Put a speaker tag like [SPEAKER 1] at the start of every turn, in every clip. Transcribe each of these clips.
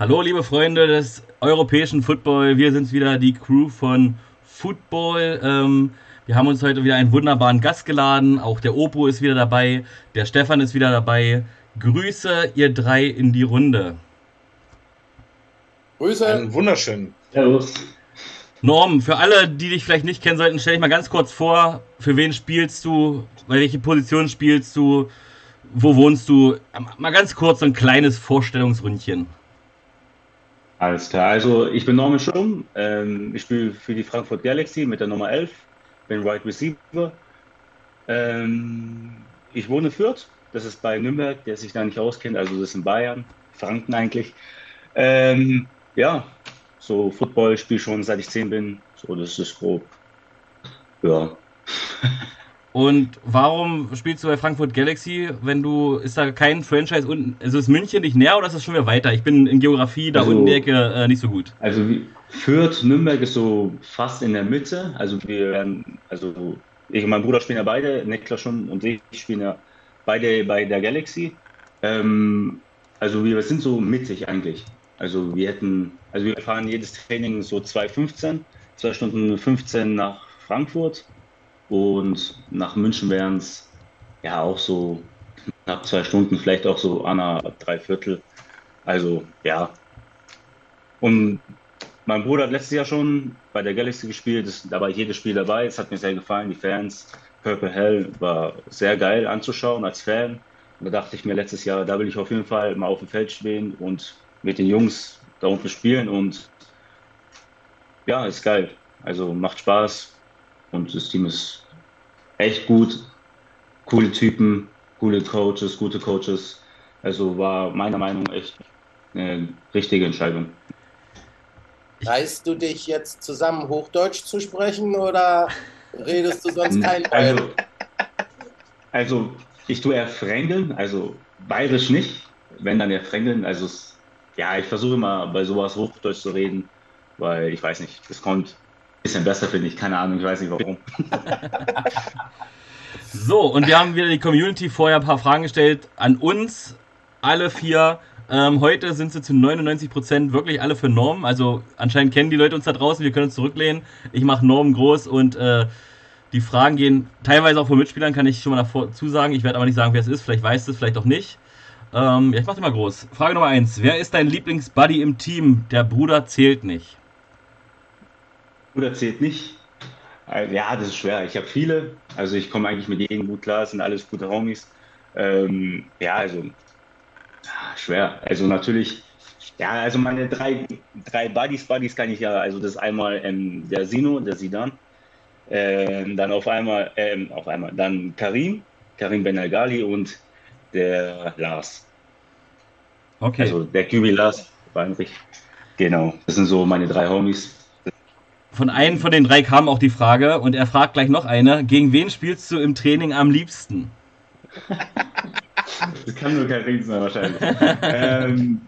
[SPEAKER 1] Hallo, liebe Freunde des europäischen Football. Wir sind wieder die Crew von Football. Ähm, wir haben uns heute wieder einen wunderbaren Gast geladen. Auch der Opo ist wieder dabei. Der Stefan ist wieder dabei. Grüße, ihr drei, in die Runde.
[SPEAKER 2] Grüße.
[SPEAKER 3] Einen wunderschönen.
[SPEAKER 1] Servus. Norm, für alle, die dich vielleicht nicht kennen sollten, stell dich mal ganz kurz vor. Für wen spielst du? Welche Position spielst du? Wo wohnst du? Mal ganz kurz so ein kleines Vorstellungsründchen.
[SPEAKER 4] Alles klar, also ich bin Norman Schum, ähm, ich spiele für die Frankfurt Galaxy mit der Nummer 11, bin Right Receiver. Ähm, ich wohne Fürth, das ist bei Nürnberg, der sich da nicht auskennt, also das ist in Bayern, Franken eigentlich. Ähm, ja, so Football spiele schon seit ich 10 bin, so das ist grob. Ja.
[SPEAKER 1] Und warum spielst du bei Frankfurt Galaxy, wenn du, ist da kein Franchise unten, also ist München nicht näher oder ist das schon wieder weiter? Ich bin in Geografie da also, unten in der Ecke äh, nicht so gut.
[SPEAKER 4] Also Fürth, Nürnberg ist so fast in der Mitte, also wir, also ich und mein Bruder spielen ja beide, Niklas schon und ich spielen ja beide bei der Galaxy. Ähm, also wir sind so mittig eigentlich. Also wir hätten, also wir fahren jedes Training so 2,15, 2 Stunden 15 nach Frankfurt und nach München wären es ja auch so knapp zwei Stunden, vielleicht auch so Anna drei Viertel. Also ja. Und mein Bruder hat letztes Jahr schon bei der Galaxy gespielt, das, da war jedes Spiel dabei. Es hat mir sehr gefallen. Die Fans, Purple Hell war sehr geil anzuschauen als Fan. Und da dachte ich mir letztes Jahr, da will ich auf jeden Fall mal auf dem Feld stehen und mit den Jungs da unten spielen. Und ja, ist geil. Also macht Spaß und das Team ist echt gut. Coole Typen, coole Coaches, gute Coaches. Also war meiner Meinung nach echt eine richtige Entscheidung.
[SPEAKER 2] Reißt du dich jetzt zusammen, Hochdeutsch zu sprechen oder redest du sonst kein
[SPEAKER 4] also, also, ich tue eher Frängeln, also bayerisch nicht, wenn dann eher Frängeln. Also, ja, ich versuche immer bei sowas Hochdeutsch zu reden, weil ich weiß nicht, es kommt bisschen besser, finde ich. Keine Ahnung, ich weiß nicht warum.
[SPEAKER 1] so, und wir haben wieder die Community vorher ein paar Fragen gestellt an uns, alle vier. Ähm, heute sind sie zu 99% wirklich alle für Norm. Also anscheinend kennen die Leute uns da draußen, wir können uns zurücklehnen. Ich mache Norm groß und äh, die Fragen gehen teilweise auch von Mitspielern, kann ich schon mal dazu sagen. Ich werde aber nicht sagen, wer es ist. Vielleicht weißt du es, vielleicht auch nicht. Ähm, ja, ich mache mal groß. Frage Nummer 1. Wer ist dein Lieblingsbuddy im Team? Der Bruder zählt nicht.
[SPEAKER 4] Bruder zählt nicht. Äh, ja, das ist schwer. Ich habe viele. Also ich komme eigentlich mit jedem gut klar. Es sind alles gute Homies. Ähm, ja, also schwer. Also natürlich, ja, also meine drei, drei Buddies, Buddies kann ich ja, also das ist einmal ähm, der Sino, der Sidan, ähm, dann auf einmal, ähm, auf einmal, dann Karim, Karim Ben Algali und der Lars. Okay. Also der Kübi Lars, Weinrich. Genau, das sind so meine drei Homies.
[SPEAKER 1] Von einem von den drei kam auch die Frage und er fragt gleich noch eine. Gegen wen spielst du im Training am liebsten?
[SPEAKER 4] das kann nur Karim sein wahrscheinlich. ähm,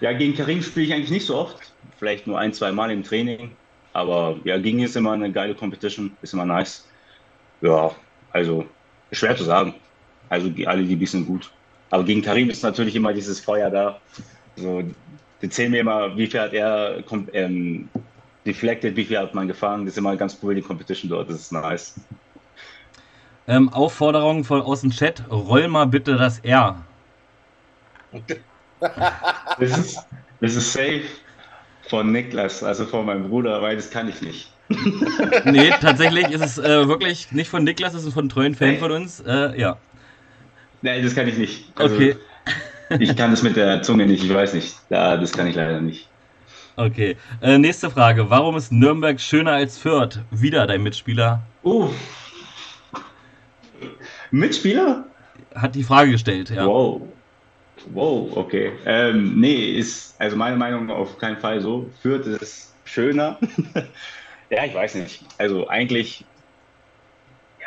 [SPEAKER 4] ja, gegen Karim spiele ich eigentlich nicht so oft. Vielleicht nur ein, zwei Mal im Training. Aber ja, gegen ihn ist immer eine geile Competition, ist immer nice. Ja, also schwer zu sagen. Also alle die bisschen gut. Aber gegen Karim ist natürlich immer dieses Feuer da. So, die zählen mir immer, wie viel hat er ähm, deflected, wie viel hat man gefangen. Das ist immer ganz cool, die Competition dort. Das ist nice.
[SPEAKER 1] Ähm, Aufforderung von aus dem Chat: Roll mal bitte das R.
[SPEAKER 4] das, ist, das ist safe von Niklas, also von meinem Bruder, weil das kann ich nicht.
[SPEAKER 1] nee, tatsächlich ist es äh, wirklich nicht von Niklas, es ist von einem treuen Fan von uns. Äh, ja.
[SPEAKER 4] Nein, das kann ich nicht. Also,
[SPEAKER 1] okay.
[SPEAKER 4] ich kann das mit der Zunge nicht, ich weiß nicht. Ja, das kann ich leider nicht.
[SPEAKER 1] Okay. Äh, nächste Frage. Warum ist Nürnberg schöner als Fürth? Wieder dein Mitspieler.
[SPEAKER 4] Uh. Mitspieler?
[SPEAKER 1] Hat die Frage gestellt, ja.
[SPEAKER 4] Wow. Wow, okay. Ähm, nee, ist, also meine Meinung auf keinen Fall so. Fürth ist schöner. ja, ich weiß nicht. Also eigentlich,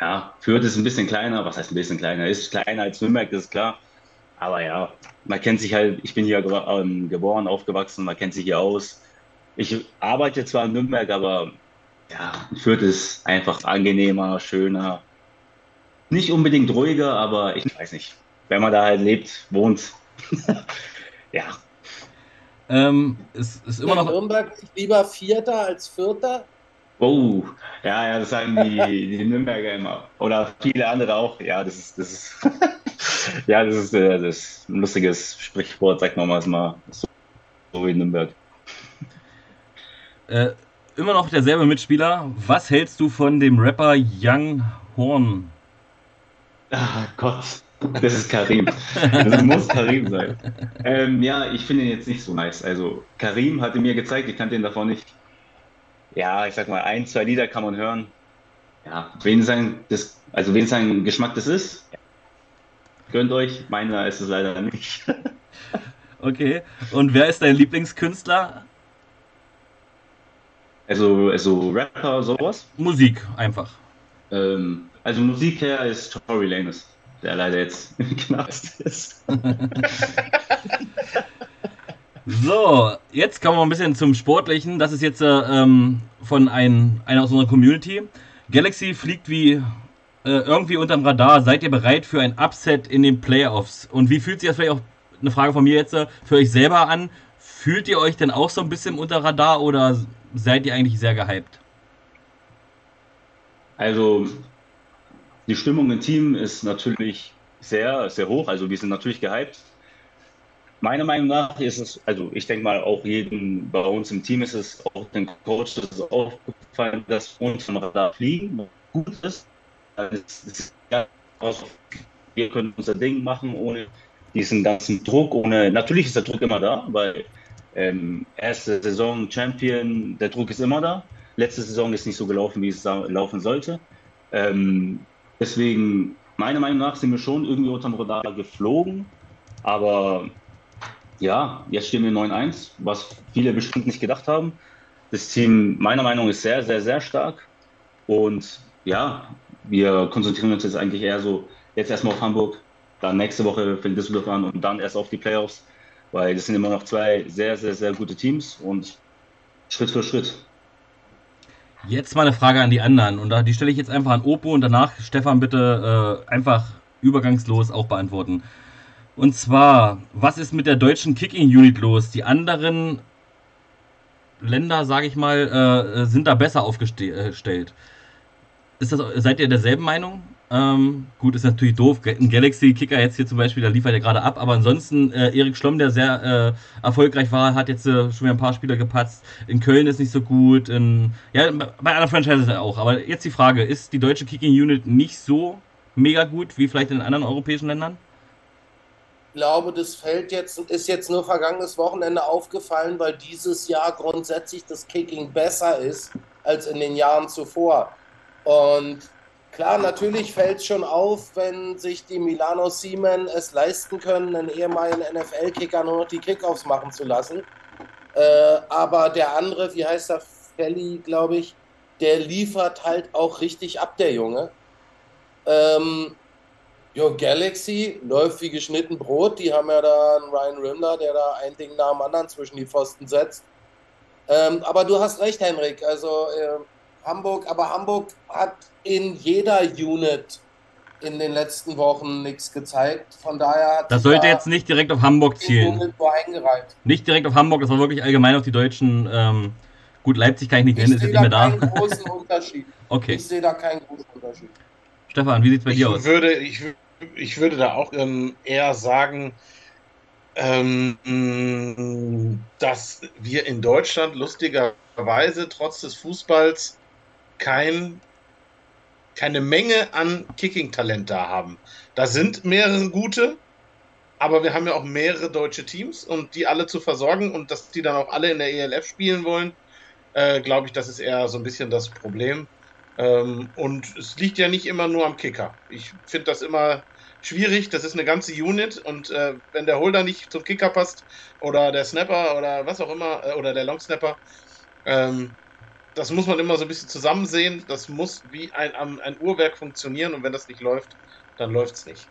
[SPEAKER 4] ja, Fürth ist ein bisschen kleiner. Was heißt ein bisschen kleiner? Ist kleiner als Nürnberg, das ist klar. Aber ja, man kennt sich halt, ich bin hier ähm, geboren, aufgewachsen, man kennt sich hier aus. Ich arbeite zwar in Nürnberg, aber ja, Fürth ist einfach angenehmer, schöner. Nicht unbedingt ruhiger, aber ich weiß nicht. Wenn man da halt lebt, wohnt, ja.
[SPEAKER 1] Ähm, ist, ist immer noch.
[SPEAKER 2] Nürnberg lieber Vierter als Vierter?
[SPEAKER 4] Oh, ja, ja, das sagen die, die Nürnberger immer. Oder viele andere auch. Ja, das ist, das ist, ja, das ist, äh, das ist ein lustiges Sprichwort, sagt man mal, so, so wie in Nürnberg.
[SPEAKER 1] Äh, immer noch derselbe Mitspieler. Was hältst du von dem Rapper Young Horn?
[SPEAKER 4] Ah, Gott, das ist Karim. Das muss Karim sein. Ähm, ja, ich finde ihn jetzt nicht so nice. Also, Karim hatte mir gezeigt, ich kannte ihn davor nicht. Ja, ich sag mal, ein, zwei Lieder kann man hören. Ja, wen sein, das, also wen sein Geschmack das ist, gönnt euch. Meiner ist es leider nicht.
[SPEAKER 1] Okay. Und wer ist dein Lieblingskünstler?
[SPEAKER 4] Also, also Rapper, sowas?
[SPEAKER 1] Musik, einfach.
[SPEAKER 4] Ähm, also Musik her ist Tory Lanez, der leider jetzt im Knast ist.
[SPEAKER 1] so, jetzt kommen wir ein bisschen zum Sportlichen. Das ist jetzt äh, ähm, von ein, einer aus unserer Community. Galaxy fliegt wie äh, irgendwie unterm Radar. Seid ihr bereit für ein Upset in den Playoffs? Und wie fühlt sich das vielleicht auch, eine Frage von mir jetzt, äh, für euch selber an? Fühlt ihr euch denn auch so ein bisschen unter Radar oder seid ihr eigentlich sehr gehypt?
[SPEAKER 4] Also, die Stimmung im Team ist natürlich sehr, sehr hoch. Also, wir sind natürlich gehypt. Meiner Meinung nach ist es, also ich denke mal, auch jedem bei uns im Team ist es, auch den Coach ist es aufgefallen, dass uns vom Radar fliegen gut ist. wir können unser Ding machen ohne diesen ganzen Druck, ohne, natürlich ist der Druck immer da, weil ähm, erste Saison Champion, der Druck ist immer da. Letzte Saison ist nicht so gelaufen, wie es laufen sollte. Ähm, deswegen, meiner Meinung nach, sind wir schon irgendwie unterm Radar geflogen. Aber ja, jetzt stehen wir 9-1, was viele bestimmt nicht gedacht haben. Das Team, meiner Meinung nach, ist sehr, sehr, sehr stark. Und ja, wir konzentrieren uns jetzt eigentlich eher so, jetzt erstmal auf Hamburg, dann nächste Woche fängt Düsseldorf an und dann erst auf die Playoffs weil das sind immer noch zwei sehr, sehr, sehr gute Teams und Schritt für Schritt.
[SPEAKER 1] Jetzt mal eine Frage an die anderen und die stelle ich jetzt einfach an Opo und danach Stefan bitte äh, einfach übergangslos auch beantworten. Und zwar, was ist mit der deutschen Kicking Unit los? Die anderen Länder, sage ich mal, äh, sind da besser aufgestellt. Ist das, seid ihr derselben Meinung? Ähm, gut, ist natürlich doof. Ein Galaxy-Kicker jetzt hier zum Beispiel, da liefert er gerade ab. Aber ansonsten, äh, Erik Schlomm, der sehr äh, erfolgreich war, hat jetzt äh, schon wieder ein paar Spieler gepatzt. In Köln ist nicht so gut. In, ja, bei anderen Franchises auch. Aber jetzt die Frage: Ist die deutsche Kicking-Unit nicht so mega gut wie vielleicht in anderen europäischen Ländern?
[SPEAKER 2] Glaube, das Feld jetzt ist jetzt nur vergangenes Wochenende aufgefallen, weil dieses Jahr grundsätzlich das Kicking besser ist als in den Jahren zuvor. Und Klar, natürlich fällt es schon auf, wenn sich die Milano Siemen es leisten können, einen ehemaligen NFL-Kicker nur noch die Kickoffs machen zu lassen. Äh, aber der andere, wie heißt der, Felly, glaube ich, der liefert halt auch richtig ab, der Junge. Ähm, jo, Galaxy läuft wie geschnitten Brot. Die haben ja da einen Ryan Rimler, der da ein Ding nach dem anderen zwischen die Pfosten setzt. Ähm, aber du hast recht, Henrik. Also äh, Hamburg, aber Hamburg hat in jeder Unit in den letzten Wochen nichts gezeigt. Von daher hat
[SPEAKER 1] Das sollte da jetzt nicht direkt auf Hamburg zielen. Nicht direkt auf Hamburg, das war wirklich allgemein auf die Deutschen. Ähm, gut, Leipzig kann ich nicht nennen, ist jetzt nicht mehr da. Ich sehe da keinen großen Unterschied. Okay. Ich sehe da keinen großen Unterschied. Stefan, wie sieht es bei
[SPEAKER 3] ich
[SPEAKER 1] dir aus?
[SPEAKER 3] Würde, ich, ich würde da auch ähm, eher sagen, ähm, dass wir in Deutschland lustigerweise trotz des Fußballs kein, keine Menge an Kicking-Talent da haben. Da sind mehrere gute, aber wir haben ja auch mehrere deutsche Teams und die alle zu versorgen und dass die dann auch alle in der ELF spielen wollen, äh, glaube ich, das ist eher so ein bisschen das Problem. Ähm, und es liegt ja nicht immer nur am Kicker. Ich finde das immer schwierig. Das ist eine ganze Unit und äh, wenn der Holder nicht zum Kicker passt oder der Snapper oder was auch immer äh, oder der Long Snapper, ähm, das muss man immer so ein bisschen zusammen sehen. Das muss wie ein, ein Uhrwerk funktionieren und wenn das nicht läuft, dann läuft es nicht.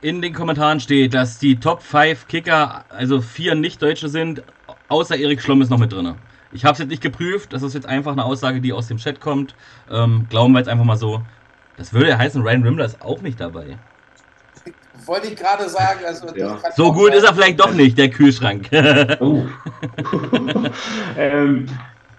[SPEAKER 1] In den Kommentaren steht, dass die Top 5 Kicker, also vier Nicht-Deutsche sind, außer Erik Schlomm ist noch mit drin. Ich habe es jetzt nicht geprüft, das ist jetzt einfach eine Aussage, die aus dem Chat kommt. Ähm, glauben wir jetzt einfach mal so. Das würde ja heißen, Ryan Rimmler ist auch nicht dabei.
[SPEAKER 2] Wollte ich gerade sagen. Also
[SPEAKER 4] Ja.
[SPEAKER 1] So gut ist er vielleicht doch nicht, der Kühlschrank.
[SPEAKER 4] Oh. ähm,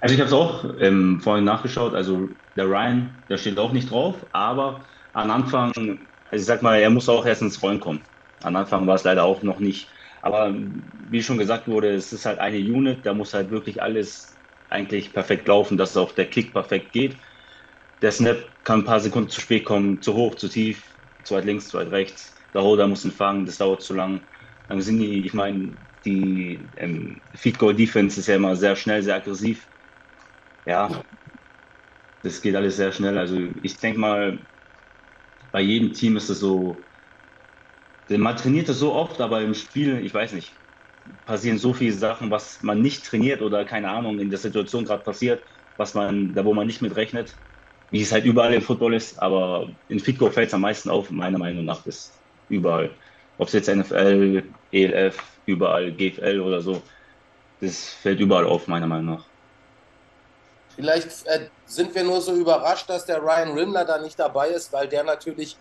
[SPEAKER 4] also ich habe es auch ähm, vorhin nachgeschaut. Also der Ryan, der steht auch nicht drauf, aber am Anfang, also ich sag mal, er muss auch erst ins Rollen kommen. Am Anfang war es leider auch noch nicht. Aber wie schon gesagt wurde, es ist halt eine Unit, da muss halt wirklich alles eigentlich perfekt laufen, dass auch der Kick perfekt geht. Der Snap kann ein paar Sekunden zu spät kommen, zu hoch, zu tief, zu weit links, zu weit rechts. Der Holder muss ihn fangen, das dauert zu lang. Dann sind die, ich meine, die ähm, Feed Goal Defense ist ja immer sehr schnell, sehr aggressiv. Ja, das geht alles sehr schnell. Also ich denke mal, bei jedem Team ist es so, man trainiert das so oft, aber im Spiel, ich weiß nicht, passieren so viele Sachen, was man nicht trainiert oder keine Ahnung in der Situation gerade passiert, was man, da wo man nicht mit rechnet, wie es halt überall im Football ist, aber in Fitco fällt es am meisten auf, meiner Meinung nach, ist überall. Ob es jetzt NFL, ELF, überall, GFL oder so, das fällt überall auf, meiner Meinung nach.
[SPEAKER 2] Vielleicht äh, sind wir nur so überrascht, dass der Ryan Rimler da nicht dabei ist, weil der natürlich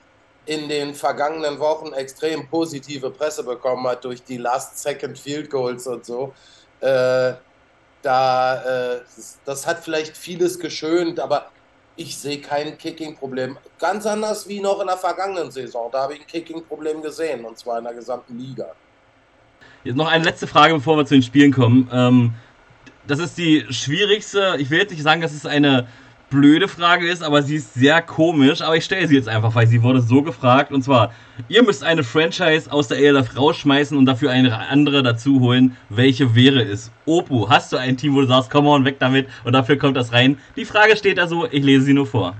[SPEAKER 2] in den vergangenen Wochen extrem positive Presse bekommen hat durch die Last-Second Field Goals und so. Äh, da, äh, das hat vielleicht vieles geschönt, aber ich sehe kein Kicking-Problem. Ganz anders wie noch in der vergangenen Saison. Da habe ich ein Kicking-Problem gesehen, und zwar in der gesamten Liga.
[SPEAKER 1] Jetzt noch eine letzte Frage, bevor wir zu den Spielen kommen. Ähm, das ist die schwierigste, ich will jetzt nicht sagen, dass es eine blöde Frage ist, aber sie ist sehr komisch. Aber ich stelle sie jetzt einfach, weil sie wurde so gefragt. Und zwar, ihr müsst eine Franchise aus der ELF rausschmeißen und dafür eine andere dazu holen. Welche wäre es? Opu, hast du ein Team, wo du sagst, komm on, weg damit und dafür kommt das rein? Die Frage steht da so, ich lese sie nur vor.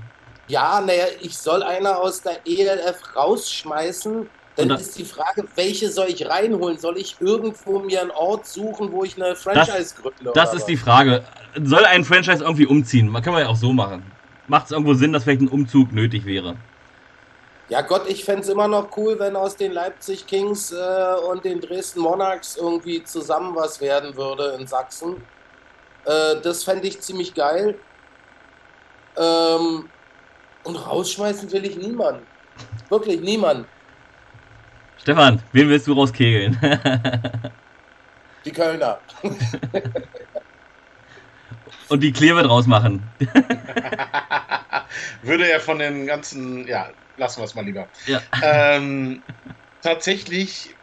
[SPEAKER 2] Ja, naja, ich soll einer aus der ELF rausschmeißen. Dann ist die Frage, welche soll ich reinholen? Soll ich irgendwo mir einen Ort suchen, wo ich eine Franchise gründe?
[SPEAKER 1] Das
[SPEAKER 2] oder
[SPEAKER 1] ist die Frage. Soll ein Franchise irgendwie umziehen? Man kann man ja auch so machen. Macht es irgendwo Sinn, dass vielleicht ein Umzug nötig wäre?
[SPEAKER 2] Ja Gott, ich fände es immer noch cool, wenn aus den Leipzig Kings äh, und den Dresden Monarchs irgendwie zusammen was werden würde in Sachsen. Äh, das fände ich ziemlich geil. Ähm, und rausschmeißen will ich niemanden. Wirklich niemanden.
[SPEAKER 1] Stefan, wen willst du rauskegeln?
[SPEAKER 2] Die Kölner.
[SPEAKER 1] und die Klebe draus machen.
[SPEAKER 3] Würde er von den ganzen, ja, lassen wir es mal lieber.
[SPEAKER 1] Ja.
[SPEAKER 3] Ähm, tatsächlich,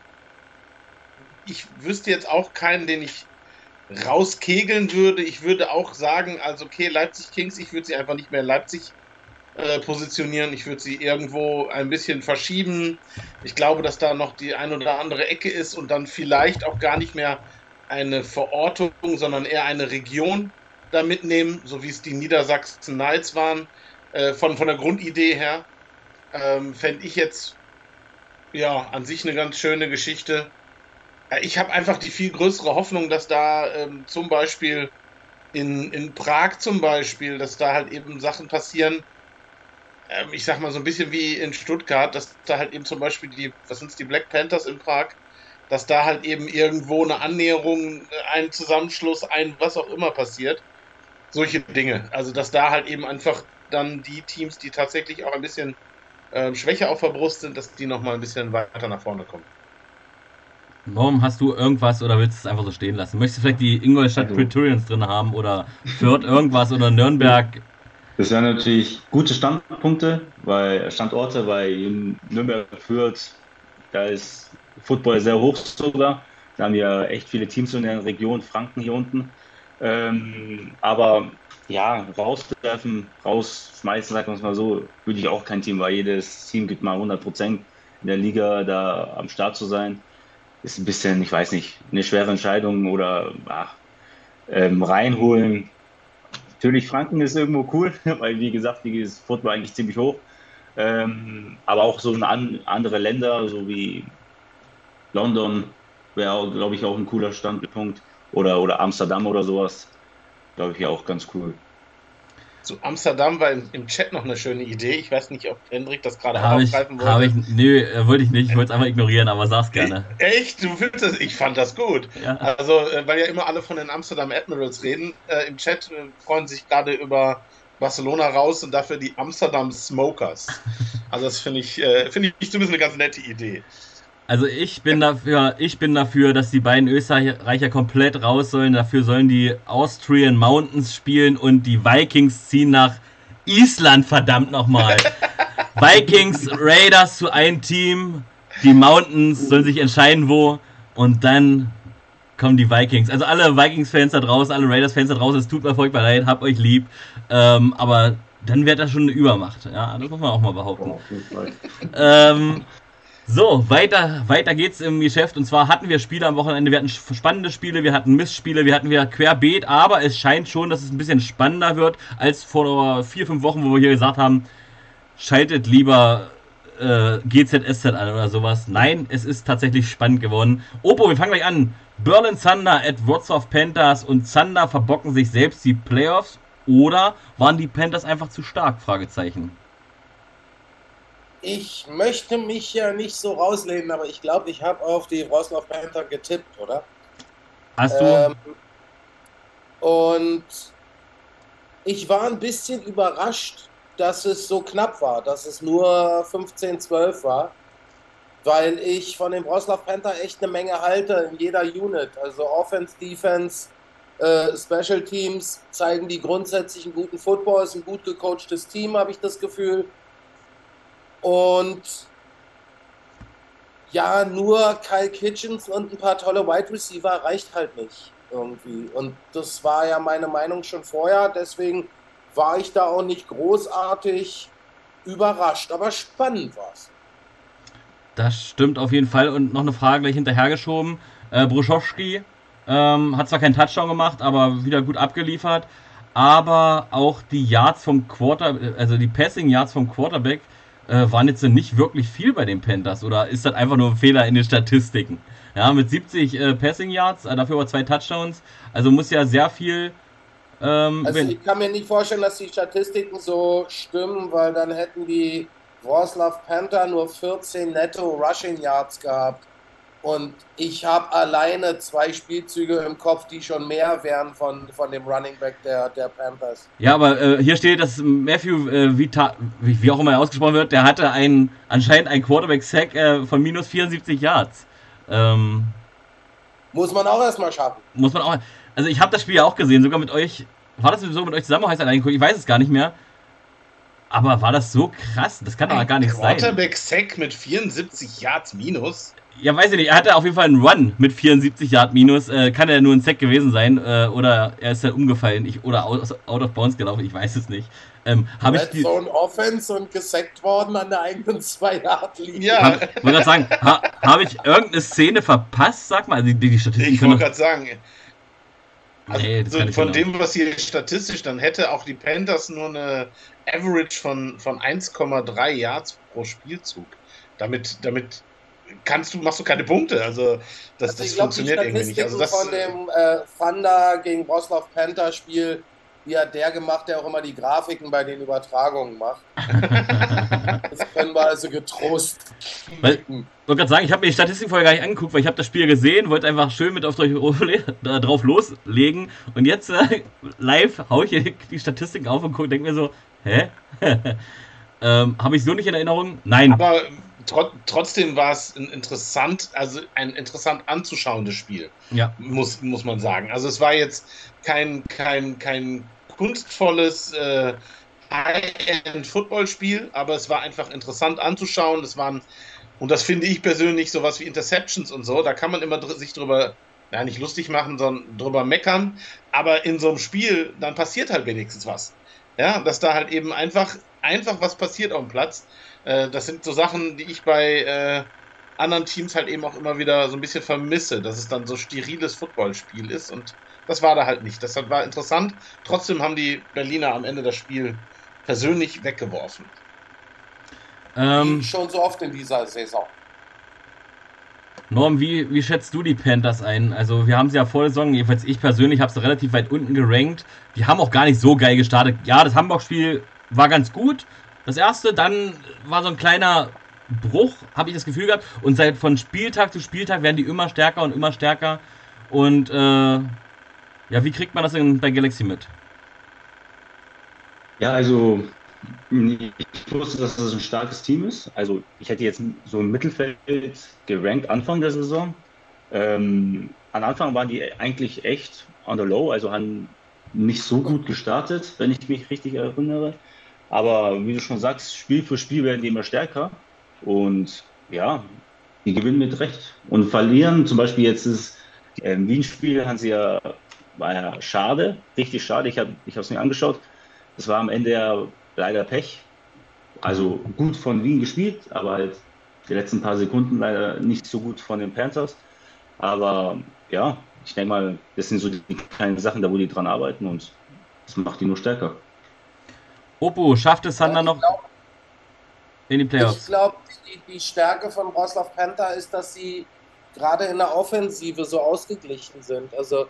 [SPEAKER 3] ich wüsste jetzt auch keinen, den ich rauskegeln würde. Ich würde auch sagen, also okay, Leipzig Kings, ich würde sie einfach nicht mehr in Leipzig äh, positionieren. Ich würde sie irgendwo ein bisschen verschieben. Ich glaube, dass da noch die ein oder andere Ecke ist und dann vielleicht auch gar nicht mehr eine Verortung, sondern eher eine Region da mitnehmen, so wie es die Niedersachsen Knights waren, äh, von, von der Grundidee her. Ähm, Fände ich jetzt ja an sich eine ganz schöne Geschichte. Ich habe einfach die viel größere Hoffnung, dass da ähm, zum Beispiel in, in Prag zum Beispiel, dass da halt eben Sachen passieren, ähm, ich sag mal so ein bisschen wie in Stuttgart, dass da halt eben zum Beispiel die, was sind die Black Panthers in Prag, dass da halt eben irgendwo eine Annäherung, äh, ein Zusammenschluss, ein was auch immer passiert. Solche Dinge. Also dass da halt eben einfach dann die Teams, die tatsächlich auch ein bisschen ähm, schwächer auf der Brust sind, dass die nochmal ein bisschen weiter nach vorne kommen.
[SPEAKER 1] Warum hast du irgendwas oder willst du es einfach so stehen lassen? Möchtest du vielleicht die Ingolstadt
[SPEAKER 4] Also-
[SPEAKER 1] Praetorians drin haben oder Fürth irgendwas oder Nürnberg?
[SPEAKER 4] Das wären natürlich gute Standpunkte, weil Standorte, weil in Nürnberg Fürth, da ist Football sehr hoch sogar. Da haben wir echt viele Teams in der Region, Franken hier unten. Ähm, aber ja, rauswerfen, rausschmeißen, sagen wir es mal so, würde ich auch kein Team, weil jedes Team gibt mal 100 Prozent in der Liga da am Start zu sein. Ist ein bisschen, ich weiß nicht, eine schwere Entscheidung oder ach, ähm, reinholen. Natürlich, Franken ist irgendwo cool, weil wie gesagt, die ist Football eigentlich ziemlich hoch. Ähm, aber auch so an, andere Länder, so wie London, wäre, glaube ich, auch ein cooler Standpunkt. Oder, oder Amsterdam oder sowas. Glaube ich ja auch ganz cool.
[SPEAKER 3] Zu Amsterdam war im, im Chat noch eine schöne Idee. Ich weiß nicht, ob Hendrik das gerade
[SPEAKER 1] ich,
[SPEAKER 3] aufgreifen wollte.
[SPEAKER 1] ich, nö, äh, wollte ich nicht. Ich wollte es einfach ignorieren, aber sag's gerne.
[SPEAKER 3] Echt? Du findest das? Ich fand das gut.
[SPEAKER 1] Ja.
[SPEAKER 3] Also, äh, weil ja immer alle von den Amsterdam Admirals reden. Äh, Im Chat äh, freuen sich gerade über Barcelona raus und dafür die Amsterdam Smokers. Also das finde ich, äh, finde ich zumindest eine ganz nette Idee.
[SPEAKER 1] Also ich bin dafür, ich bin dafür, dass die beiden Österreicher komplett raus sollen. Dafür sollen die Austrian Mountains spielen und die Vikings ziehen nach Island, verdammt nochmal. Vikings, Raiders zu einem Team. Die Mountains sollen sich entscheiden, wo. Und dann kommen die Vikings. Also alle Vikings-Fans da draußen, alle Raiders-Fans da draußen, es tut mir furchtbar leid, habt euch lieb. Ähm, aber dann wird das schon eine Übermacht. Ja, das muss man auch mal behaupten. Ähm, so, weiter, weiter geht's im Geschäft. Und zwar hatten wir Spiele am Wochenende. Wir hatten spannende Spiele, wir hatten Missspiele, wir hatten wieder querbeet. Aber es scheint schon, dass es ein bisschen spannender wird als vor vier, fünf Wochen, wo wir hier gesagt haben, schaltet lieber äh, GZSZ an oder sowas. Nein, es ist tatsächlich spannend geworden. Opo, wir fangen gleich an. Berlin Thunder at Wrocław Panthers und Thunder verbocken sich selbst die Playoffs oder waren die Panthers einfach zu stark? Fragezeichen.
[SPEAKER 2] Ich möchte mich ja nicht so rauslehnen, aber ich glaube, ich habe auf die Wrocław Panther getippt, oder?
[SPEAKER 1] Hast du? Ähm,
[SPEAKER 2] und ich war ein bisschen überrascht, dass es so knapp war, dass es nur 15-12 war, weil ich von den Wrocław Panther echt eine Menge halte in jeder Unit. Also Offense, Defense, äh, Special Teams zeigen die grundsätzlich einen guten Football, ist ein gut gecoachtes Team, habe ich das Gefühl. Und ja, nur Kyle Kitchens und ein paar tolle Wide Receiver reicht halt nicht irgendwie. Und das war ja meine Meinung schon vorher, deswegen war ich da auch nicht großartig überrascht, aber spannend war es.
[SPEAKER 1] Das stimmt auf jeden Fall. Und noch eine Frage gleich hinterhergeschoben. Äh, Bruschowski ähm, hat zwar keinen Touchdown gemacht, aber wieder gut abgeliefert. Aber auch die Yards vom Quarter, also die Passing Yards vom Quarterback äh, waren jetzt nicht wirklich viel bei den Panthers. Oder ist das einfach nur ein Fehler in den Statistiken? Ja, mit 70 äh, Passing Yards, äh, dafür aber zwei Touchdowns. Also muss ja sehr viel
[SPEAKER 2] ähm, also ich kann mir nicht vorstellen, dass die Statistiken so stimmen, weil dann hätten die Wroclaw Panther nur 14 netto Rushing Yards gehabt. Und ich habe alleine zwei Spielzüge im Kopf, die schon mehr wären von, von dem Running Back der, der Panthers.
[SPEAKER 1] Ja, aber äh, hier steht, dass Matthew, äh, Vita, wie, wie, auch immer er ausgesprochen wird, der hatte ein, anscheinend einen Quarterback-Sack äh, von minus 74 Yards. Ähm,
[SPEAKER 2] muss man auch erstmal schaffen.
[SPEAKER 1] Muss man auch. Also ich habe das Spiel ja auch gesehen, sogar mit euch. War das so mit euch zusammen heißt eigentlich? Ich weiß es gar nicht mehr. Aber war das so krass? Das kann doch gar nicht
[SPEAKER 3] Quarterback sein. Quarterback-Sack mit 74 Yards minus?
[SPEAKER 1] Ja, weiß ich nicht. Er hatte auf jeden Fall einen Run mit 74 Yard minus. Äh, kann er nur ein Sack gewesen sein äh, oder er ist ja umgefallen ich, oder out, out, of bounds gelaufen. Ich weiß es nicht. Ähm, habe ich
[SPEAKER 2] die so ein Offense und gesackt worden an der eigenen 2 Yard Linie.
[SPEAKER 1] Ja. Hab, wollte gerade sagen, ha, habe ich irgendeine Szene verpasst? Sag mal, die, die
[SPEAKER 3] Statistik. Ich wollte gerade sagen. Also, nee, von genau. dem, was hier statistisch, dann hätte auch die Panthers nur eine Average von, von 1,3 Yards pro Spielzug. Damit, damit kannst du, machst du keine Punkte. Also das, also das glaub, funktioniert irgendwie nicht. Also das,
[SPEAKER 2] von dem äh, Thunder gegen Boslav Panther Spiel, wie hat der gemacht, der auch immer die Grafiken bei den Übertragungen macht. das können wir also getrost.
[SPEAKER 1] Weil, ich wollte gerade sagen, ich habe mir die Statistik vorher gar nicht angeguckt, weil ich habe das Spiel gesehen, wollte einfach schön mit auf drauf loslegen und jetzt äh, live haue ich hier die Statistiken auf und denke mir so, hä? ähm, habe ich so nicht in Erinnerung? Nein.
[SPEAKER 3] Aber tro trotzdem war es ein interessant, also ein interessant anzuschauendes Spiel.
[SPEAKER 1] Ja.
[SPEAKER 3] Muss, muss man sagen. Also es war jetzt kein, kein, kein kunstvolles äh, High-End-Football-Spiel, aber es war einfach interessant anzuschauen. Es waren, und das finde ich persönlich, sowas wie Interceptions und so, da kann man immer sich drüber, ja, nicht lustig machen, sondern drüber meckern. Aber in so einem Spiel, dann passiert halt wenigstens was. Ja, dass da halt eben einfach, einfach was passiert auf dem Platz. Äh, das sind so Sachen, die ich bei äh, anderen Teams halt eben auch immer wieder so ein bisschen vermisse, dass es dann so steriles Footballspiel ist und das war da halt nicht. Das war interessant. Trotzdem haben die Berliner am Ende das Spiel persönlich weggeworfen.
[SPEAKER 2] Ähm, schon so oft in dieser Saison.
[SPEAKER 1] Norm, wie, wie schätzt du die Panthers ein? Also, wir haben sie ja vor der Saison, jedenfalls ich persönlich habe sie relativ weit unten gerankt. Die haben auch gar nicht so geil gestartet. Ja, das Hamburg-Spiel war ganz gut, das erste, dann war so ein kleiner Bruch, habe ich das Gefühl gehabt. Und seit von Spieltag zu Spieltag werden die immer stärker und immer stärker. Und äh, ja, wie kriegt man das in, bei Galaxy mit?
[SPEAKER 4] Ja, also ich wusste, dass das ein starkes Team ist. Also ich hätte jetzt so im Mittelfeld gerankt Anfang der Saison. Ähm, am Anfang waren die eigentlich echt on the low, also haben nicht so gut gestartet, wenn ich mich richtig erinnere. Aber wie du schon sagst, Spiel für Spiel werden die immer stärker. Und ja, die gewinnen mit Recht. Und verlieren, zum Beispiel jetzt ist äh, Wien-Spiel, haben sie ja, war ja schade, richtig schade. Ich habe es mir angeschaut. Es war am Ende ja leider Pech. Also gut von Wien gespielt, aber halt die letzten paar Sekunden leider nicht so gut von den Panthers. Aber ja, ich denke mal, das sind so die kleinen Sachen, da wo die dran arbeiten und das macht die nur stärker.
[SPEAKER 1] Oppo, schafft es Sander noch
[SPEAKER 2] glaub,
[SPEAKER 1] in die Playoffs?
[SPEAKER 2] Ich glaube, die, die, Stärke von Roslav Panther ist, dass sie gerade in der Offensive so ausgeglichen sind. Also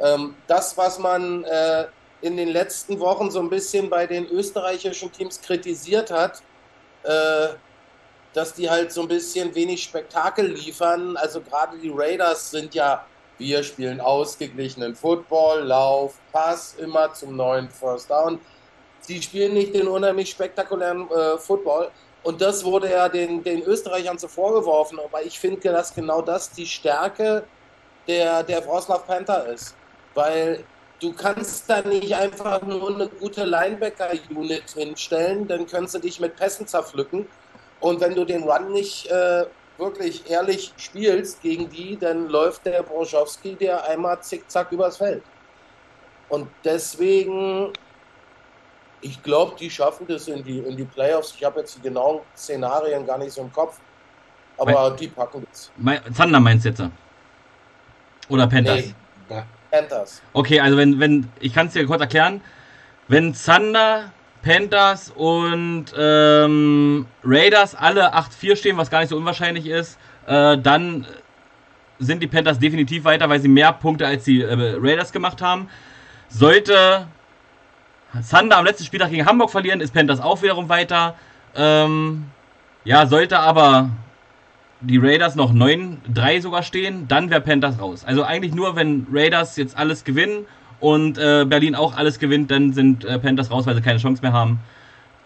[SPEAKER 2] ähm, das, was man äh, in den letzten Wochen so ein bisschen bei den österreichischen Teams kritisiert hat, äh, dass die halt so ein bisschen wenig Spektakel liefern. Also gerade die Raiders sind ja, wir spielen ausgeglichenen Football, Lauf, Pass, immer zum neuen First Down. Sie spielen nicht den unheimlich spektakulären äh, Football. Und das wurde ja den, den Österreichern so vorgeworfen. Aber ich finde, dass genau das die Stärke der, der Wroclaw Panther ist. Weil du kannst da nicht einfach nur eine gute Linebacker-Unit hinstellen, dann kannst du dich mit Pässen zerpflücken. Und wenn du den Run nicht äh, wirklich ehrlich spielst gegen die, dann läuft der Broschowski dir einmal zickzack übers Feld. Und deswegen, ich glaube, die schaffen das in die, in die Playoffs. Ich habe jetzt die genauen Szenarien gar nicht so im Kopf, aber mein, die packen das.
[SPEAKER 1] Zander meinst du jetzt? Oder Panthers? Nee.
[SPEAKER 2] Panthers.
[SPEAKER 1] Okay, also wenn, wenn, ich kann es dir kurz erklären, wenn Zander, Panthers und ähm, Raiders alle 8-4 stehen, was gar nicht so unwahrscheinlich ist, äh, dann sind die Panthers definitiv weiter, weil sie mehr Punkte als die äh, Raiders gemacht haben. Sollte Zander am letzten Spieltag gegen Hamburg verlieren, ist Panthers auch wiederum weiter. Ähm, ja, sollte aber die Raiders noch 9-3 sogar stehen, dann wäre Panthers raus. Also eigentlich nur, wenn Raiders jetzt alles gewinnen und äh, Berlin auch alles gewinnt, dann sind äh, Panthers raus, weil sie keine Chance mehr haben.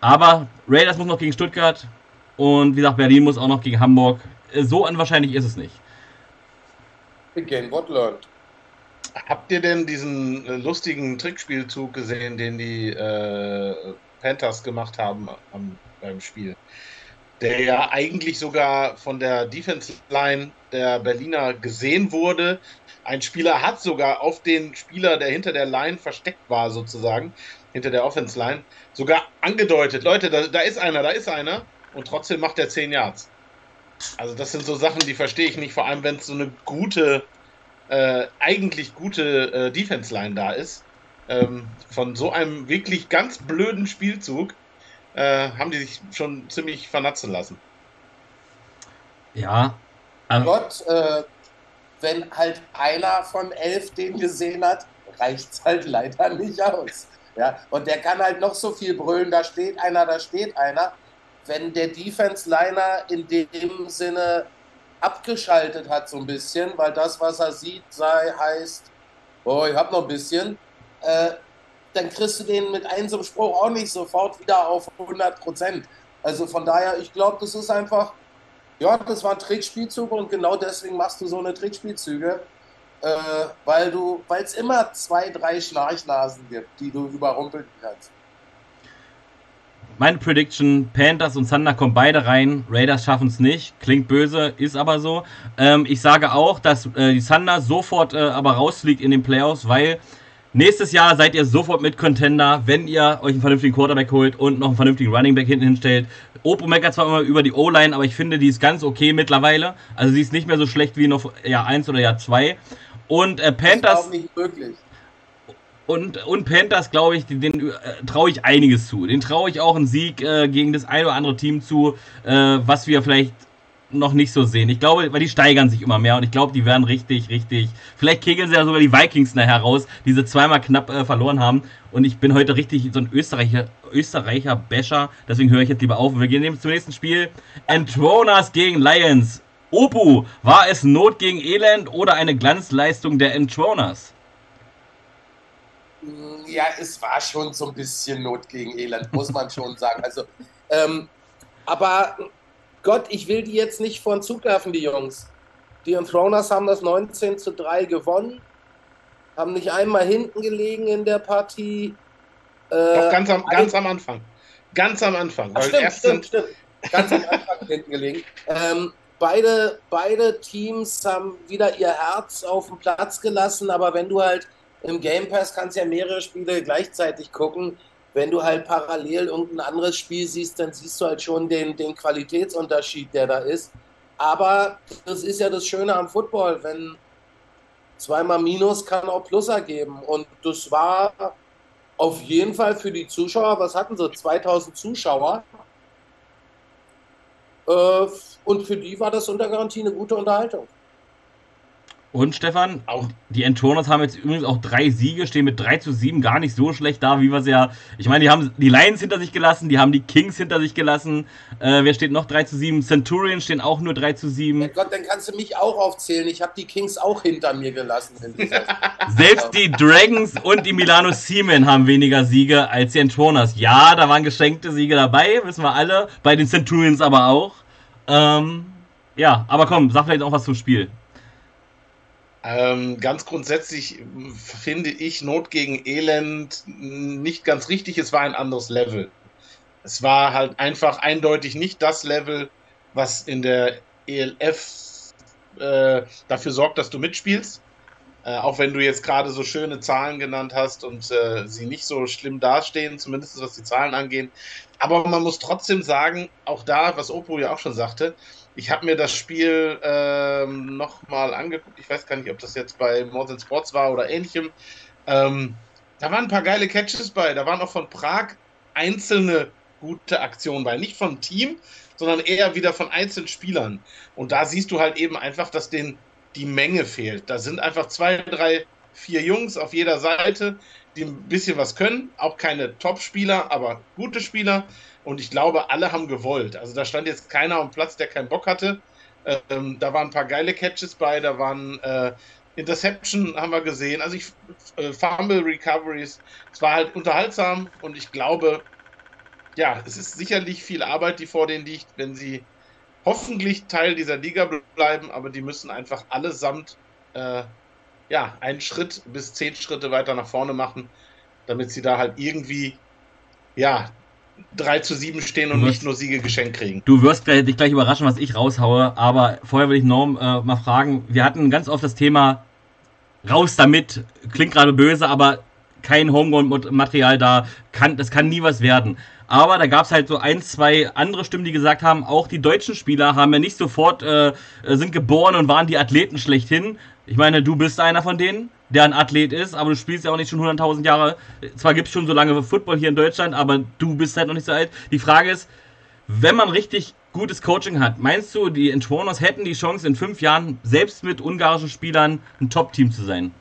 [SPEAKER 1] Aber Raiders muss noch gegen Stuttgart und wie gesagt, Berlin muss auch noch gegen Hamburg. Äh, so unwahrscheinlich ist es nicht.
[SPEAKER 2] Again, what learned?
[SPEAKER 3] Habt ihr denn diesen äh, lustigen Trickspielzug gesehen, den die äh, Panthers gemacht haben am, beim Spiel? der ja eigentlich sogar von der Defense Line der Berliner gesehen wurde. Ein Spieler hat sogar auf den Spieler, der hinter der Line versteckt war, sozusagen, hinter der Offense Line, sogar angedeutet: Leute, da, da ist einer, da ist einer. Und trotzdem macht er 10 Yards. Also, das sind so Sachen, die verstehe ich nicht, vor allem wenn es so eine gute, äh, eigentlich gute äh, Defense Line da ist. Ähm, von so einem wirklich ganz blöden Spielzug äh, haben die sich schon ziemlich vernatzen lassen.
[SPEAKER 1] Ja.
[SPEAKER 2] Ähm, Gott, äh, wenn halt einer von elf den gesehen hat, reicht es halt leider nicht aus. Ja, und der kann halt noch so viel brüllen, da steht einer, da steht einer. Wenn der Defense-Liner in dem Sinne abgeschaltet hat, so ein bisschen, weil das, was er sieht, sei, heißt, oh, ich hab noch ein bisschen, äh, dann kriegst du den mit einem Spruch auch nicht sofort wieder auf 100 Prozent. Also von daher, ich glaube, das ist einfach, ja, das war ein Trickspielzug und genau deswegen machst du so eine Trickspielzüge, äh, weil du, weil es immer zwei, drei Schnarchnasen gibt, die du überrumpeln kannst.
[SPEAKER 1] Meine Prediction: Panthers und Thunder kommen beide rein. Raiders schaffen es nicht. Klingt böse, ist aber so. Ähm, ich sage auch, dass äh, die Thunder sofort äh, aber rausfliegt in den Playoffs, weil Nächstes Jahr seid ihr sofort mit Contender, wenn ihr euch einen vernünftigen Quarterback holt und noch einen vernünftigen Running Back hinten hinstellt. Opo meckert zwar immer über die O-Line, aber ich finde, die ist ganz okay mittlerweile. Also sie ist nicht mehr so schlecht wie noch Jahr 1 oder Jahr 2. Und äh, Panthers.
[SPEAKER 2] nicht möglich.
[SPEAKER 1] Und, und Panthers, glaube ich, den äh, traue ich einiges zu. Den traue ich auch einen Sieg äh, gegen das ein oder andere Team zu, äh, was wir vielleicht noch nicht so sehen. Ich glaube, weil die steigern sich immer mehr und ich glaube, die werden richtig, richtig. Vielleicht kegeln sie ja sogar die Vikings nachher raus, die sie zweimal knapp äh, verloren haben. Und ich bin heute richtig so ein Österreicher, Österreicher Basher. Deswegen höre ich jetzt lieber auf. Und wir gehen zum nächsten Spiel. Entronas gegen Lions. Opu, war es Not gegen Elend oder eine Glanzleistung der Entroners?
[SPEAKER 2] Ja, es war schon so ein bisschen Not gegen Elend, muss man schon sagen. Also, ähm, aber Gott, ich will die jetzt nicht vor den Zug werfen, die Jungs. Die Enthroners haben das 19 zu 3 gewonnen, haben nicht einmal hinten gelegen in der Partie.
[SPEAKER 3] Äh, Doch ganz am, ganz am Anfang. Ganz am Anfang.
[SPEAKER 2] Ach, stimmt, stimmt, stimmt. Ganz am Anfang hinten gelegen. Ähm, beide, beide Teams haben wieder ihr Herz auf den Platz gelassen, aber wenn du halt im Game Pass kannst ja mehrere Spiele gleichzeitig gucken. Wenn du halt parallel irgendein anderes Spiel siehst, dann siehst du halt schon den, den Qualitätsunterschied, der da ist. Aber das ist ja das Schöne am Football, wenn zweimal Minus kann auch Plus ergeben. Und das war auf jeden Fall für die Zuschauer, was hatten sie, 2000 Zuschauer. Äh, und für die war das unter Garantie eine gute Unterhaltung.
[SPEAKER 1] Und Stefan, auch die Entoners haben jetzt übrigens auch drei Siege, stehen mit 3 zu 7 gar nicht so schlecht da, wie wir es ja. Ich meine, die haben die Lions hinter sich gelassen, die haben die Kings hinter sich gelassen. Äh, wer steht noch 3 zu 7? Centurions stehen auch nur 3 zu 7. Ja
[SPEAKER 2] Gott, dann kannst du mich auch aufzählen. Ich habe die Kings auch hinter mir gelassen.
[SPEAKER 1] Selbst die Dragons und die Milano Seamen haben weniger Siege als die Entoners. Ja, da waren geschenkte Siege dabei, wissen wir alle. Bei den Centurions aber auch. Ähm, ja, aber komm, sag vielleicht auch was zum Spiel.
[SPEAKER 3] Ähm, ganz grundsätzlich finde ich Not gegen Elend nicht ganz richtig. Es war ein anderes Level. Es war halt einfach eindeutig nicht das Level, was in der ELF äh, dafür sorgt, dass du mitspielst. Äh, auch wenn du jetzt gerade so schöne Zahlen genannt hast und äh, sie nicht so schlimm dastehen, zumindest was die Zahlen angehen. Aber man muss trotzdem sagen, auch da, was Oppo ja auch schon sagte, ich habe mir das Spiel ähm, nochmal angeguckt. Ich weiß gar nicht, ob das jetzt bei More Sports war oder ähnlichem. Ähm, da waren ein paar geile Catches bei. Da waren auch von Prag einzelne gute Aktionen bei. Nicht vom Team, sondern eher wieder von einzelnen Spielern. Und da siehst du halt eben einfach, dass denen die Menge fehlt. Da sind einfach zwei, drei, vier Jungs auf jeder Seite, die ein bisschen was können. Auch keine Top-Spieler, aber gute Spieler. Und ich glaube, alle haben gewollt. Also da stand jetzt keiner am Platz, der keinen Bock hatte. Ähm, da waren ein paar geile Catches bei, da waren äh, Interception, haben wir gesehen. Also ich, äh, Fumble Recoveries. Es war halt unterhaltsam und ich glaube, ja, es ist sicherlich viel Arbeit, die vor denen liegt, wenn sie hoffentlich Teil dieser Liga bleiben, aber die müssen einfach allesamt äh, ja, einen Schritt bis zehn Schritte weiter nach vorne machen, damit sie da halt irgendwie ja, 3 zu 7 stehen und nicht nur Siege geschenkt kriegen.
[SPEAKER 1] Du wirst gleich, dich gleich überraschen, was ich raushaue, aber vorher will ich Norm äh, mal fragen, wir hatten ganz oft das Thema raus damit, klingt gerade böse, aber kein Homegrown-Material da, kann, das kann nie was werden. Aber da gab es halt so ein, zwei andere Stimmen, die gesagt haben, auch die deutschen Spieler haben ja nicht sofort, äh, sind geboren und waren die Athleten schlechthin. Ich meine, du bist einer von denen der ein Athlet ist, aber du spielst ja auch nicht schon 100.000 Jahre. Zwar gibt es schon so lange Football hier in Deutschland, aber du bist halt noch nicht so alt. Die Frage ist, wenn man richtig gutes Coaching hat, meinst du, die Entwarners hätten die Chance in fünf Jahren, selbst mit ungarischen Spielern, ein Top-Team zu sein?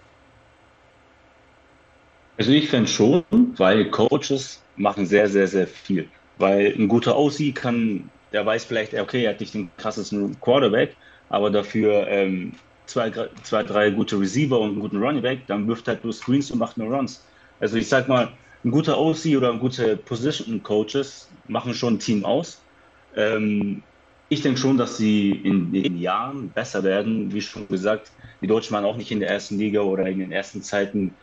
[SPEAKER 4] Also ich finde schon, weil Coaches machen sehr, sehr, sehr viel. Weil ein guter OC kann, der weiß vielleicht, okay, er hat nicht den krassesten Quarterback, aber dafür ähm, zwei, zwei, drei gute Receiver und einen guten Running Back, dann wirft halt nur Screens und macht nur Runs. Also ich sag mal, ein guter OC oder ein guter Position Coaches machen schon ein Team aus. Ähm, ich denke schon, dass sie in den Jahren besser werden. Wie schon gesagt, die Deutschen waren auch nicht in der ersten Liga oder in den ersten Zeiten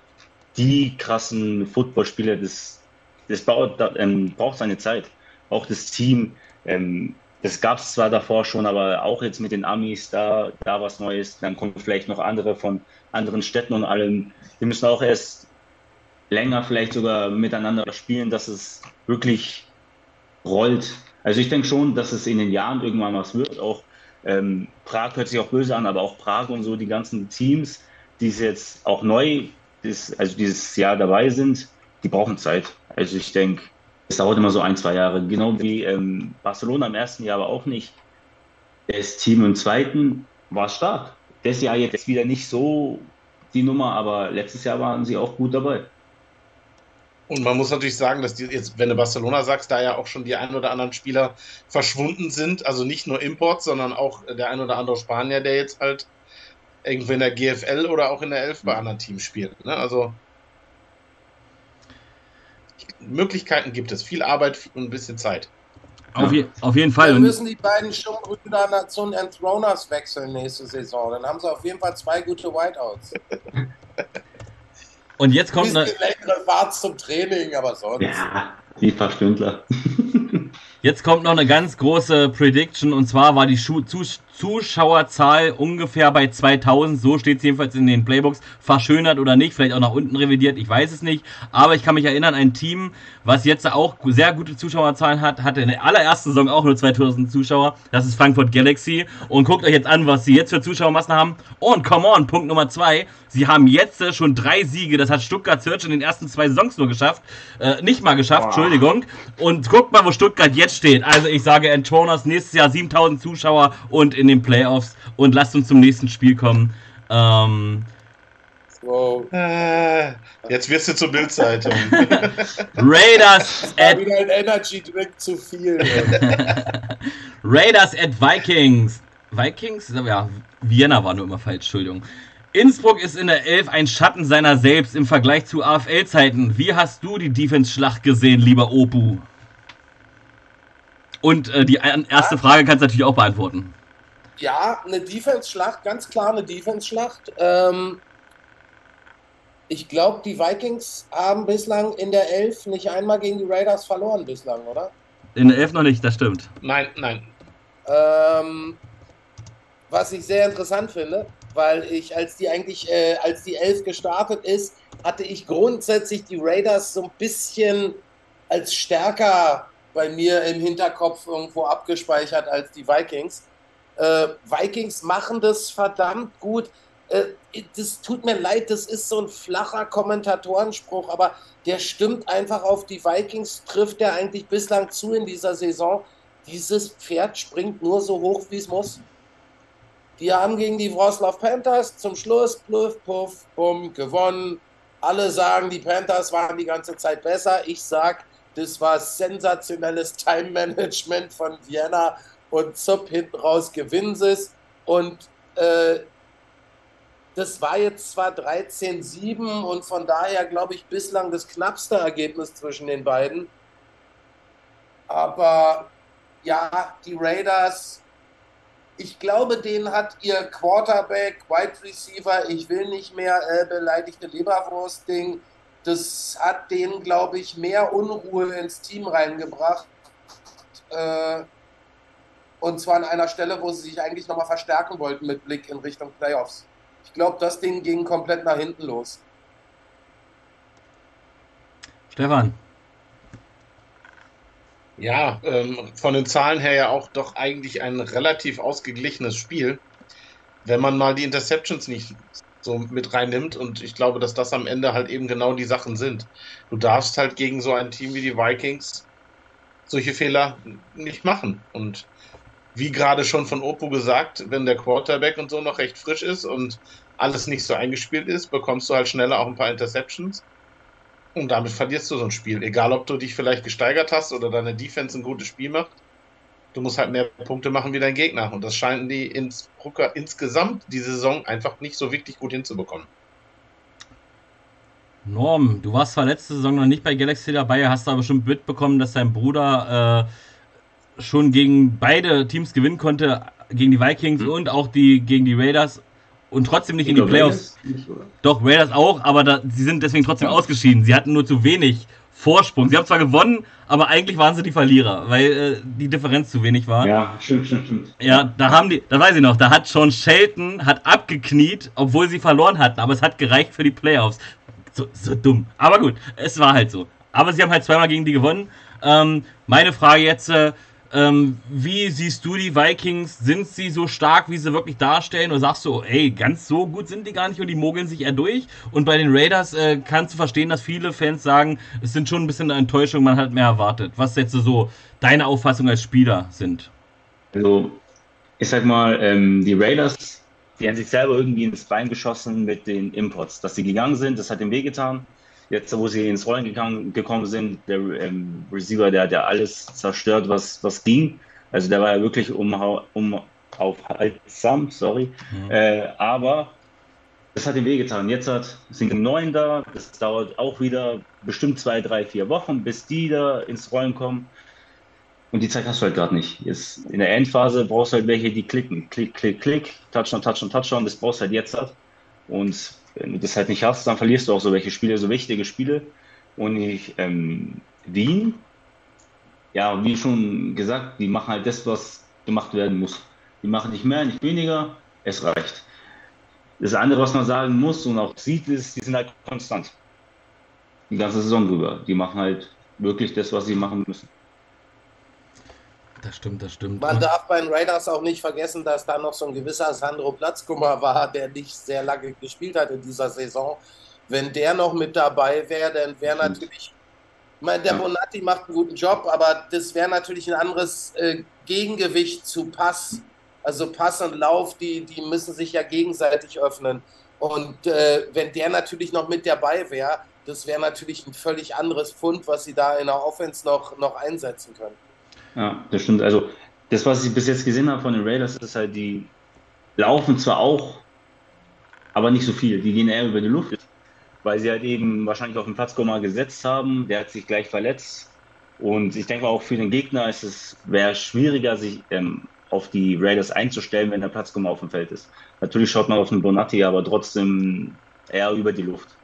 [SPEAKER 4] die krassen Footballspieler. Das, das braucht, ähm, braucht seine Zeit. Auch das Team. Ähm, das gab es zwar davor schon, aber auch jetzt mit den Amis, da, da was Neues. Dann kommen vielleicht noch andere von anderen Städten und allem. Die müssen auch erst länger vielleicht sogar miteinander spielen, dass es wirklich rollt. Also ich denke schon, dass es in den Jahren irgendwann was wird. Auch ähm, Prag hört sich auch böse an, aber auch Prag und so, die ganzen Teams, die jetzt auch neu, das, also dieses Jahr dabei sind, die brauchen Zeit. Also ich denke, es dauert immer so ein, zwei Jahre. Genau wie ähm, Barcelona im ersten Jahr aber auch nicht. Das Team im zweiten war stark. Das Jahr jetzt wieder nicht so die Nummer, aber letztes Jahr waren sie auch gut dabei.
[SPEAKER 3] Und man muss natürlich sagen, dass die jetzt, wenn du Barcelona sagst, da ja auch schon die ein oder anderen Spieler verschwunden sind. Also nicht nur Imports, sondern auch der ein oder andere Spanier, der jetzt halt irgendwo in der GFL oder auch in der Elf bei anderen Teams spielt. Ne? Also Möglichkeiten gibt es. Viel Arbeit und ein bisschen Zeit.
[SPEAKER 1] Auf, je, auf jeden Fall.
[SPEAKER 2] Dann müssen die beiden Schumbrüder zu den Enthroners wechseln nächste Saison. Dann haben sie auf jeden Fall zwei gute Whiteouts.
[SPEAKER 1] Und jetzt kommt
[SPEAKER 2] eine längere Fahrt zum Training, aber sonst.
[SPEAKER 4] Ja, wie paar Stündler.
[SPEAKER 1] Jetzt kommt noch eine ganz große Prediction und zwar war die Schu Zus Zuschauerzahl ungefähr bei 2000, so steht es jedenfalls in den Playbooks, verschönert oder nicht, vielleicht auch nach unten revidiert, ich weiß es nicht, aber ich kann mich erinnern, ein Team, was jetzt auch sehr gute Zuschauerzahlen hat, hatte in der allerersten Saison auch nur 2000 Zuschauer, das ist Frankfurt Galaxy. Und guckt euch jetzt an, was sie jetzt für Zuschauermassen haben. Und come on, Punkt Nummer zwei, sie haben jetzt schon drei Siege, das hat Stuttgart Search in den ersten zwei Saisons nur geschafft, äh, nicht mal geschafft, wow. Entschuldigung, und guckt mal, wo Stuttgart jetzt steht, also ich sage Entroners nächstes Jahr 7000 Zuschauer und in den Playoffs und lasst uns zum nächsten Spiel kommen. Ähm,
[SPEAKER 3] wow. Äh, jetzt wirst du zur Bildzeitung.
[SPEAKER 1] Raiders
[SPEAKER 2] at wieder ein Energy Drink zu viel.
[SPEAKER 1] Raiders at Vikings. Vikings? Ja, Vienna war nur immer falsch, Entschuldigung. Innsbruck ist in der Elf ein Schatten seiner selbst im Vergleich zu AFL-Zeiten. Wie hast du die Defense-Schlacht gesehen, lieber Opu? Und äh, die erste Frage kannst du natürlich auch beantworten
[SPEAKER 2] ja, eine Defense-Schlacht, ganz klar eine Defense-Schlacht. Ähm, ich glaube, die Vikings haben bislang in der Elf nicht einmal gegen die Raiders verloren bislang, oder?
[SPEAKER 1] In der Elf noch nicht, das stimmt.
[SPEAKER 3] Nein, nein.
[SPEAKER 2] Ähm, was ich sehr interessant finde, weil ich, als die eigentlich, äh, als die Elf gestartet ist, hatte ich grundsätzlich die Raiders so ein bisschen als stärker bei mir im Hinterkopf irgendwo abgespeichert als die Vikings. Äh, Vikings machen das verdammt gut. Äh, das tut mir leid, das ist so ein flacher Kommentatorenspruch, aber der stimmt einfach auf die Vikings, trifft der eigentlich bislang zu in dieser Saison. Dieses Pferd springt nur so hoch, wie es muss. Die haben gegen die Wroclaw Panthers zum Schluss, pluff, puff, bumm, gewonnen. Alle sagen, die Panthers waren die ganze Zeit besser. Ich sag, das war sensationelles Time Management von Vienna und Zopp hinten raus gewinnen sie es. Und äh, das war jetzt zwar 13-7 und von daher glaube ich bislang das knappste Ergebnis zwischen den beiden. Aber ja, die Raiders, ich glaube, denen hat ihr Quarterback, Wide Receiver, ich will nicht mehr äh, beleidigte Leberwurst-Ding, das hat denen, glaube ich, mehr Unruhe ins Team reingebracht. Äh, und zwar an einer Stelle, wo sie sich eigentlich nochmal verstärken wollten mit Blick in Richtung Playoffs. Ich glaube, das Ding ging komplett nach hinten los.
[SPEAKER 1] Stefan.
[SPEAKER 3] Ja, ähm, von den Zahlen her ja auch doch eigentlich ein relativ ausgeglichenes Spiel, wenn man mal die Interceptions nicht so mit reinnimmt. Und ich glaube, dass das am Ende halt eben genau die Sachen sind. Du darfst halt gegen so ein Team wie die Vikings solche Fehler nicht machen. Und wie gerade schon von Oppo gesagt, wenn der Quarterback und so noch recht frisch ist und alles nicht so eingespielt ist, bekommst du halt schneller auch ein paar Interceptions. Und damit verlierst du so ein Spiel. Egal, ob du dich vielleicht gesteigert hast oder deine Defense ein gutes Spiel macht. Du musst halt mehr Punkte machen wie dein Gegner. Und das scheinen die Innsbrucker insgesamt die Saison einfach nicht so wirklich gut hinzubekommen.
[SPEAKER 1] Norm, du warst zwar letzte Saison noch nicht bei Galaxy dabei, hast aber schon mitbekommen, dass dein Bruder äh, schon gegen beide Teams gewinnen konnte, gegen die Vikings mhm. und auch die gegen die Raiders und trotzdem nicht in die Playoffs. Raiders? Doch, Raiders auch, aber da, sie sind deswegen trotzdem ja. ausgeschieden. Sie hatten nur zu wenig Vorsprung. Sie haben zwar gewonnen, aber eigentlich waren sie die Verlierer, weil äh, die Differenz zu wenig war.
[SPEAKER 4] Ja, stimmt, stimmt, stimmt.
[SPEAKER 1] Ja, da haben die, da weiß ich noch, da hat schon Shelton hat abgekniet, obwohl sie verloren hatten, aber es hat gereicht für die Playoffs. So, so dumm. Aber gut, es war halt so. Aber sie haben halt zweimal gegen die gewonnen. Ähm, meine Frage jetzt, äh, ähm, wie siehst du die Vikings? Sind sie so stark, wie sie wirklich darstellen? Oder sagst du, ey, ganz so gut sind die gar nicht und die mogeln sich eher durch? Und bei den Raiders äh, kannst du verstehen, dass viele Fans sagen, es sind schon ein bisschen eine Enttäuschung, man hat mehr erwartet. Was jetzt so deine Auffassung als Spieler sind?
[SPEAKER 4] Also, ich sag mal, ähm, die Raiders, die haben sich selber irgendwie ins Bein geschossen mit den Imports. Dass sie gegangen sind, das hat ihm wehgetan. Jetzt, wo sie ins Rollen gegangen, gekommen sind, der ähm, Receiver, der hat ja alles zerstört, was, was ging. Also der war ja wirklich um, um aufhaltsam, sorry. Mhm. Äh, aber das hat ihm wehgetan. Jetzt hat, sind neun da. Das dauert auch wieder bestimmt zwei, drei, vier Wochen, bis die da ins Rollen kommen. Und die Zeit hast du halt gerade nicht. Jetzt in der Endphase brauchst du halt welche, die klicken. Klick, klick, klick, Touchdown, Touchdown, Touchdown. Das brauchst du halt jetzt. Halt. Und wenn du das halt nicht hast, dann verlierst du auch so welche Spiele, so wichtige Spiele. Und ich, ähm, Wien, ja, wie schon gesagt, die machen halt das, was gemacht werden muss. Die machen nicht mehr, nicht weniger, es reicht. Das andere, was man sagen muss und auch sieht, ist, die sind halt konstant. Die ganze Saison drüber. Die machen halt wirklich das, was sie machen müssen.
[SPEAKER 1] Das stimmt, das stimmt.
[SPEAKER 2] Man darf bei den Raiders auch nicht vergessen, dass da noch so ein gewisser Sandro Platzkummer war, der nicht sehr lange gespielt hat in dieser Saison. Wenn der noch mit dabei wäre, dann wäre natürlich. Ich meine, der Bonatti macht einen guten Job, aber das wäre natürlich ein anderes äh, Gegengewicht zu Pass. Also Pass und Lauf, die, die müssen sich ja gegenseitig öffnen. Und äh, wenn der natürlich noch mit dabei wäre, das wäre natürlich ein völlig anderes Pfund, was sie da in der Offense noch, noch einsetzen können.
[SPEAKER 4] Ja, das stimmt. Also das, was ich bis jetzt gesehen habe von den Raiders, ist halt, die laufen zwar auch, aber nicht so viel. Die gehen eher über die Luft, weil sie halt eben wahrscheinlich auf den Platzkomma gesetzt haben. Der hat sich gleich verletzt. Und ich denke auch für den Gegner ist es wäre schwieriger, sich ähm, auf die Raiders einzustellen, wenn der Platzkomma auf dem Feld ist. Natürlich schaut man auf den Bonatti, aber trotzdem eher über die Luft.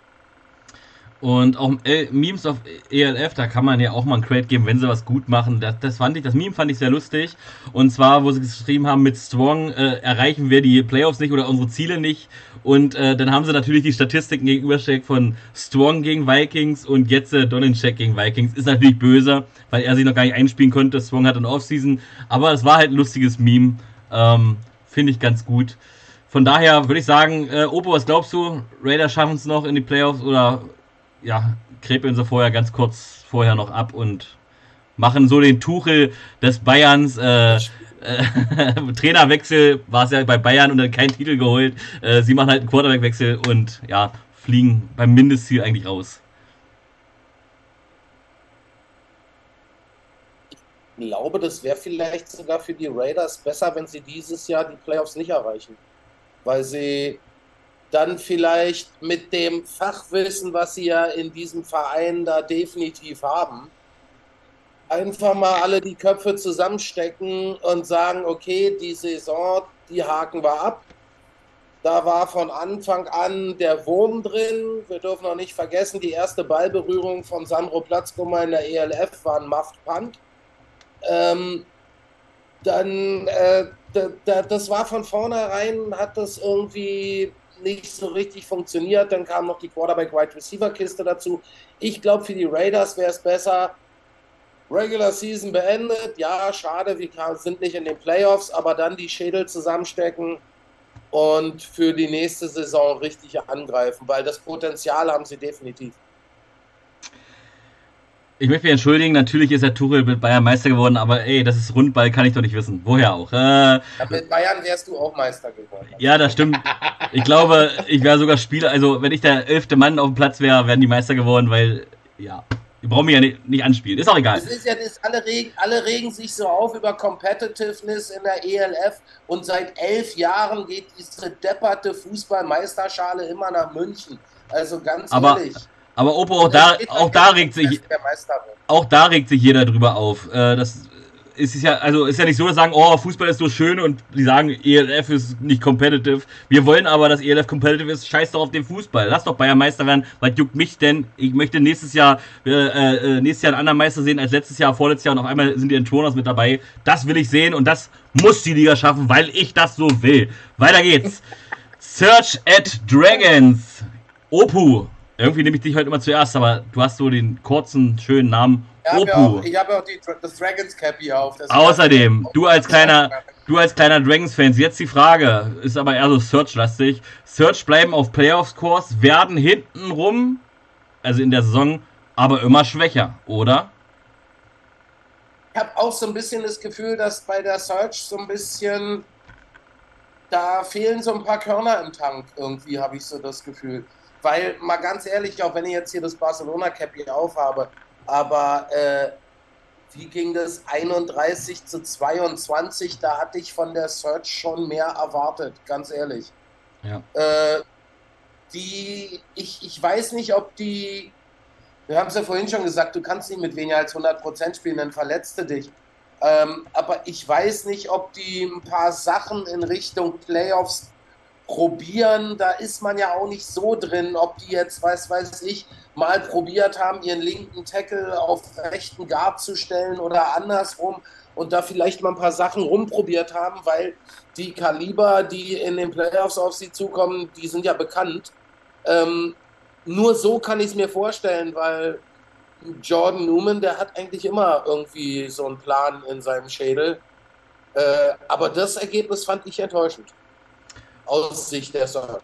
[SPEAKER 1] Und auch äh, Memes auf ELF, da kann man ja auch mal ein Crate geben, wenn sie was gut machen. Das, das fand ich, das Meme fand ich sehr lustig. Und zwar, wo sie geschrieben haben, mit Strong äh, erreichen wir die Playoffs nicht oder unsere Ziele nicht. Und äh, dann haben sie natürlich die Statistiken gegenübersteckt von Strong gegen Vikings und jetzt äh, Donincheck gegen Vikings. Ist natürlich böse, weil er sich noch gar nicht einspielen konnte. Strong hat eine Offseason. Aber es war halt ein lustiges Meme. Ähm, Finde ich ganz gut. Von daher würde ich sagen, äh, Opo, was glaubst du? Raiders schaffen es noch in die Playoffs oder ja, krepeln sie vorher ganz kurz vorher noch ab und machen so den Tuchel des Bayerns. Äh, äh, Trainerwechsel war es ja bei Bayern und dann keinen Titel geholt. Äh, sie machen halt einen Quarterback-Wechsel und ja, fliegen beim Mindestziel eigentlich raus.
[SPEAKER 2] Ich glaube, das wäre vielleicht sogar für die Raiders besser, wenn sie dieses Jahr die Playoffs nicht erreichen. Weil sie dann vielleicht mit dem Fachwissen, was sie ja in diesem Verein da definitiv haben, einfach mal alle die Köpfe zusammenstecken und sagen, okay, die Saison, die haken wir ab. Da war von Anfang an der Wurm drin. Wir dürfen noch nicht vergessen, die erste Ballberührung von Sandro Platzkummer in der ELF war ein Muffed-Punt. Ähm, dann, äh, das war von vornherein, hat das irgendwie nicht so richtig funktioniert. Dann kam noch die Quarterback-Wide-Receiver-Kiste dazu. Ich glaube, für die Raiders wäre es besser, Regular Season beendet. Ja, schade, wir sind nicht in den Playoffs, aber dann die Schädel zusammenstecken und für die nächste Saison richtig angreifen, weil das Potenzial haben sie definitiv.
[SPEAKER 1] Ich möchte mich entschuldigen, natürlich ist der Tuchel mit Bayern Meister geworden, aber ey, das ist Rundball, kann ich doch nicht wissen. Woher auch? Äh,
[SPEAKER 2] ja, mit Bayern wärst du auch Meister geworden.
[SPEAKER 1] Ja, das stimmt. Ich glaube, ich wäre sogar Spieler, also wenn ich der elfte Mann auf dem Platz wäre, wären die Meister geworden, weil, ja, die brauchen mich ja nicht, nicht anspielen. Ist auch egal.
[SPEAKER 2] Es ist ja, das, alle, regen, alle regen sich so auf über Competitiveness in der ELF und seit elf Jahren geht diese depperte Fußballmeisterschale immer nach München. Also ganz
[SPEAKER 1] aber,
[SPEAKER 2] ehrlich.
[SPEAKER 1] Aber Opo, auch da, auch da regt sich, auch da regt sich jeder drüber auf. Äh, das ist ja, also ist ja nicht so, dass sagen, oh, Fußball ist so schön und die sagen, ELF ist nicht competitive. Wir wollen aber, dass ELF competitive ist. Scheiß doch auf den Fußball. Lass doch Bayern Meister werden. Was juckt mich denn? Ich möchte nächstes Jahr, äh, äh, nächstes Jahr einen anderen Meister sehen als letztes Jahr, vorletztes Jahr und auf einmal sind die Enturners mit dabei. Das will ich sehen und das muss die Liga schaffen, weil ich das so will. Weiter geht's. Search at Dragons. Opu, irgendwie nehme ich dich heute immer zuerst, aber du hast so den kurzen, schönen Namen
[SPEAKER 2] ja, Opu. ich habe ja auch die, das Dragons Cap hier auf.
[SPEAKER 1] Außerdem, du als kleiner, du als kleiner Dragons-Fans, jetzt die Frage, ist aber eher so Search-lastig. Search bleiben auf Playoffs-Kurs, werden hintenrum, also in der Saison, aber immer schwächer, oder?
[SPEAKER 2] Ich habe auch so ein bisschen das Gefühl, dass bei der Search so ein bisschen, da fehlen so ein paar Körner im Tank, irgendwie habe ich so das Gefühl. Weil, mal ganz ehrlich, auch wenn ich jetzt hier das Barcelona-Cap hier aufhabe, aber äh, wie ging das? 31 zu 22, da hatte ich von der Search schon mehr erwartet, ganz ehrlich.
[SPEAKER 1] Ja.
[SPEAKER 2] Äh, die, ich, ich weiß nicht, ob die, wir haben es ja vorhin schon gesagt, du kannst nicht mit weniger als 100% spielen, dann verletzt du dich. Ähm, aber ich weiß nicht, ob die ein paar Sachen in Richtung Playoffs probieren. Da ist man ja auch nicht so drin, ob die jetzt, weiß, weiß ich, mal probiert haben, ihren linken Tackle auf rechten Guard zu stellen oder andersrum und da vielleicht mal ein paar Sachen rumprobiert haben, weil die Kaliber, die in den Playoffs auf sie zukommen, die sind ja bekannt. Ähm, nur so kann ich es mir vorstellen, weil Jordan Newman, der hat eigentlich immer irgendwie so einen Plan in seinem Schädel. Äh, aber das Ergebnis fand ich enttäuschend. Aus Sicht der Search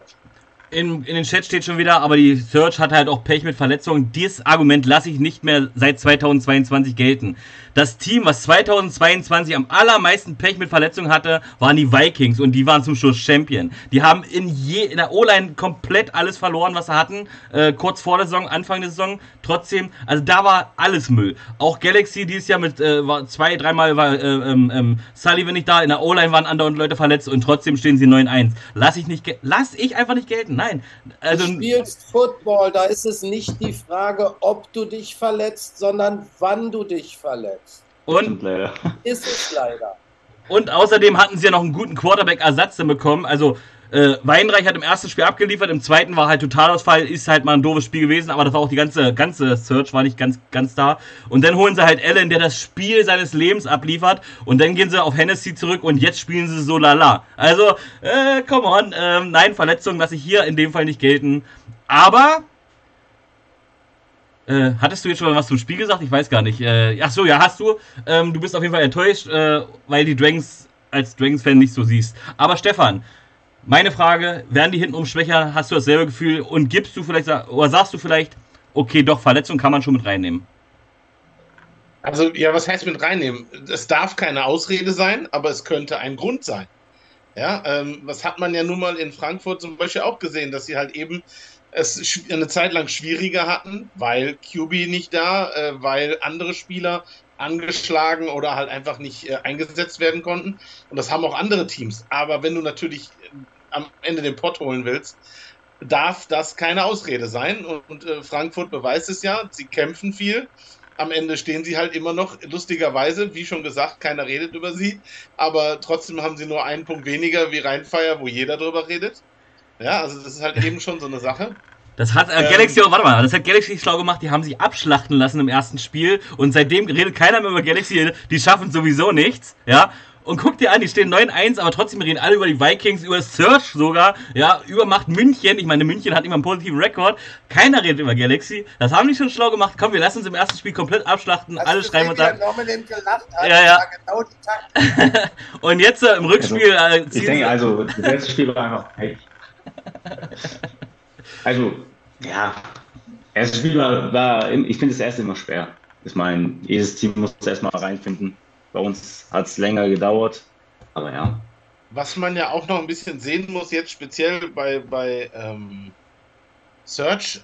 [SPEAKER 1] in, in den Chat steht schon wieder, aber die Search hat halt auch Pech mit Verletzungen. Dieses Argument lasse ich nicht mehr seit 2022 gelten. Das Team, was 2022 am allermeisten Pech mit Verletzungen hatte, waren die Vikings und die waren zum Schluss Champion. Die haben in, je, in der O-Line komplett alles verloren, was sie hatten, äh, kurz vor der Saison, Anfang der Saison. Trotzdem, also da war alles Müll. Auch Galaxy dieses Jahr mit äh, war zwei, dreimal war äh, ähm, ähm, Sullivan nicht da, in der O-Line waren andere Leute verletzt und trotzdem stehen sie 9-1. Lass ich nicht, lass ich einfach nicht gelten. Nein.
[SPEAKER 2] Also, du spielst Football, da ist es nicht die Frage, ob du dich verletzt, sondern wann du dich verletzt.
[SPEAKER 1] Und
[SPEAKER 2] ist es leider.
[SPEAKER 1] Und außerdem hatten sie ja noch einen guten Quarterback-Ersatz bekommen. Also äh, Weinreich hat im ersten Spiel abgeliefert, im zweiten war halt Totalausfall, ist halt mal ein doofes Spiel gewesen, aber das war auch die ganze, ganze Search, war nicht ganz, ganz da. Und dann holen sie halt Allen, der das Spiel seines Lebens abliefert, und dann gehen sie auf Hennessy zurück und jetzt spielen sie so lala. Also, äh, come on, ähm, nein, Verletzungen lasse ich hier in dem Fall nicht gelten. Aber äh, hattest du jetzt schon was zum Spiel gesagt? Ich weiß gar nicht. Äh, ach so, ja, hast du. Ähm, du bist auf jeden Fall enttäuscht, äh, weil die Dragons als Dragons-Fan nicht so siehst. Aber Stefan, meine Frage, werden die hintenrum schwächer? Hast du dasselbe Gefühl? Und gibst du vielleicht, oder sagst du vielleicht, okay, doch, Verletzung kann man schon mit reinnehmen?
[SPEAKER 3] Also, ja, was heißt mit reinnehmen? Es darf keine Ausrede sein, aber es könnte ein Grund sein. Ja, ähm, was hat man ja nun mal in Frankfurt zum Beispiel auch gesehen, dass sie halt eben es eine Zeit lang schwieriger hatten, weil QB nicht da, äh, weil andere Spieler angeschlagen oder halt einfach nicht äh, eingesetzt werden konnten. Und das haben auch andere Teams. Aber wenn du natürlich äh, am Ende den Pott holen willst, darf das keine Ausrede sein. Und, und äh, Frankfurt beweist es ja, sie kämpfen viel. Am Ende stehen sie halt immer noch, lustigerweise, wie schon gesagt, keiner redet über sie, aber trotzdem haben sie nur einen Punkt weniger wie Rheinfeier, wo jeder drüber redet. Ja, also das ist halt eben schon so eine Sache.
[SPEAKER 1] Das hat äh, Galaxy, ähm, warte mal, das hat Galaxy schlau gemacht, die haben sich abschlachten lassen im ersten Spiel und seitdem redet keiner mehr über Galaxy, die schaffen sowieso nichts, ja. Und guck dir an, die stehen 9-1, aber trotzdem reden alle über die Vikings, über Search sogar, ja, über Macht München. Ich meine, München hat immer einen positiven Rekord. Keiner redet über Galaxy. Das haben die schon schlau gemacht. Komm, wir lassen uns im ersten Spiel komplett abschlachten. Hast alle schreiben uns an. Ja, ja. Genau und jetzt äh, im Rückspiel.
[SPEAKER 4] Also, äh, ich denke, also, das letzte Spiel war einfach Pech. Also, ja, erstes Spiel war, war ich finde das erste immer schwer. Ich meine, jedes Team muss erstmal reinfinden. Bei uns hat es länger gedauert, aber ja.
[SPEAKER 3] Was man ja auch noch ein bisschen sehen muss, jetzt speziell bei, bei ähm, Search,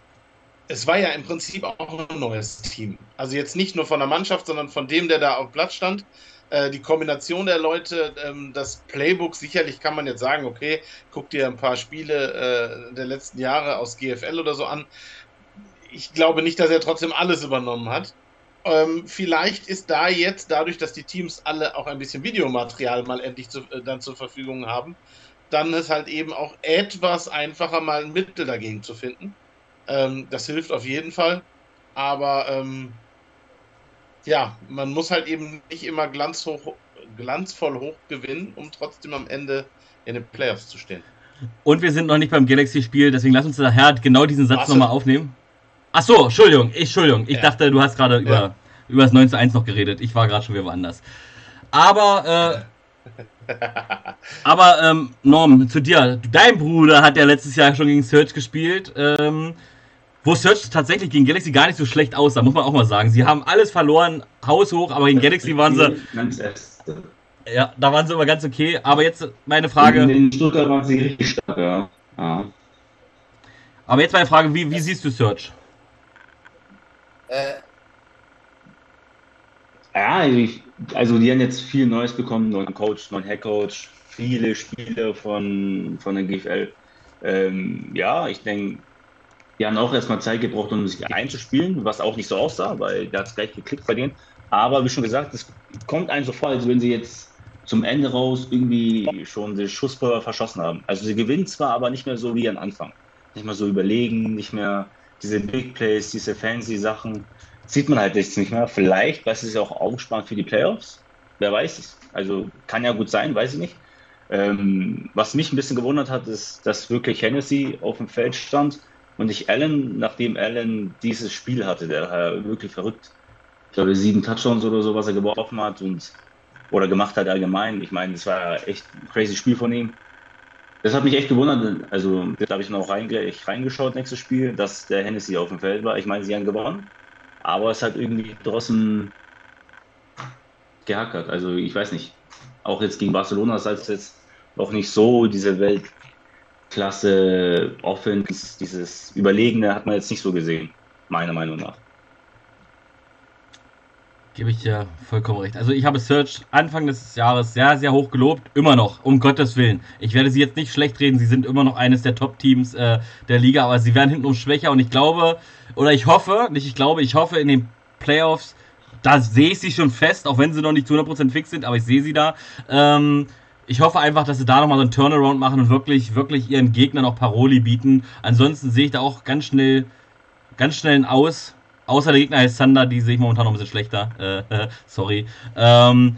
[SPEAKER 3] es war ja im Prinzip auch ein neues Team. Also jetzt nicht nur von der Mannschaft, sondern von dem, der da auf Platz stand. Äh, die Kombination der Leute, ähm, das Playbook, sicherlich kann man jetzt sagen, okay, guck dir ein paar Spiele äh, der letzten Jahre aus GFL oder so an. Ich glaube nicht, dass er trotzdem alles übernommen hat. Ähm, vielleicht ist da jetzt, dadurch, dass die Teams alle auch ein bisschen Videomaterial mal endlich zu, äh, dann zur Verfügung haben, dann ist halt eben auch etwas einfacher, mal ein Mittel dagegen zu finden. Ähm, das hilft auf jeden Fall. Aber ähm, ja, man muss halt eben nicht immer glanzhoch, glanzvoll hoch gewinnen, um trotzdem am Ende in den Playoffs zu stehen.
[SPEAKER 1] Und wir sind noch nicht beim Galaxy-Spiel, deswegen lass uns daher genau diesen Satz nochmal aufnehmen. Ach so, Entschuldigung, ich, Entschuldigung. Ich ja. dachte, du hast gerade über, ja. über das 9 zu 1 noch geredet. Ich war gerade schon wieder woanders. Aber, äh, aber ähm, Norm, zu dir. Dein Bruder hat ja letztes Jahr schon gegen Search gespielt. Ähm, wo Search tatsächlich gegen Galaxy gar nicht so schlecht aussah, muss man auch mal sagen. Sie haben alles verloren, haushoch, aber gegen Galaxy waren sie. Ja, da waren sie aber ganz okay. Aber jetzt meine Frage. In Stuttgart waren sie richtig stark, ja. ja. Aber jetzt meine Frage, wie, wie siehst du Search?
[SPEAKER 4] Äh. Ja, also, also die haben jetzt viel Neues bekommen, neuen Coach, neuen Headcoach, viele Spiele von, von der GFL Ähm, ja, ich denke, die haben auch erstmal Zeit gebraucht, um sich einzuspielen, was auch nicht so aussah, weil da hat es gleich geklickt bei denen. Aber wie schon gesagt, es kommt einem so vor, als wenn sie jetzt zum Ende raus irgendwie schon den Schusspulver verschossen haben. Also sie gewinnen zwar, aber nicht mehr so wie am Anfang. Nicht mehr so überlegen, nicht mehr diese Big Plays, diese fancy Sachen. Sieht man halt jetzt nicht mehr. Vielleicht, weil es ist ja auch aufgespannt für die Playoffs. Wer weiß es. Also kann ja gut sein, weiß ich nicht. Ähm, was mich ein bisschen gewundert hat, ist, dass wirklich Hennessy auf dem Feld stand und nicht Allen, nachdem Allen dieses Spiel hatte, der war wirklich verrückt. Ich glaube, sieben Touchdowns oder so, was er geworfen hat und oder gemacht hat allgemein. Ich meine, das war echt ein crazy Spiel von ihm. Das hat mich echt gewundert. Also, da habe ich noch reingeschaut, nächstes Spiel, dass der Hennessy auf dem Feld war. Ich meine, sie haben gewonnen, aber es hat irgendwie draußen gehackert. Also, ich weiß nicht. Auch jetzt gegen Barcelona ist es jetzt auch nicht so diese Weltklasse Offense, dieses Überlegene hat man jetzt nicht so gesehen, meiner Meinung nach.
[SPEAKER 1] Gebe ich dir vollkommen recht. Also ich habe Search Anfang des Jahres sehr, sehr hoch gelobt. Immer noch, um Gottes Willen. Ich werde sie jetzt nicht schlecht reden. Sie sind immer noch eines der Top-Teams äh, der Liga, aber sie werden hintenrum schwächer. Und ich glaube, oder ich hoffe, nicht ich glaube, ich hoffe in den Playoffs, da sehe ich sie schon fest, auch wenn sie noch nicht zu 100% fix sind, aber ich sehe sie da. Ähm, ich hoffe einfach, dass sie da nochmal so einen Turnaround machen und wirklich, wirklich ihren Gegnern auch Paroli bieten. Ansonsten sehe ich da auch ganz schnell, ganz schnell ein Aus Außer der Gegner heißt Thunder, die sehe ich momentan noch ein bisschen schlechter. Äh, sorry. Ähm,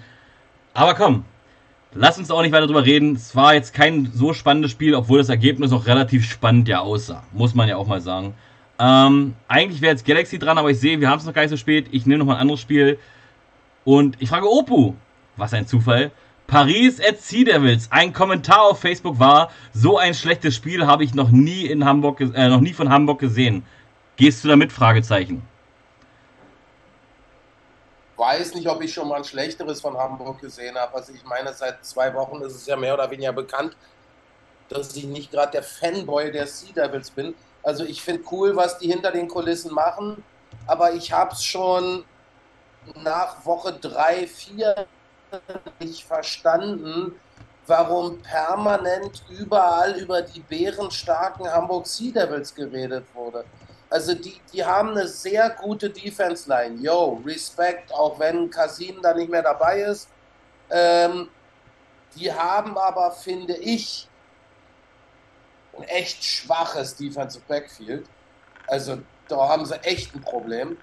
[SPEAKER 1] aber komm, lass uns auch nicht weiter drüber reden. Es war jetzt kein so spannendes Spiel, obwohl das Ergebnis auch relativ spannend ja aussah. Muss man ja auch mal sagen. Ähm, eigentlich wäre jetzt Galaxy dran, aber ich sehe, wir haben es noch gar nicht so spät. Ich nehme noch mal ein anderes Spiel. Und ich frage Opu, was ein Zufall. Paris at Sea Devils. Ein Kommentar auf Facebook war, so ein schlechtes Spiel habe ich noch nie in Hamburg, äh, noch nie von Hamburg gesehen. Gehst du damit? Fragezeichen
[SPEAKER 2] weiß nicht, ob ich schon mal ein schlechteres von Hamburg gesehen habe. Also ich meine, seit zwei Wochen ist es ja mehr oder weniger bekannt, dass ich nicht gerade der Fanboy der Sea Devils bin. Also ich finde cool, was die hinter den Kulissen machen, aber ich habe es schon nach Woche drei, vier nicht verstanden, warum permanent überall über die bärenstarken Hamburg Sea Devils geredet wurde. Also die, die haben eine sehr gute Defense-Line. Yo, Respekt, auch wenn Kasim da nicht mehr dabei ist. Ähm, die haben aber, finde ich, ein echt schwaches Defensive Backfield. Also da haben sie echt ein Problem.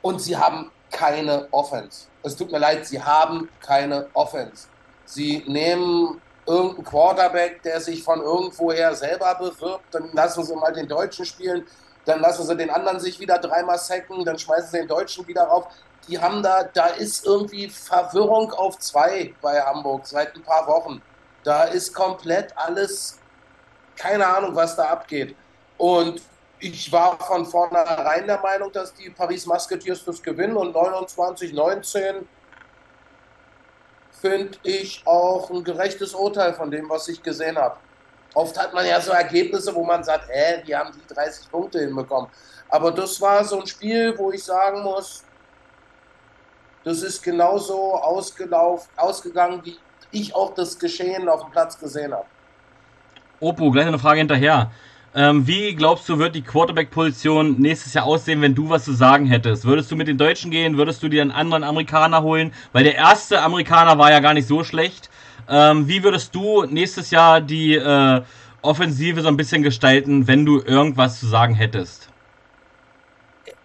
[SPEAKER 2] Und sie haben keine Offense. Es tut mir leid, sie haben keine Offense. Sie nehmen irgendein Quarterback, der sich von irgendwoher selber bewirbt, dann lassen sie mal den Deutschen spielen, dann lassen sie den anderen sich wieder dreimal sacken, dann schmeißen sie den Deutschen wieder rauf. Die haben da, da ist irgendwie Verwirrung auf zwei bei Hamburg seit ein paar Wochen. Da ist komplett alles, keine Ahnung, was da abgeht. Und ich war von vornherein der Meinung, dass die Paris Musketeers das gewinnen und 29, 19 finde ich auch ein gerechtes Urteil von dem, was ich gesehen habe. Oft hat man ja so Ergebnisse, wo man sagt, hä, die haben die 30 Punkte hinbekommen. Aber das war so ein Spiel, wo ich sagen muss, das ist genauso ausgelaufen, ausgegangen, wie ich auch das Geschehen auf dem Platz gesehen habe.
[SPEAKER 1] Opo, gleich eine Frage hinterher. Ähm, wie glaubst du, wird die Quarterback-Position nächstes Jahr aussehen, wenn du was zu sagen hättest? Würdest du mit den Deutschen gehen? Würdest du dir einen anderen Amerikaner holen? Weil der erste Amerikaner war ja gar nicht so schlecht. Ähm, wie würdest du nächstes Jahr die äh, Offensive so ein bisschen gestalten, wenn du irgendwas zu sagen hättest?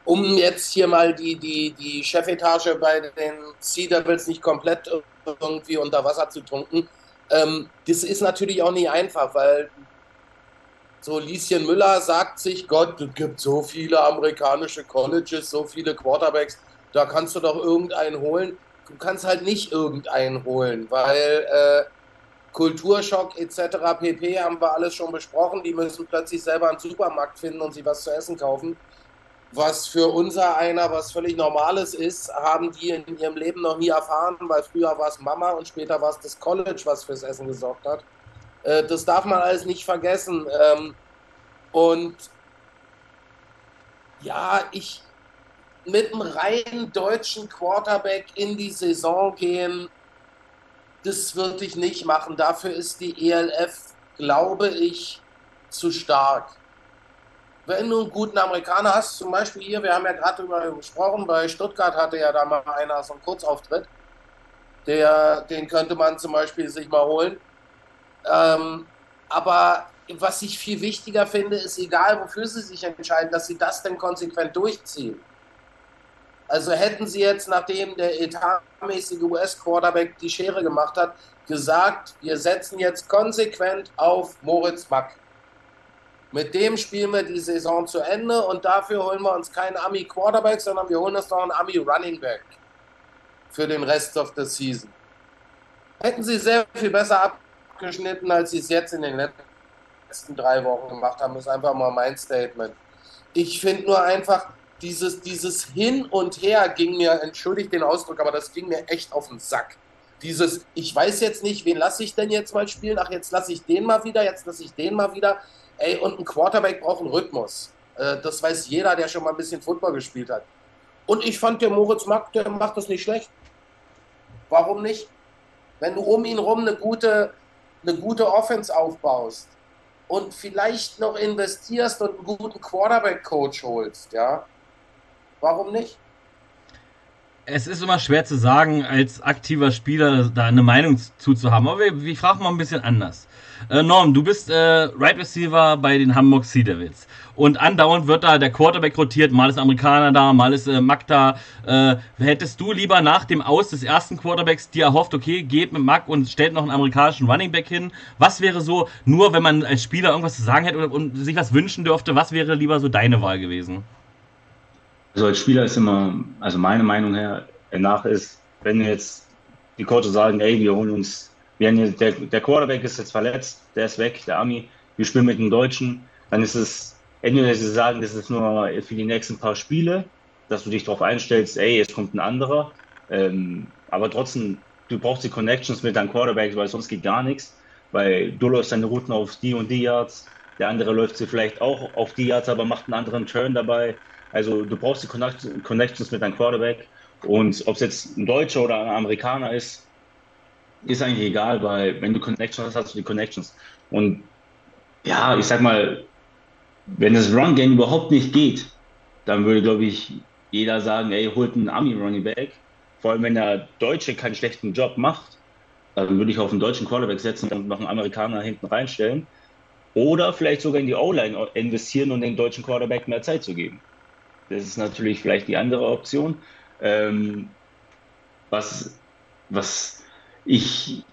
[SPEAKER 2] Um jetzt hier mal die, die, die Chefetage bei den Sea Devils nicht komplett irgendwie unter Wasser zu tunken, ähm, das ist natürlich auch nicht einfach, weil so, Lieschen Müller sagt sich, Gott, es gibt so viele amerikanische Colleges, so viele Quarterbacks, da kannst du doch irgendeinen holen. Du kannst halt nicht irgendeinen holen, weil äh, Kulturschock etc. pp. haben wir alles schon besprochen. Die müssen plötzlich selber einen Supermarkt finden und sich was zu essen kaufen. Was für unser einer was völlig Normales ist, haben die in ihrem Leben noch nie erfahren, weil früher war es Mama und später war es das College, was fürs Essen gesorgt hat. Äh, das darf man alles nicht vergessen. Ähm, und ja, ich mit einem rein deutschen Quarterback in die Saison gehen, das würde ich nicht machen. Dafür ist die ELF glaube ich, zu stark. Wenn du einen guten Amerikaner hast, zum Beispiel hier, wir haben ja gerade darüber gesprochen, bei Stuttgart hatte ja da mal einer so einen Kurzauftritt, der, den könnte man zum Beispiel sich mal holen. Ähm, aber was ich viel wichtiger finde, ist egal, wofür sie sich entscheiden, dass sie das denn konsequent durchziehen. Also hätten sie jetzt, nachdem der etatmäßige US-Quarterback die Schere gemacht hat, gesagt, wir setzen jetzt konsequent auf Moritz Mack. Mit dem spielen wir die Saison zu Ende und dafür holen wir uns keinen Ami-Quarterback, sondern wir holen uns noch einen Ami-Running Back für den Rest of the Season. Hätten sie sehr viel besser abgeschnitten, als sie es jetzt in den letzten drei Wochen gemacht haben. Das ist einfach mal mein Statement. Ich finde nur einfach, dieses, dieses Hin und Her ging mir, entschuldigt den Ausdruck, aber das ging mir echt auf den Sack. Dieses, ich weiß jetzt nicht, wen lasse ich denn jetzt mal spielen? Ach, jetzt lasse ich den mal wieder, jetzt lasse ich den mal wieder. Ey, und ein Quarterback braucht einen Rhythmus. Äh, das weiß jeder, der schon mal ein bisschen Football gespielt hat. Und ich fand, der Moritz Mack, der macht das nicht schlecht. Warum nicht? Wenn du um ihn rum eine gute, eine gute Offense aufbaust und vielleicht noch investierst und einen guten Quarterback-Coach holst, ja, Warum nicht?
[SPEAKER 1] Es ist immer schwer zu sagen, als aktiver Spieler da eine Meinung zuzuhaben. Aber wir, wir fragen mal ein bisschen anders. Äh, Norm, du bist äh, Right Receiver bei den Hamburg Sea Devils. Und andauernd wird da der Quarterback rotiert. Mal ist Amerikaner da, mal ist äh, Mack da. Äh, hättest du lieber nach dem Aus des ersten Quarterbacks dir erhofft, okay, geht mit Mack und stellt noch einen amerikanischen Running Back hin? Was wäre so, nur wenn man als Spieler irgendwas zu sagen hätte und sich was wünschen dürfte, was wäre lieber so deine Wahl gewesen?
[SPEAKER 4] Also als Spieler ist immer, also meine Meinung her, nach ist, wenn jetzt die Coaches sagen, ey, wir holen uns, wir haben hier, der, der Quarterback ist jetzt verletzt, der ist weg, der Ami, wir spielen mit dem Deutschen, dann ist es, entweder sie sagen, das ist nur für die nächsten paar Spiele, dass du dich darauf einstellst, ey, jetzt kommt ein anderer, ähm, aber trotzdem, du brauchst die Connections mit deinem Quarterback, weil sonst geht gar nichts, weil du läufst deine Routen auf die und die Yards, der andere läuft sie vielleicht auch auf die Yards, aber macht einen anderen Turn dabei. Also du brauchst die Connections mit deinem Quarterback. Und ob es jetzt ein Deutscher oder ein Amerikaner ist, ist eigentlich egal, weil wenn du Connections hast, hast du die Connections. Und ja, ich sag mal, wenn das Run-Game überhaupt nicht geht, dann würde, glaube ich, jeder sagen, ey, holt einen Army-Running Back. Vor allem, wenn der Deutsche keinen schlechten Job macht, dann würde ich auf einen deutschen Quarterback setzen und noch einen Amerikaner hinten reinstellen. Oder vielleicht sogar in die O-Line investieren und den deutschen Quarterback mehr Zeit zu geben. Das ist natürlich vielleicht die andere Option. Ähm, was, was ich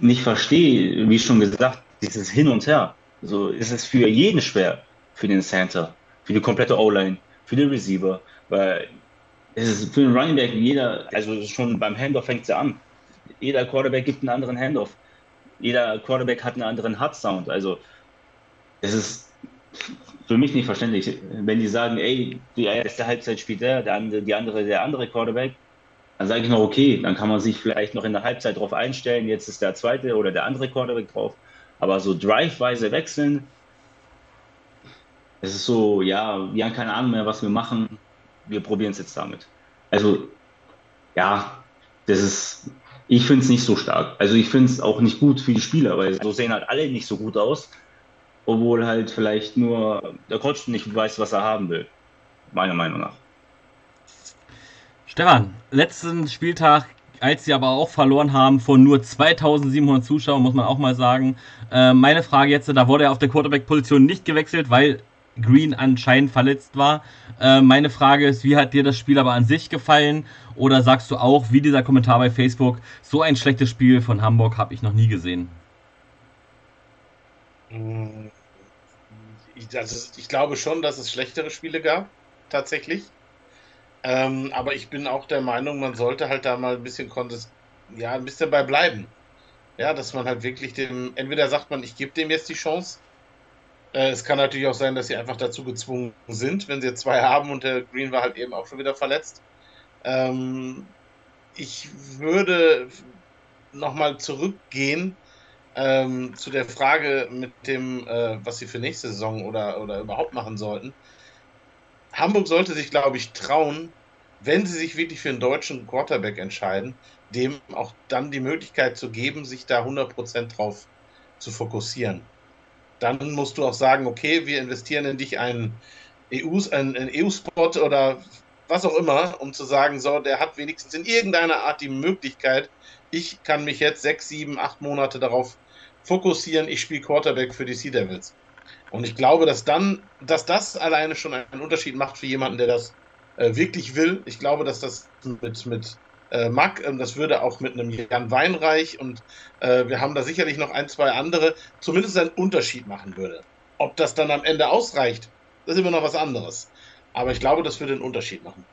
[SPEAKER 4] nicht verstehe, wie schon gesagt, dieses Hin und Her. So ist es für jeden schwer, für den Center, für die komplette O-Line, für den Receiver, weil es ist für den Running Back jeder, also schon beim Handoff fängt es ja an. Jeder Quarterback gibt einen anderen Handoff. Jeder Quarterback hat einen anderen Hard Sound. Also es ist für mich nicht verständlich. Wenn die sagen, ey, die erste Halbzeit spielt der, der andere, die andere, der andere Quarterback, dann sage ich noch, okay, dann kann man sich vielleicht noch in der Halbzeit drauf einstellen, jetzt ist der zweite oder der andere Quarterback drauf. Aber so driveweise wechseln, es ist so, ja, wir haben keine Ahnung mehr, was wir machen, wir probieren es jetzt damit. Also, ja, das ist, ich finde es nicht so stark. Also ich finde es auch nicht gut für die Spieler, weil so sehen halt alle nicht so gut aus obwohl halt vielleicht nur der Coach nicht weiß, was er haben will. Meiner Meinung nach.
[SPEAKER 1] Stefan, letzten Spieltag, als sie aber auch verloren haben von nur 2700 Zuschauern, muss man auch mal sagen. Äh, meine Frage jetzt, da wurde er auf der Quarterback-Position nicht gewechselt, weil Green anscheinend verletzt war. Äh, meine Frage ist, wie hat dir das Spiel aber an sich gefallen? Oder sagst du auch, wie dieser Kommentar bei Facebook, so ein schlechtes Spiel von Hamburg habe ich noch nie gesehen?
[SPEAKER 3] Ich, also ich glaube schon, dass es schlechtere Spiele gab, tatsächlich. Ähm, aber ich bin auch der Meinung, man sollte halt da mal ein bisschen ja, ein bisschen bei bleiben. Ja, dass man halt wirklich dem, entweder sagt man, ich gebe dem jetzt die Chance. Äh, es kann natürlich auch sein, dass sie einfach dazu gezwungen sind, wenn sie jetzt zwei haben und der Green war halt eben auch schon wieder verletzt. Ähm, ich würde nochmal zurückgehen ähm, zu der Frage mit dem, äh, was sie für nächste Saison oder, oder überhaupt machen sollten. Hamburg sollte sich, glaube ich, trauen, wenn sie sich wirklich für einen deutschen Quarterback entscheiden, dem auch dann die Möglichkeit zu geben, sich da 100% drauf zu fokussieren. dann musst du auch sagen, okay, wir investieren in dich einen EU-Spot einen EU oder was auch immer, um zu sagen, so, der hat wenigstens in irgendeiner Art die Möglichkeit, ich kann mich jetzt sechs, sieben, acht Monate darauf fokussieren, ich spiele Quarterback für die Sea Devils. Und ich glaube, dass dann, dass das alleine schon einen Unterschied macht für jemanden, der das äh, wirklich will. Ich glaube, dass das mit, mit äh, Mack, äh, das würde auch mit einem Jan Weinreich und äh, wir haben da sicherlich noch ein, zwei andere, zumindest einen Unterschied machen würde. Ob das dann am Ende ausreicht, das ist immer noch was anderes. Aber ich glaube, das würde einen Unterschied machen.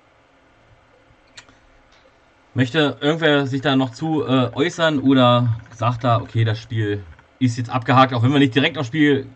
[SPEAKER 1] Möchte irgendwer sich da noch zu äh, äußern oder sagt da, okay, das Spiel ist jetzt abgehakt, auch wenn wir nicht direkt aufs Spiel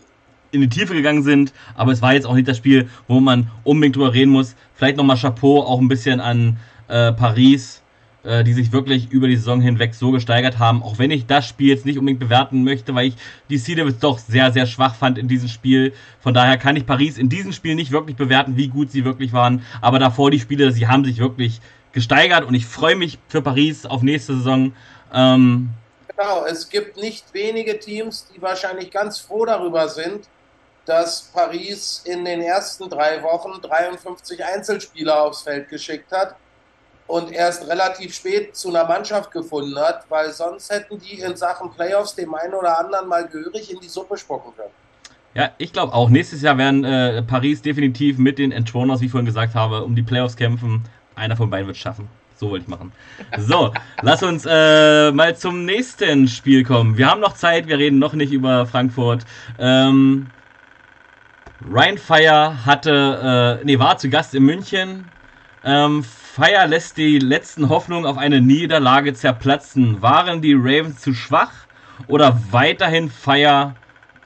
[SPEAKER 1] in die Tiefe gegangen sind, aber es war jetzt auch nicht das Spiel, wo man unbedingt drüber reden muss. Vielleicht nochmal Chapeau auch ein bisschen an äh, Paris, äh, die sich wirklich über die Saison hinweg so gesteigert haben, auch wenn ich das Spiel jetzt nicht unbedingt bewerten möchte, weil ich die Sea Devils doch sehr, sehr schwach fand in diesem Spiel. Von daher kann ich Paris in diesem Spiel nicht wirklich bewerten, wie gut sie wirklich waren, aber davor die Spiele, sie haben sich wirklich gesteigert und ich freue mich für Paris auf nächste Saison. Ähm,
[SPEAKER 2] genau, es gibt nicht wenige Teams, die wahrscheinlich ganz froh darüber sind, dass Paris in den ersten drei Wochen 53 Einzelspieler aufs Feld geschickt hat und erst relativ spät zu einer Mannschaft gefunden hat, weil sonst hätten die in Sachen Playoffs dem einen oder anderen mal gehörig in die Suppe spucken können.
[SPEAKER 1] Ja, ich glaube auch. Nächstes Jahr werden äh, Paris definitiv mit den Entroners, wie ich vorhin gesagt habe, um die Playoffs kämpfen. Einer von beiden wird es schaffen. So wollte ich machen. So, lass uns äh, mal zum nächsten Spiel kommen. Wir haben noch Zeit, wir reden noch nicht über Frankfurt. Ähm, Ryan Fire hatte, äh, nee, war zu Gast in München. Ähm, Fire lässt die letzten Hoffnungen auf eine Niederlage zerplatzen. Waren die Ravens zu schwach oder weiterhin Fire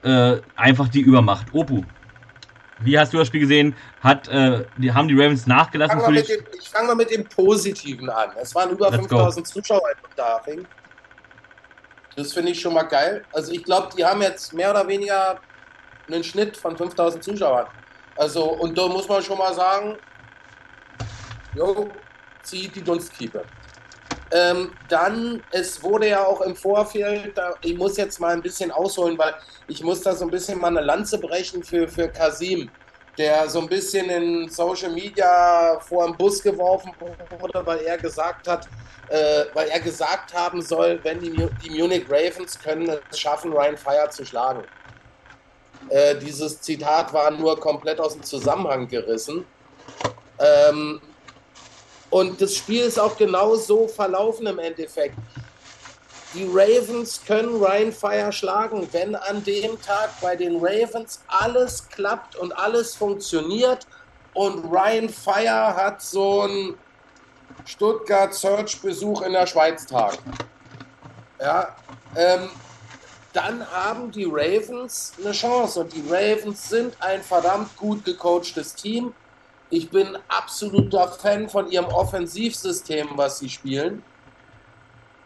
[SPEAKER 1] äh, einfach die Übermacht? Opu. Wie hast du das Spiel gesehen? Hat, äh, die, haben die Ravens nachgelassen?
[SPEAKER 2] Fang ich fange mal mit dem Positiven an. Es waren über 5000 Zuschauer in Darfing. Das finde ich schon mal geil. Also ich glaube, die haben jetzt mehr oder weniger einen Schnitt von 5000 Zuschauern. Also, und da muss man schon mal sagen, jo, zieht die Dunstkiepe. Ähm, dann, es wurde ja auch im Vorfeld, da, ich muss jetzt mal ein bisschen ausholen, weil ich muss da so ein bisschen mal eine Lanze brechen für, für Kasim, der so ein bisschen in Social Media vor den Bus geworfen wurde, weil er gesagt hat, äh, weil er gesagt haben soll, wenn die, die Munich Ravens können es schaffen, Ryan Fire zu schlagen. Äh, dieses Zitat war nur komplett aus dem Zusammenhang gerissen. Ähm, und das Spiel ist auch genau so verlaufen im Endeffekt. Die Ravens können Ryan Fire schlagen, wenn an dem Tag bei den Ravens alles klappt und alles funktioniert und Ryan Fire hat so einen Stuttgart Search Besuch in der Schweiz Tag. Ja, ähm, dann haben die Ravens eine Chance und die Ravens sind ein verdammt gut gecoachtes Team ich bin absoluter Fan von ihrem Offensivsystem, was sie spielen.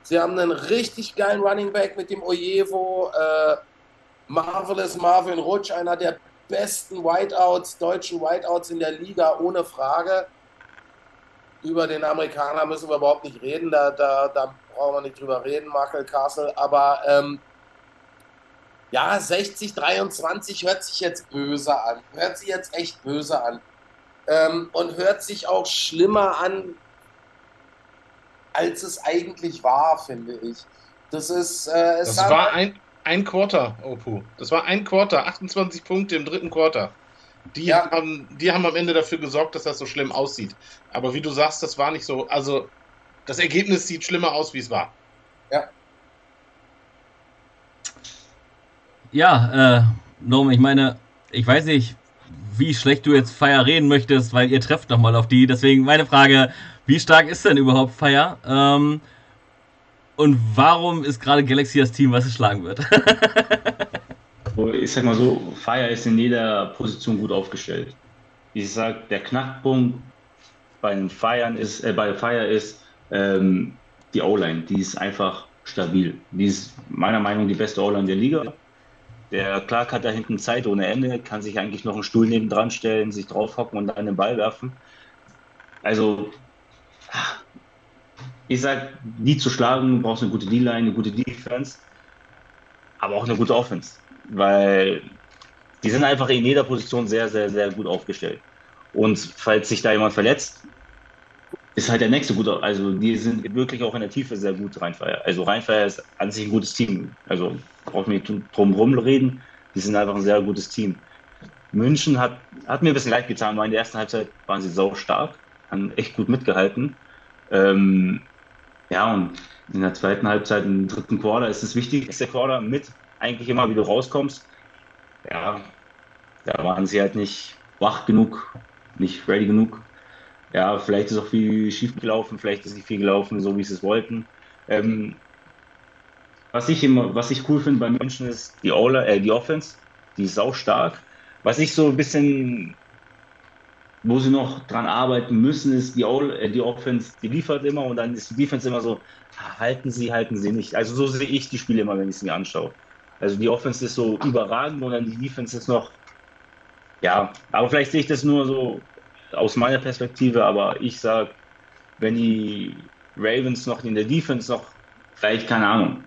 [SPEAKER 2] Sie haben einen richtig geilen Running Back mit dem Ojevo. Äh, Marvelous Marvin Rutsch, einer der besten Whiteouts, deutschen Whiteouts in der Liga, ohne Frage. Über den Amerikaner müssen wir überhaupt nicht reden, da, da, da brauchen wir nicht drüber reden, Michael Castle. Aber ähm, ja, 60, 23 hört sich jetzt böse an. Hört sich jetzt echt böse an ähm, und hört sich auch schlimmer an, als es eigentlich war, finde ich. Das ist. Äh,
[SPEAKER 3] das war ein, ein Quarter, Opu. Das war ein Quarter, 28 Punkte im dritten Quarter. Die, ja. haben, die haben am Ende dafür gesorgt, dass das so schlimm aussieht. Aber wie du sagst, das war nicht so. Also, das Ergebnis sieht schlimmer aus, wie es war.
[SPEAKER 2] Ja.
[SPEAKER 1] Ja, äh, Norm, ich meine, ich weiß nicht, wie schlecht du jetzt Fire reden möchtest, weil ihr trefft nochmal auf die. Deswegen meine Frage, wie stark ist denn überhaupt Fire? Ähm, und warum ist gerade Galaxy das Team, was es schlagen wird?
[SPEAKER 4] ich sag mal so, Fire ist in jeder Position gut aufgestellt. Ich sag, der Knackpunkt bei Feiern ist, äh, bei Fire ist ähm, die O-Line. Die ist einfach stabil. Die ist meiner Meinung nach die beste O-Line der Liga. Der Clark hat da hinten Zeit ohne Ende, kann sich eigentlich noch einen Stuhl neben dran stellen, sich draufhocken und dann den Ball werfen. Also, ich sag, die zu schlagen, brauchst eine gute D-Line, eine gute Defense, aber auch eine gute Offense. Weil die sind einfach in jeder Position sehr, sehr, sehr gut aufgestellt. Und falls sich da jemand verletzt, ist halt der nächste gut. Also die sind wirklich auch in der Tiefe sehr gut, Rheinfeier. Also Rheinfeier ist an sich ein gutes Team. Also braucht man nicht drum herum reden. Die sind einfach ein sehr gutes Team. München hat, hat mir ein bisschen leid getan, weil in der ersten Halbzeit waren sie sau stark, haben echt gut mitgehalten. Ähm, ja, und in der zweiten Halbzeit, im dritten Quarter, ist das wichtigste Quarter mit eigentlich immer, wie du rauskommst. Ja, da waren sie halt nicht wach genug, nicht ready genug. Ja, vielleicht ist auch viel schief gelaufen, vielleicht ist nicht viel gelaufen, so wie sie es wollten. Ähm, was ich immer, was ich cool finde bei München ist die, Ola, äh, die Offense, die ist auch stark. Was ich so ein bisschen, wo sie noch dran arbeiten müssen, ist die, All, äh, die Offense, die liefert immer und dann ist die Defense immer so, halten sie, halten sie nicht. Also so sehe ich die Spiele immer, wenn ich sie mir anschaue. Also die Offense ist so überragend und dann die Defense ist noch, ja, aber vielleicht sehe ich das nur so aus meiner Perspektive, aber ich sage, wenn die Ravens noch in der Defense noch, vielleicht, keine Ahnung,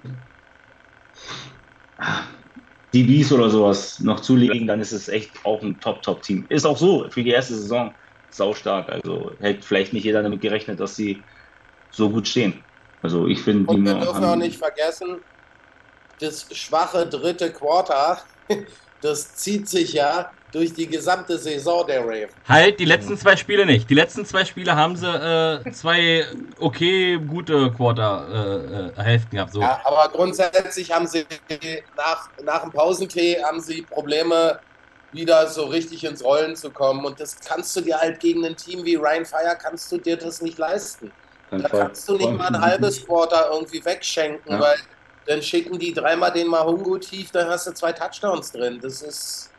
[SPEAKER 4] DBs oder sowas noch zulegen, dann ist es echt auch ein Top-Top-Team. Ist auch so für die erste Saison saustark. Also hätte vielleicht nicht jeder damit gerechnet, dass sie so gut stehen. Also ich finde,
[SPEAKER 2] Und wir dürfen auch nicht vergessen, das schwache dritte Quarter, das zieht sich ja durch die gesamte Saison der Ravens.
[SPEAKER 1] Halt, die letzten zwei Spiele nicht. Die letzten zwei Spiele haben sie äh, zwei okay gute Quarter-Hälften äh, gehabt. So.
[SPEAKER 2] Ja, aber grundsätzlich haben sie nach, nach dem Pausentee haben sie Probleme, wieder so richtig ins Rollen zu kommen. Und das kannst du dir halt gegen ein Team wie Ryan Fire, kannst du dir das nicht leisten. Da kannst du nicht mal ein halbes Quarter irgendwie wegschenken, ja. weil dann schicken die dreimal den Mahungu tief, dann hast du zwei Touchdowns drin. Das ist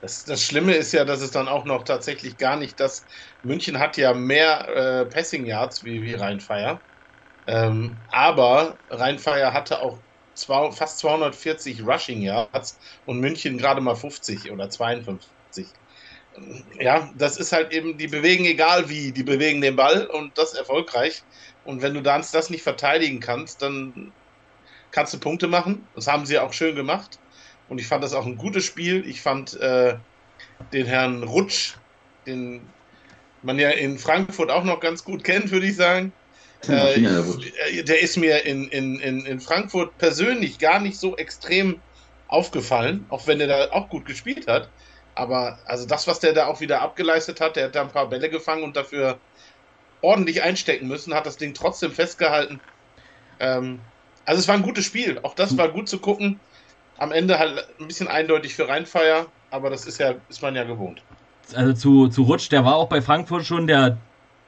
[SPEAKER 3] das, das Schlimme ist ja, dass es dann auch noch tatsächlich gar nicht das. München hat ja mehr äh, Passing Yards wie, wie Rheinfeier. Ähm, aber Rheinfeier hatte auch zwei, fast 240 Rushing Yards und München gerade mal 50 oder 52. Ja, das ist halt eben, die bewegen egal wie, die bewegen den Ball und das erfolgreich. Und wenn du dann das nicht verteidigen kannst, dann kannst du Punkte machen. Das haben sie auch schön gemacht. Und ich fand das auch ein gutes Spiel. Ich fand äh, den Herrn Rutsch, den man ja in Frankfurt auch noch ganz gut kennt, würde ich sagen. Äh, äh, der ist mir in, in, in, in Frankfurt persönlich gar nicht so extrem aufgefallen, auch wenn er da auch gut gespielt hat. Aber also das, was der da auch wieder abgeleistet hat, der hat da ein paar Bälle gefangen und dafür ordentlich einstecken müssen, hat das Ding trotzdem festgehalten. Ähm, also es war ein gutes Spiel. Auch das war gut zu gucken am Ende halt ein bisschen eindeutig für Rheinfeier, aber das ist ja, ist man ja gewohnt.
[SPEAKER 1] Also zu, zu Rutsch, der war auch bei Frankfurt schon der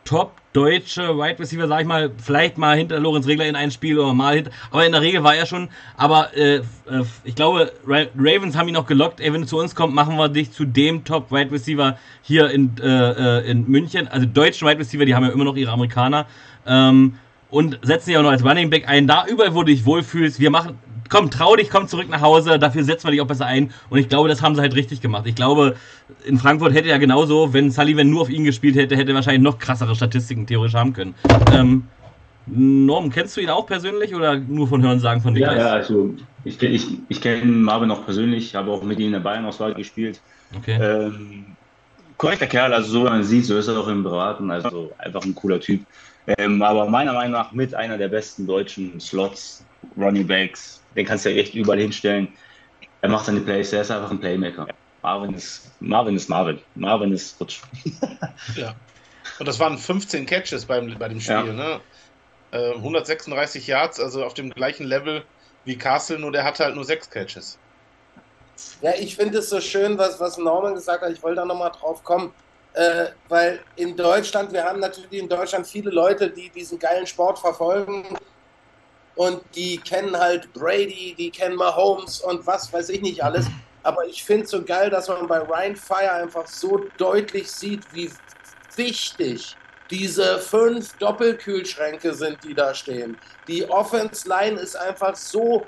[SPEAKER 1] top deutsche Wide Receiver, sag ich mal, vielleicht mal hinter Lorenz Regler in ein Spiel oder mal hinter, aber in der Regel war er schon, aber äh, äh ich glaube, Ravens haben ihn noch gelockt, ey, wenn du zu uns kommst, machen wir dich zu dem Top Wide Receiver hier in, äh, äh, in München, also deutschen Wide Receiver, die haben ja immer noch ihre Amerikaner, ähm, und setzen dich auch noch als Running Back ein, da überall, wo du dich wohlfühlst, wir machen, komm, trau dich, komm zurück nach Hause, dafür setzen wir dich auch besser ein. Und ich glaube, das haben sie halt richtig gemacht. Ich glaube, in Frankfurt hätte er genauso, wenn Sullivan nur auf ihn gespielt hätte, hätte er wahrscheinlich noch krassere Statistiken theoretisch haben können. Ähm, Norm, kennst du ihn auch persönlich oder nur von Hörensagen von dir?
[SPEAKER 4] Ja, ja, also ich, ich, ich kenne Marvin auch persönlich, habe auch mit ihm in der Bayern-Auswahl gespielt. Okay. Ähm, korrekter Kerl, also so wie man sieht, so ist er auch im Beraten, also einfach ein cooler Typ. Ähm, aber meiner Meinung nach mit einer der besten deutschen Slots, Running Backs, den kannst du ja echt überall hinstellen. Er macht seine Plays, er ist einfach ein Playmaker. Marvin ist Marvin. Ist Marvin, Marvin ist Rutsch.
[SPEAKER 3] ja. Und das waren 15 Catches beim, bei dem Spiel, ja. ne? Äh, 136 Yards, also auf dem gleichen Level wie Castle, nur der hatte halt nur sechs Catches.
[SPEAKER 2] Ja, ich finde es so schön, was, was Norman gesagt hat. Ich wollte da nochmal drauf kommen, äh, weil in Deutschland, wir haben natürlich in Deutschland viele Leute, die diesen geilen Sport verfolgen und die kennen halt Brady, die kennen Mahomes und was weiß ich nicht alles. Aber ich finde es so geil, dass man bei Ryan Fire einfach so deutlich sieht, wie wichtig diese fünf Doppelkühlschränke sind, die da stehen. Die Offense Line ist einfach so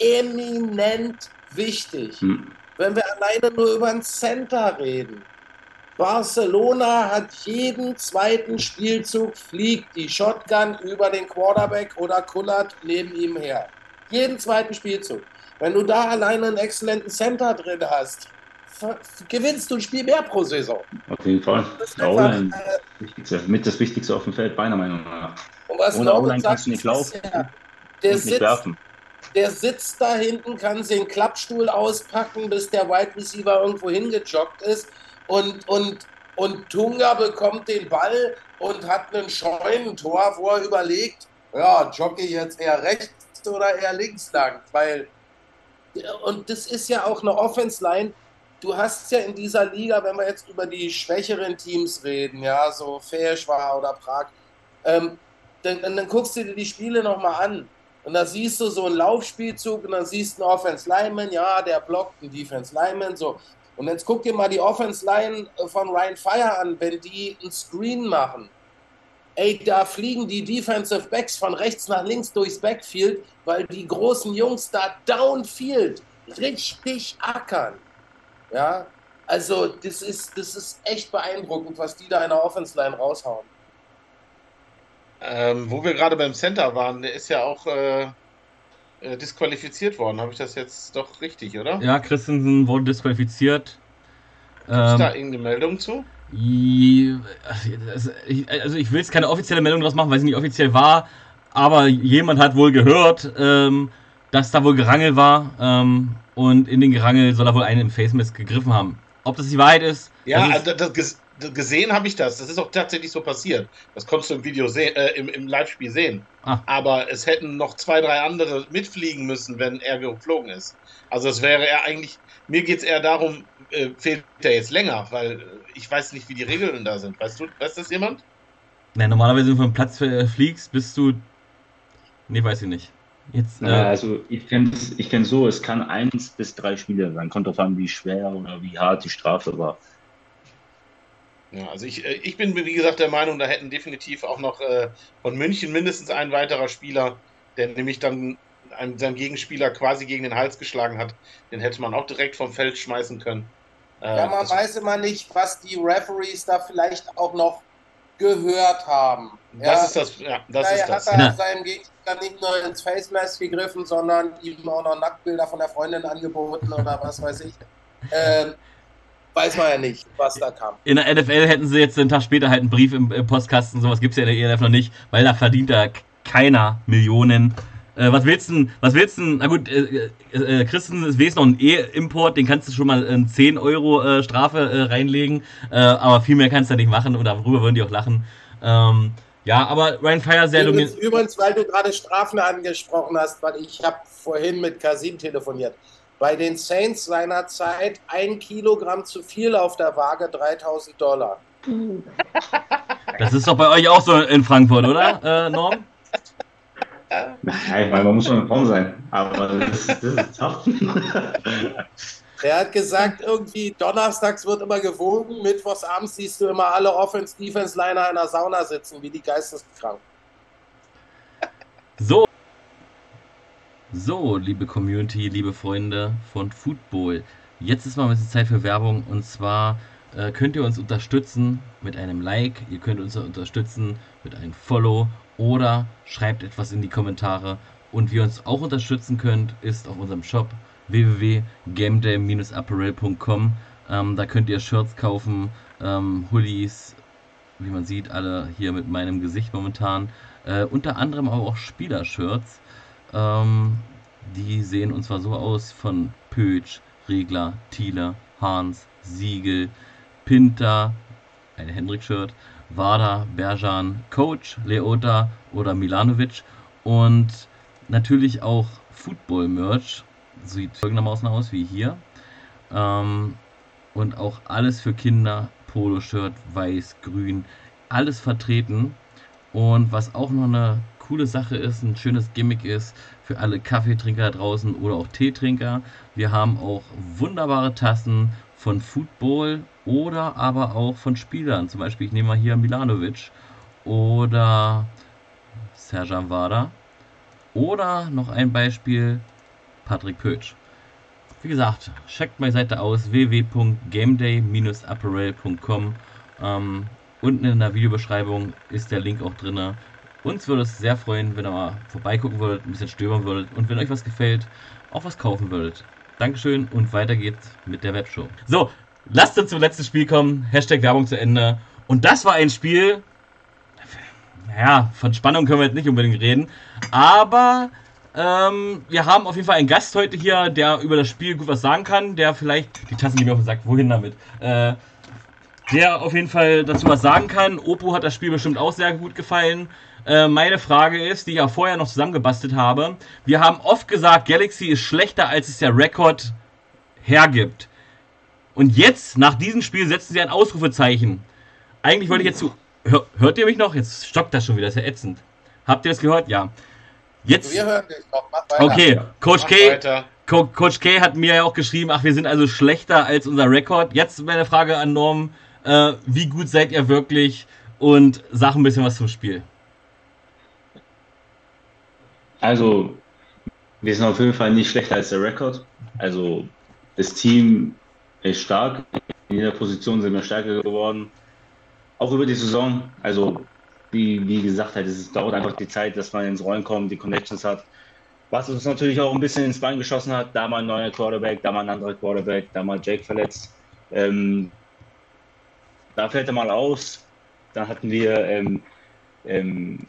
[SPEAKER 2] eminent wichtig. Hm. Wenn wir alleine nur über ein Center reden. Barcelona hat jeden zweiten Spielzug fliegt die Shotgun über den Quarterback oder kullert neben ihm her. Jeden zweiten Spielzug. Wenn du da alleine einen exzellenten Center drin hast, gewinnst du ein Spiel mehr pro Saison.
[SPEAKER 4] Auf jeden Fall.
[SPEAKER 2] Das einfach, äh,
[SPEAKER 4] mit das Wichtigste auf dem Feld, meiner Meinung nach.
[SPEAKER 2] und was
[SPEAKER 4] Ohne O-Line kannst du nicht laufen
[SPEAKER 2] ja, der,
[SPEAKER 4] und nicht
[SPEAKER 2] sitzt,
[SPEAKER 4] werfen.
[SPEAKER 2] der sitzt da hinten, kann den Klappstuhl auspacken, bis der Wide Receiver irgendwo hingejoggt ist und, und, und Tunga bekommt den Ball und hat einen Scheunentor, wo er überlegt, ja, jogge jetzt eher rechts oder eher links lang, weil und das ist ja auch eine Offense-Line. Du hast ja in dieser Liga, wenn wir jetzt über die schwächeren Teams reden, ja, so Feschwar oder Prag, ähm, dann, dann, dann guckst du dir die Spiele nochmal an. Und da siehst du so einen Laufspielzug und dann siehst du einen Offense Lineman, ja, der blockt einen Defense Lineman, so. Und jetzt guck dir mal die Offense Line von Ryan Fire an, wenn die einen Screen machen. Ey, da fliegen die Defensive Backs von rechts nach links durchs Backfield, weil die großen Jungs da downfield richtig ackern. Ja, also das ist, das ist echt beeindruckend, was die da in der Offense Line raushauen.
[SPEAKER 3] Ähm, wo wir gerade beim Center waren, der ist ja auch äh, äh, disqualifiziert worden. Habe ich das jetzt doch richtig, oder?
[SPEAKER 1] Ja, Christensen wurde disqualifiziert.
[SPEAKER 3] Gibt es
[SPEAKER 1] Ähm,
[SPEAKER 3] da irgendeine Meldung zu?
[SPEAKER 1] I- also ich- will jetzt keine offizielle Meldung draus machen, weil sie nicht offiziell war, aber jemand hat wohl gehört, ähm, dass da wohl Gerangel war ähm, und in den Gerangel soll er wohl einen im Face Mask gegriffen haben. Ob das die Wahrheit ist?
[SPEAKER 3] Ja,
[SPEAKER 1] das ist,
[SPEAKER 3] also das, das, gesehen habe ich das. Das ist auch tatsächlich so passiert. Das konntest du im Video sehen, äh, im, im Live-Spiel sehen.
[SPEAKER 1] Ah.
[SPEAKER 3] Aber es hätten noch zwei, drei andere mitfliegen müssen, wenn er geflogen ist. Also es wäre er eigentlich. Mir geht es eher darum, äh, fehlt er jetzt länger, weil äh, ich weiß nicht, wie die Regeln da sind. Weißt du, weiß das jemand?
[SPEAKER 1] ne, normalerweise, wenn du vom Platz fliegst, bist du. Nee, weiß ich nicht. Jetzt,
[SPEAKER 4] Ja,
[SPEAKER 1] äh,
[SPEAKER 4] also ich kenne ich kenn so, es kann eins bis drei Spiele sein. Kommt drauf an, wie schwer oder wie hart die Strafe war.
[SPEAKER 3] Ja, also ich, äh, ich bin, wie gesagt, der Meinung, da hätten definitiv auch noch äh, von München mindestens ein weiterer Spieler, der nämlich dann einen, seinen Gegenspieler quasi gegen den Hals geschlagen hat, den hätte man auch direkt vom Feld schmeißen können. Äh,
[SPEAKER 2] Ja, man
[SPEAKER 3] das-
[SPEAKER 2] weiß immer nicht, was die Referees da vielleicht auch noch gehört haben.
[SPEAKER 3] Das
[SPEAKER 2] ja,
[SPEAKER 3] ist das, ja, das
[SPEAKER 2] Daher
[SPEAKER 3] ist das.
[SPEAKER 2] hat er
[SPEAKER 1] Ja.
[SPEAKER 2] seinem Gegner nicht nur ins Face Mask gegriffen, sondern ihm auch noch Nacktbilder von der Freundin angeboten oder was weiß ich. Ähm, weiß man ja nicht, was da kam.
[SPEAKER 1] in der NFL hätten sie jetzt einen Tag später halt einen Brief im, im Postkasten, sowas gibt es ja in der ELF noch nicht, weil da verdient da keiner Millionen. Äh, was willst du, was willst du, na gut, äh, äh, äh, Christen ist wesentlich noch ein E-Import, den kannst du schon mal in 10 Euro äh, Strafe äh, reinlegen, äh, aber viel mehr kannst du da nicht machen und darüber würden die auch lachen. Ähm, ja, aber Ryan Fire sehr
[SPEAKER 2] Übrigens,
[SPEAKER 1] dominiert.
[SPEAKER 2] übrigens, weil du gerade Strafen angesprochen hast, weil ich habe vorhin mit Kasim telefoniert. Bei den Saints seinerzeit ein Kilogramm zu viel auf der Waage 3000 Dollar.
[SPEAKER 1] Das ist doch bei euch auch so in Frankfurt, oder, äh, Norm?
[SPEAKER 4] Nein, weil man muss schon in Form sein. Aber das, das ist tough.
[SPEAKER 2] Er hat gesagt, irgendwie donnerstags wird immer gewogen, mittwochs abends siehst du immer alle Offense-Defense-Liner in der Sauna sitzen, wie die Geisteskranken.
[SPEAKER 1] So. So, liebe Community, liebe Freunde von Football. Jetzt ist mal ein bisschen Zeit für Werbung und zwar äh, könnt ihr uns unterstützen mit einem Like, ihr könnt uns unterstützen mit einem Follow oder schreibt etwas in die Kommentare. Und wie ihr uns auch unterstützen könnt, ist auf unserem Shop www.gameday-apparel.com. Ähm, da könnt ihr Shirts kaufen, ähm, Hoodies, wie man sieht, alle hier mit meinem Gesicht momentan. Äh, unter anderem aber auch Spielershirts. Ähm, die sehen und zwar so aus von Pötsch, Regler, Thieler, Hans, Siegel, Pinter, ein Hendrik-Shirt, Wada, Berjan, Coach, Leota oder Milanovic und natürlich auch Football-Merch. Sieht folgendermaßen aus wie hier. Ähm, und auch alles für Kinder, Poloshirt, weiß, grün, alles vertreten. Und was auch noch eine coole Sache ist, ein schönes Gimmick ist für alle Kaffeetrinker draußen oder auch Teetrinker. Wir haben auch wunderbare Tassen von Football oder aber auch von Spielern. Zum Beispiel, ich nehme mal hier Milanovic oder Serjan Vada. Oder noch ein Beispiel, Patrick Pötsch. Wie gesagt, checkt meine Seite aus www.gameday-apparel.com. Ähm, unten in der Videobeschreibung ist der Link auch drin. Uns würde es sehr freuen, wenn ihr mal vorbeigucken würdet, ein bisschen stöbern würdet und wenn euch was gefällt, auch was kaufen würdet. Dankeschön und weiter geht's mit der Webshow. So, lasst uns zum letzten Spiel kommen. Hashtag Werbung zu Ende. Und das war ein Spiel, ja, von Spannung können wir jetzt nicht unbedingt reden, aber ähm, wir haben auf jeden Fall einen Gast heute hier, der über das Spiel gut was sagen kann, der vielleicht, die Tassen, die mir auf den Sack, wohin damit? Äh, der auf jeden Fall dazu was sagen kann. Oppo hat das Spiel bestimmt auch sehr gut gefallen. Äh, meine Frage ist, die ich ja vorher noch zusammengebastelt habe. Wir haben oft gesagt, Galaxy ist schlechter, als es der Rekord hergibt. Und jetzt, nach diesem Spiel, setzen sie ein Ausrufezeichen. Eigentlich wollte ich jetzt zu. Hör, hört ihr mich noch? Jetzt stockt das schon wieder, das ist ja ätzend. Habt ihr das gehört? Ja. Jetzt. Wir hören dich noch. Mach weiter. Okay, Coach K. Co Coach K hat mir ja auch geschrieben, ach, wir sind also schlechter als unser Rekord. Jetzt meine Frage an Norm. Äh, wie gut seid ihr wirklich? Und sag ein bisschen was zum Spiel.
[SPEAKER 4] Also, wir sind auf jeden Fall nicht schlechter als der Rekord. Also, das Team ist stark. In jeder Position sind wir stärker geworden. Auch über die Saison. Also, wie, wie gesagt, halt, es dauert einfach die Zeit, dass man ins Rollen kommt, die Connections hat. Was uns natürlich auch ein bisschen ins Bein geschossen hat, da mal ein neuer Quarterback, da mal ein anderer Quarterback, da mal Jake verletzt. Ähm, da fällt er mal aus. Dann hatten wir ähm, ähm,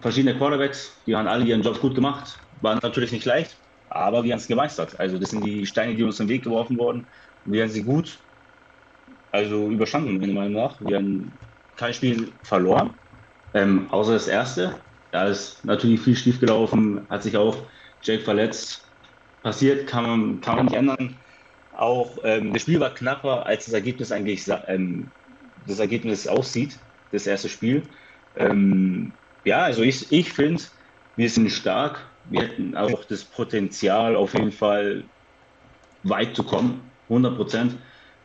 [SPEAKER 4] verschiedene Quarterbacks, die haben alle ihren Job gut gemacht. War natürlich nicht leicht, aber wir haben es gemeistert. Also das sind die Steine, die uns im Weg geworfen wurden. Wir haben sie gut, also überstanden, meiner Meinung nach. Wir haben kein Spiel verloren, ähm, außer das erste. Da ist natürlich viel schief gelaufen, hat sich auch Jake verletzt. Passiert, kann man, kann man nicht ändern. Auch ähm, das Spiel war knapper, als das Ergebnis eigentlich ähm, das Ergebnis aussieht, das erste Spiel. Ähm, ja, also ich, ich finde, wir sind stark. Wir hätten auch das Potenzial, auf jeden Fall weit zu kommen, 100 Prozent.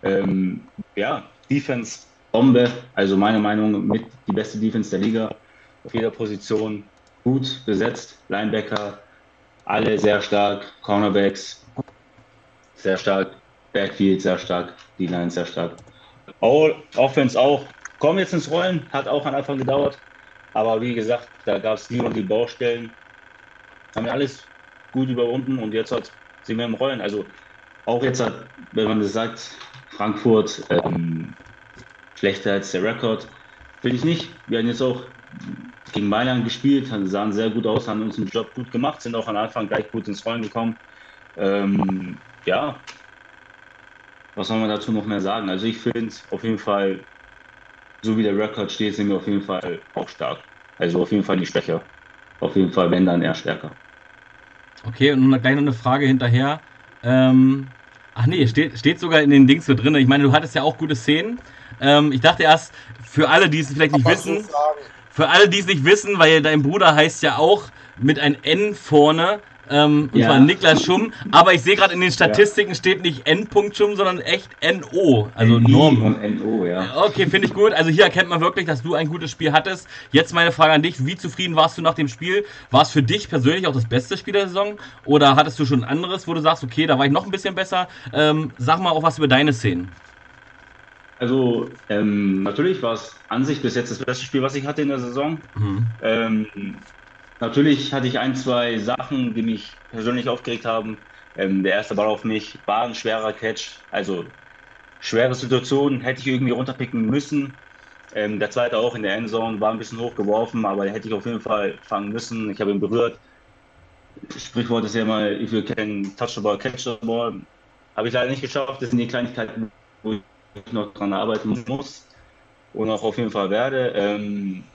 [SPEAKER 4] Ähm, ja, Defense Bombe, also meiner Meinung nach mit die beste Defense der Liga. Auf jeder Position gut besetzt, Linebacker, alle sehr stark, Cornerbacks sehr stark, Backfield sehr stark, die Line sehr stark. All Offense auch. Kommen jetzt ins Rollen, hat auch am Anfang gedauert. Aber wie gesagt, da gab es und die Baustellen. Haben wir alles gut überwunden und jetzt hat, sind wir im Rollen. Also auch jetzt hat, wenn man das sagt, Frankfurt ähm, schlechter als der Rekord, will ich nicht. Wir haben jetzt auch gegen Mailand gespielt, sahen sehr gut aus, haben uns den Job gut gemacht, sind auch am Anfang gleich gut ins Rollen gekommen. Ähm, ja, was soll man dazu noch mehr sagen? Also ich finde auf jeden Fall so wie der Rekord steht, sind wir auf jeden Fall auch stark. Also auf jeden Fall nicht schwächer. Auf jeden Fall, wenn dann eher stärker.
[SPEAKER 1] Okay, und gleich noch eine Frage hinterher. Ähm, ach nee, steht, steht sogar in den Dings so drin. Ich meine, du hattest ja auch gute Szenen. Ähm, ich dachte erst, für alle, die es vielleicht nicht wissen, für alle, die es nicht wissen, weil dein Bruder heißt ja auch mit ein N vorne, ähm, und ja. zwar Niklas Schumm. Aber ich sehe gerade in den Statistiken ja. steht nicht N. Schumm, sondern echt NO. Also Norm. Und NO, ja. Okay, finde ich gut. Also hier erkennt man wirklich, dass du ein gutes Spiel hattest. Jetzt meine Frage an dich. Wie zufrieden warst du nach dem Spiel? War es für dich persönlich auch das beste Spiel der Saison? Oder hattest du schon ein anderes, wo du sagst, okay, da war ich noch ein bisschen besser? Ähm, sag mal auch was über deine Szenen.
[SPEAKER 4] Also ähm, natürlich war es an sich bis jetzt das beste Spiel, was ich hatte in der Saison. Mhm. Ähm, Natürlich hatte ich ein, zwei Sachen, die mich persönlich aufgeregt haben. Ähm, der erste Ball auf mich war ein schwerer Catch, also schwere Situation, hätte ich irgendwie runterpicken müssen. Ähm, der zweite auch in der Endzone war ein bisschen hoch geworfen, aber hätte ich auf jeden Fall fangen müssen. Ich habe ihn berührt. Sprichwort ist ja mal, if you can touch the ball, catch the ball. Habe ich leider nicht geschafft. Das sind die Kleinigkeiten, wo ich noch dran arbeiten muss und auch auf jeden Fall werde. Ähm,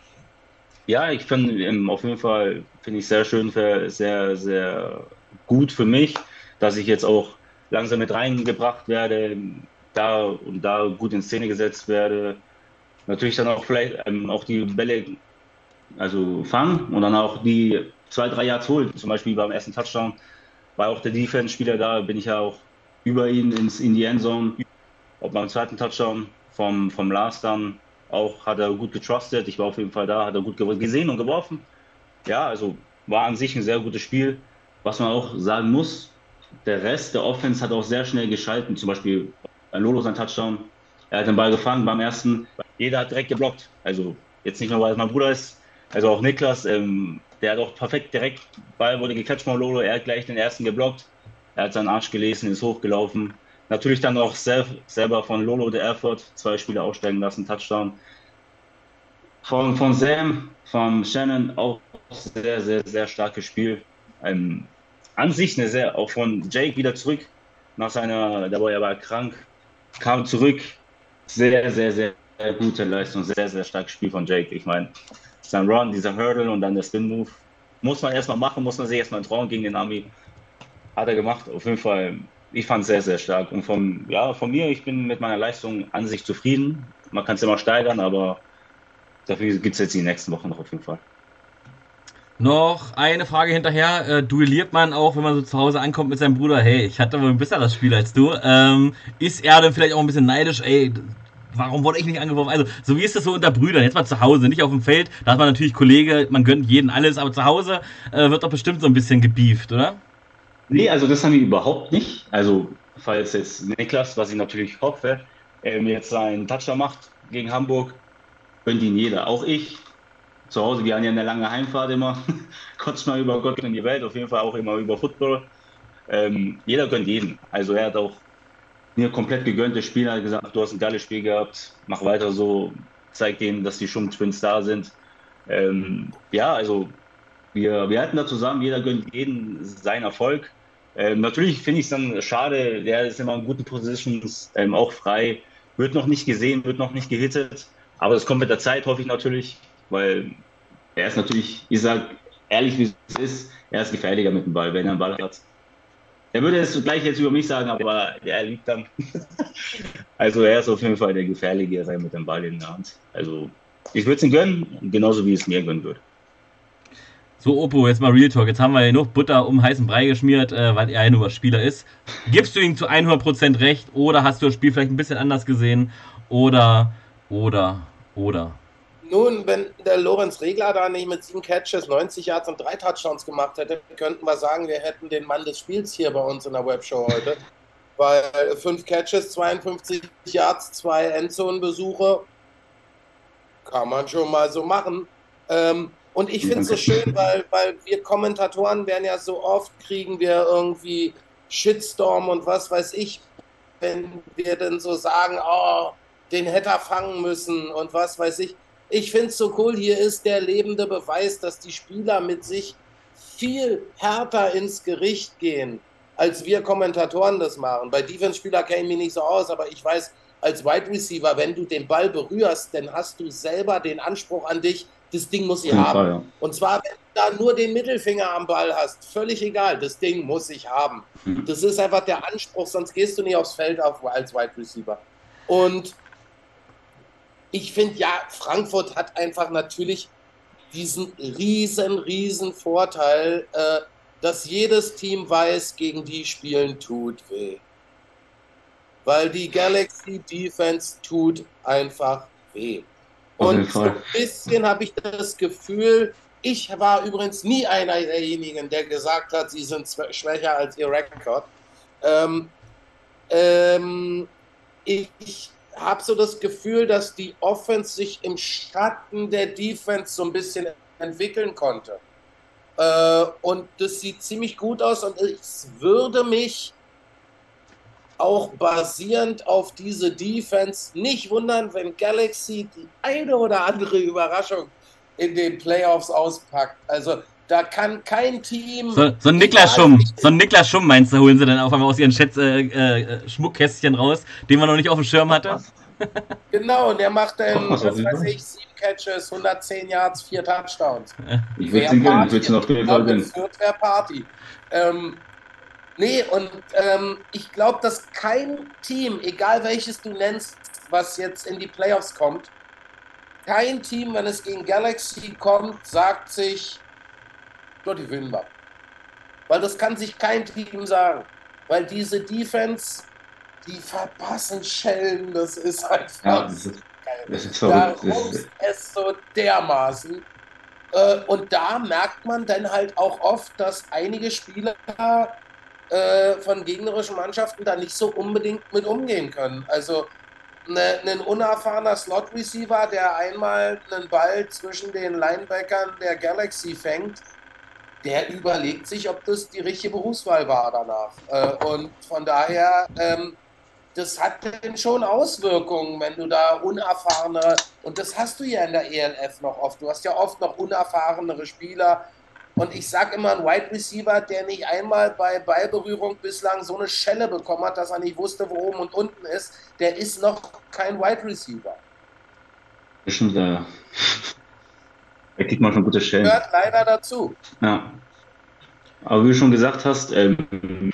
[SPEAKER 4] ja, ich finde ähm, auf jeden Fall finde ich sehr schön, für, sehr, sehr gut für mich, dass ich jetzt auch langsam mit reingebracht werde, da und da gut in Szene gesetzt werde. Natürlich dann auch vielleicht ähm, auch die Bälle also fangen und dann auch die zwei, drei Yards holen. Zum Beispiel beim ersten Touchdown war auch der Defense-Spieler da, bin ich ja auch über ihn ins, in die Endzone. Auch beim zweiten Touchdown vom, vom Lars dann auch hat er gut getrustet. Ich war auf jeden Fall da, hat er gut gesehen und geworfen. Ja, also war an sich ein sehr gutes Spiel. Was man auch sagen muss, der Rest der Offense hat auch sehr schnell geschalten. Zum Beispiel Lolo sein Touchdown. Er hat den Ball gefangen beim ersten. Jeder hat direkt geblockt. Also jetzt nicht nur, weil es mein Bruder ist, also auch Niklas, ähm, der hat auch perfekt direkt, Ball wurde gecatcht von Lolo, er hat gleich den ersten geblockt. Er hat seinen Arsch gelesen, ist hochgelaufen. Natürlich dann auch selb, selber von Lolo der Erfurt zwei Spieler aussteigen lassen, Touchdown. Von, von Sam, von Shannon auch sehr, sehr, sehr starkes Spiel. Ähm, an sich eine sehr, auch von Jake wieder zurück nach seiner, da war er aber krank, kam zurück. Sehr, sehr, sehr, sehr gute Leistung, sehr, sehr starkes Spiel von Jake. Ich meine, sein Run, dieser Hurdle und dann der Spin-Move. Muss man erstmal machen, muss man sich erstmal trauen gegen den Army. Hat er gemacht. Auf jeden Fall, ich fand es sehr, sehr stark. Und von, ja, von mir, ich bin mit meiner Leistung an sich zufrieden. Man kann es immer steigern, aber dafür gibt es jetzt die nächsten Wochen noch auf jeden Fall.
[SPEAKER 1] Noch eine Frage hinterher. Äh, duelliert man auch, wenn man so zu Hause ankommt mit seinem Bruder? Hey, ich hatte wohl ein besseres Spiel als du. Ähm, ist er dann vielleicht auch ein bisschen neidisch? Ey, warum wurde ich nicht angeworfen? Also, so wie ist das so unter Brüdern? Jetzt mal zu Hause, nicht auf dem Feld. Da hat man natürlich Kollege, man gönnt jeden alles, aber zu Hause äh, wird doch bestimmt so ein bisschen gebieft, oder?
[SPEAKER 4] Nee, also das haben wir überhaupt nicht. Also, falls jetzt Niklas, was ich natürlich hoffe, ähm, jetzt seinen Toucher macht gegen Hamburg, gönnt ihn jeder. Auch ich, zu Hause, wir haben ja eine lange Heimfahrt immer, kurz mal über Gott in die Welt, auf jeden Fall auch immer über Football. Ähm, jeder gönnt jeden. Also er hat auch mir komplett gegönnt, der Spieler hat gesagt, du hast ein geiles Spiel gehabt, mach weiter so, zeig denen, dass die schon Twins da sind. Ähm, ja, also wir, wir halten da zusammen, jeder gönnt jeden seinen Erfolg. Ähm, natürlich finde ich es dann schade, der ist immer in guten Positions, ähm, auch frei, wird noch nicht gesehen, wird noch nicht gehittet, aber das kommt mit der Zeit, hoffe ich natürlich weil er ist natürlich, ich sage ehrlich, wie es ist, er ist gefährlicher mit dem Ball, wenn er einen Ball hat. Er würde es gleich jetzt über mich sagen, aber er liegt dann. also er ist auf jeden Fall der gefährlichere mit dem Ball in der Hand. Also ich würde es ihm gönnen, genauso wie es mir gönnen würde.
[SPEAKER 1] So, Oppo, jetzt mal Real Talk. Jetzt haben wir genug Butter um heißen Brei geschmiert, äh, weil er ein nur Spieler ist. Gibst du ihm zu 100% recht oder hast du das Spiel vielleicht ein bisschen anders gesehen? Oder, oder, oder?
[SPEAKER 2] Nun, wenn der Lorenz Regler da nicht mit sieben Catches, 90 Yards und drei Touchdowns gemacht hätte, könnten wir sagen, wir hätten den Mann des Spiels hier bei uns in der Webshow heute. Weil fünf Catches, 52 Yards, zwei Endzone-Besuche, kann man schon mal so machen. Ähm, und ich finde es so schön, weil, weil wir Kommentatoren werden ja so oft, kriegen wir irgendwie Shitstorm und was weiß ich, wenn wir dann so sagen, oh, den hätte er fangen müssen und was weiß ich ich finde es so cool, hier ist der lebende Beweis, dass die Spieler mit sich viel härter ins Gericht gehen, als wir Kommentatoren das machen. Bei Defense-Spieler kenne ich mich nicht so aus, aber ich weiß, als Wide Receiver, wenn du den Ball berührst, dann hast du selber den Anspruch an dich, das Ding muss ich haben. Fall, ja. Und zwar, wenn du da nur den Mittelfinger am Ball hast, völlig egal, das Ding muss ich haben. Mhm. Das ist einfach der Anspruch, sonst gehst du nicht aufs Feld auf, als Wide Receiver. Und ich finde ja, Frankfurt hat einfach natürlich diesen riesen, riesen Vorteil, äh, dass jedes Team weiß, gegen die spielen tut weh. Weil die Galaxy Defense tut einfach weh. Und so ein bisschen habe ich das Gefühl, ich war übrigens nie einer derjenigen, der gesagt hat, sie sind schwächer als ihr Rekord. Ähm, ähm, ich habe so das Gefühl, dass die Offense sich im Schatten der Defense so ein bisschen entwickeln konnte. Äh, und das sieht ziemlich gut aus und es würde mich auch basierend auf diese Defense nicht wundern, wenn Galaxy die eine oder andere Überraschung in den Playoffs auspackt. Also da kann kein Team.
[SPEAKER 1] So, so ein Niklas Schumm, so ein Niklas Schumm meinst du, holen sie dann auf einmal aus ihren Schätz, äh, äh, Schmuckkästchen raus, den man noch nicht auf dem Schirm hatte?
[SPEAKER 2] genau, und der macht dann, was weiß ich, sieben Catches, 110 Yards, vier Touchdowns.
[SPEAKER 4] Ich würde ihn gönnen, ich würde ihn auf jeden Fall
[SPEAKER 2] gönnen. Party. Ähm, nee, und ähm, ich glaube, dass kein Team, egal welches du nennst, was jetzt in die Playoffs kommt, kein Team, wenn es gegen Galaxy kommt, sagt sich, dort gewinnen wir. Weil das kann sich kein Team sagen. Weil diese Defense, die verpassen Schellen, das ist einfach ja, das ist, das ist Da ist es so dermaßen. Äh, und da merkt man dann halt auch oft, dass einige Spieler äh, von gegnerischen Mannschaften da nicht so unbedingt mit umgehen können. Also ne, ein unerfahrener Slot-Receiver, der einmal einen Ball zwischen den Linebackern der Galaxy fängt, der überlegt sich, ob das die richtige Berufswahl war danach. Äh, und von daher, ähm, das hat dann schon Auswirkungen, wenn du da unerfahrene, und das hast du ja in der ELF noch oft, du hast ja oft noch unerfahrenere Spieler. Und ich sage immer, ein Wide Receiver, der nicht einmal bei Ballberührung bislang so eine Schelle bekommen hat, dass er nicht wusste, wo oben und unten ist, der ist noch kein Wide Receiver.
[SPEAKER 4] Das stimmt, ja. Da kriegt man schon gute Stellen.
[SPEAKER 2] Gehört leider dazu.
[SPEAKER 4] Ja. Aber wie du schon gesagt hast, ähm,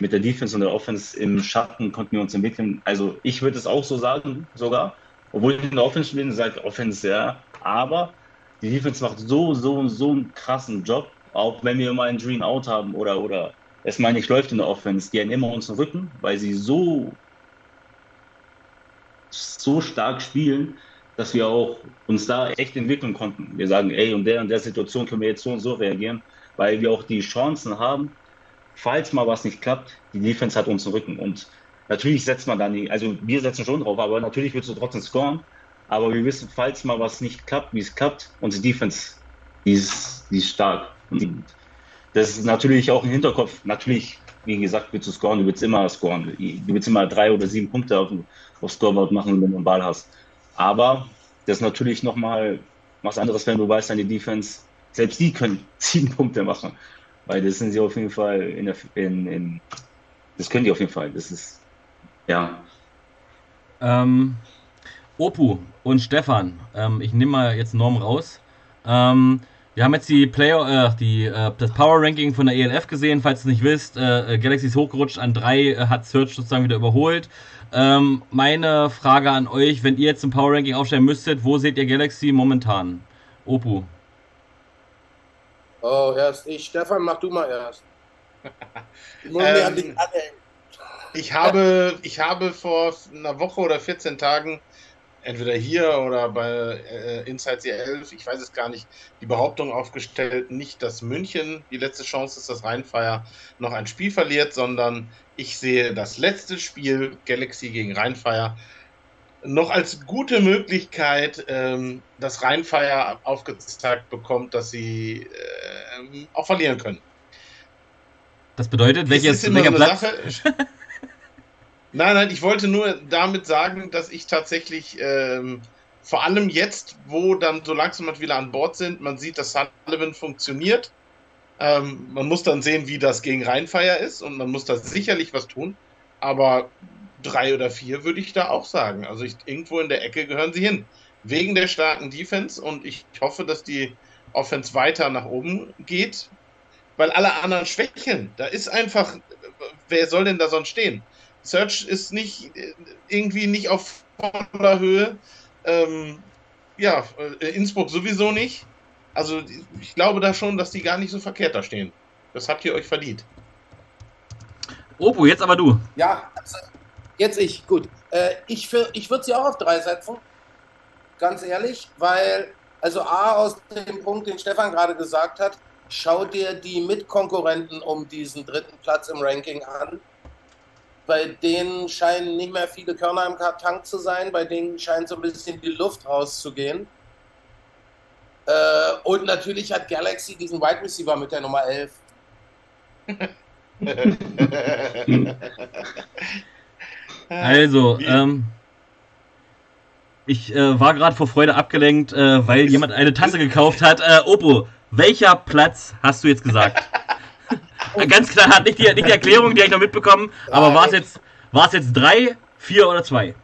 [SPEAKER 4] mit der Defense und der Offense im Schatten konnten wir uns entwickeln. Also ich würde es auch so sagen, sogar. Obwohl ich in der Offense bin, sage Offense ja. Aber die Defense macht so, so, so einen krassen Job. Auch wenn wir mal einen Dream Out haben oder, oder es mal nicht läuft in der Offense, die haben immer uns Rücken, weil sie so, so stark spielen, dass wir auch uns da echt entwickeln konnten. Wir sagen, ey, und der in der Situation können wir jetzt so und so reagieren, weil wir auch die Chancen haben, falls mal was nicht klappt, die Defense hat uns den Rücken. Und natürlich setzt man dann, die, also wir setzen schon drauf, aber natürlich willst du trotzdem scoren. Aber wir wissen, falls mal was nicht klappt, wie es klappt, unsere Defense, die ist, die ist stark. Und das ist natürlich auch im Hinterkopf. Natürlich, wie gesagt, willst du scoren, du willst immer scoren. Du willst immer drei oder sieben Punkte auf, auf Scoreboard machen, wenn du einen Ball hast. Aber das ist natürlich nochmal was anderes, wenn du weißt, deine Defense, selbst die können sieben Punkte machen. Weil das sind sie auf jeden Fall in der, in, in das können die auf jeden Fall. Das ist, ja.
[SPEAKER 1] Ähm, Opu und Stefan, ähm, ich nehme mal jetzt Norm raus. Ähm, wir haben jetzt die Player, äh, die, äh, das Power Ranking von der ELF gesehen. Falls ihr es nicht wisst, äh, Galaxy ist hochgerutscht an drei, äh, hat Search sozusagen wieder überholt. Ähm, meine Frage an euch, wenn ihr jetzt ein Power Ranking aufstellen müsstet, wo seht ihr Galaxy momentan? Opu.
[SPEAKER 2] Oh, erst ich. Stefan, mach du mal erst.
[SPEAKER 3] Ich, ähm, ich, habe, ich habe vor einer Woche oder 14 Tagen entweder hier oder bei äh, Inside C11, ich weiß es gar nicht, die Behauptung aufgestellt, nicht, dass München die letzte Chance ist, dass Rheinfeier noch ein Spiel verliert, sondern ich sehe das letzte Spiel Galaxy gegen Rheinfeier noch als gute Möglichkeit, ähm, dass Rheinfeier aufgezeigt bekommt, dass sie äh, auch verlieren können.
[SPEAKER 1] Das bedeutet, welches, welcher Platz? Sache,
[SPEAKER 3] Nein, nein, ich wollte nur damit sagen, dass ich tatsächlich ähm, vor allem jetzt, wo dann so langsam mal wieder an Bord sind, man sieht, dass Sullivan funktioniert. Ähm, man muss dann sehen, wie das gegen Rheinfeier ist und man muss da sicherlich was tun. Aber drei oder vier würde ich da auch sagen. Also ich, irgendwo in der Ecke gehören sie hin. Wegen der starken Defense und ich hoffe, dass die Offense weiter nach oben geht, weil alle anderen schwächeln. Da ist einfach, wer soll denn da sonst stehen? Search ist nicht irgendwie nicht auf voller Höhe. Ähm, ja, äh, Innsbruck sowieso nicht. Also ich glaube da schon, dass die gar nicht so verkehrt da stehen. Das habt ihr euch verdient.
[SPEAKER 1] Opo, jetzt aber du.
[SPEAKER 2] Ja, also jetzt ich. Gut. Äh, ich ich würde sie auch auf drei setzen. Ganz ehrlich, weil, also A, aus dem Punkt, den Stefan gerade gesagt hat, schau dir die Mitkonkurrenten um diesen dritten Platz im Ranking an bei denen scheinen nicht mehr viele Körner im Tank zu sein, bei denen scheint so ein bisschen die Luft rauszugehen. Äh, und natürlich hat Galaxy diesen Wide Receiver mit der Nummer 11.
[SPEAKER 1] also, ähm, ich äh, war gerade vor Freude abgelenkt, äh, weil jemand eine Tasse gekauft hat. Äh, Opo, welcher Platz hast du jetzt gesagt? Ganz klar, hat nicht die, nicht die Erklärung, die habe ich noch mitbekommen, aber war es jetzt, jetzt drei, vier oder zwei?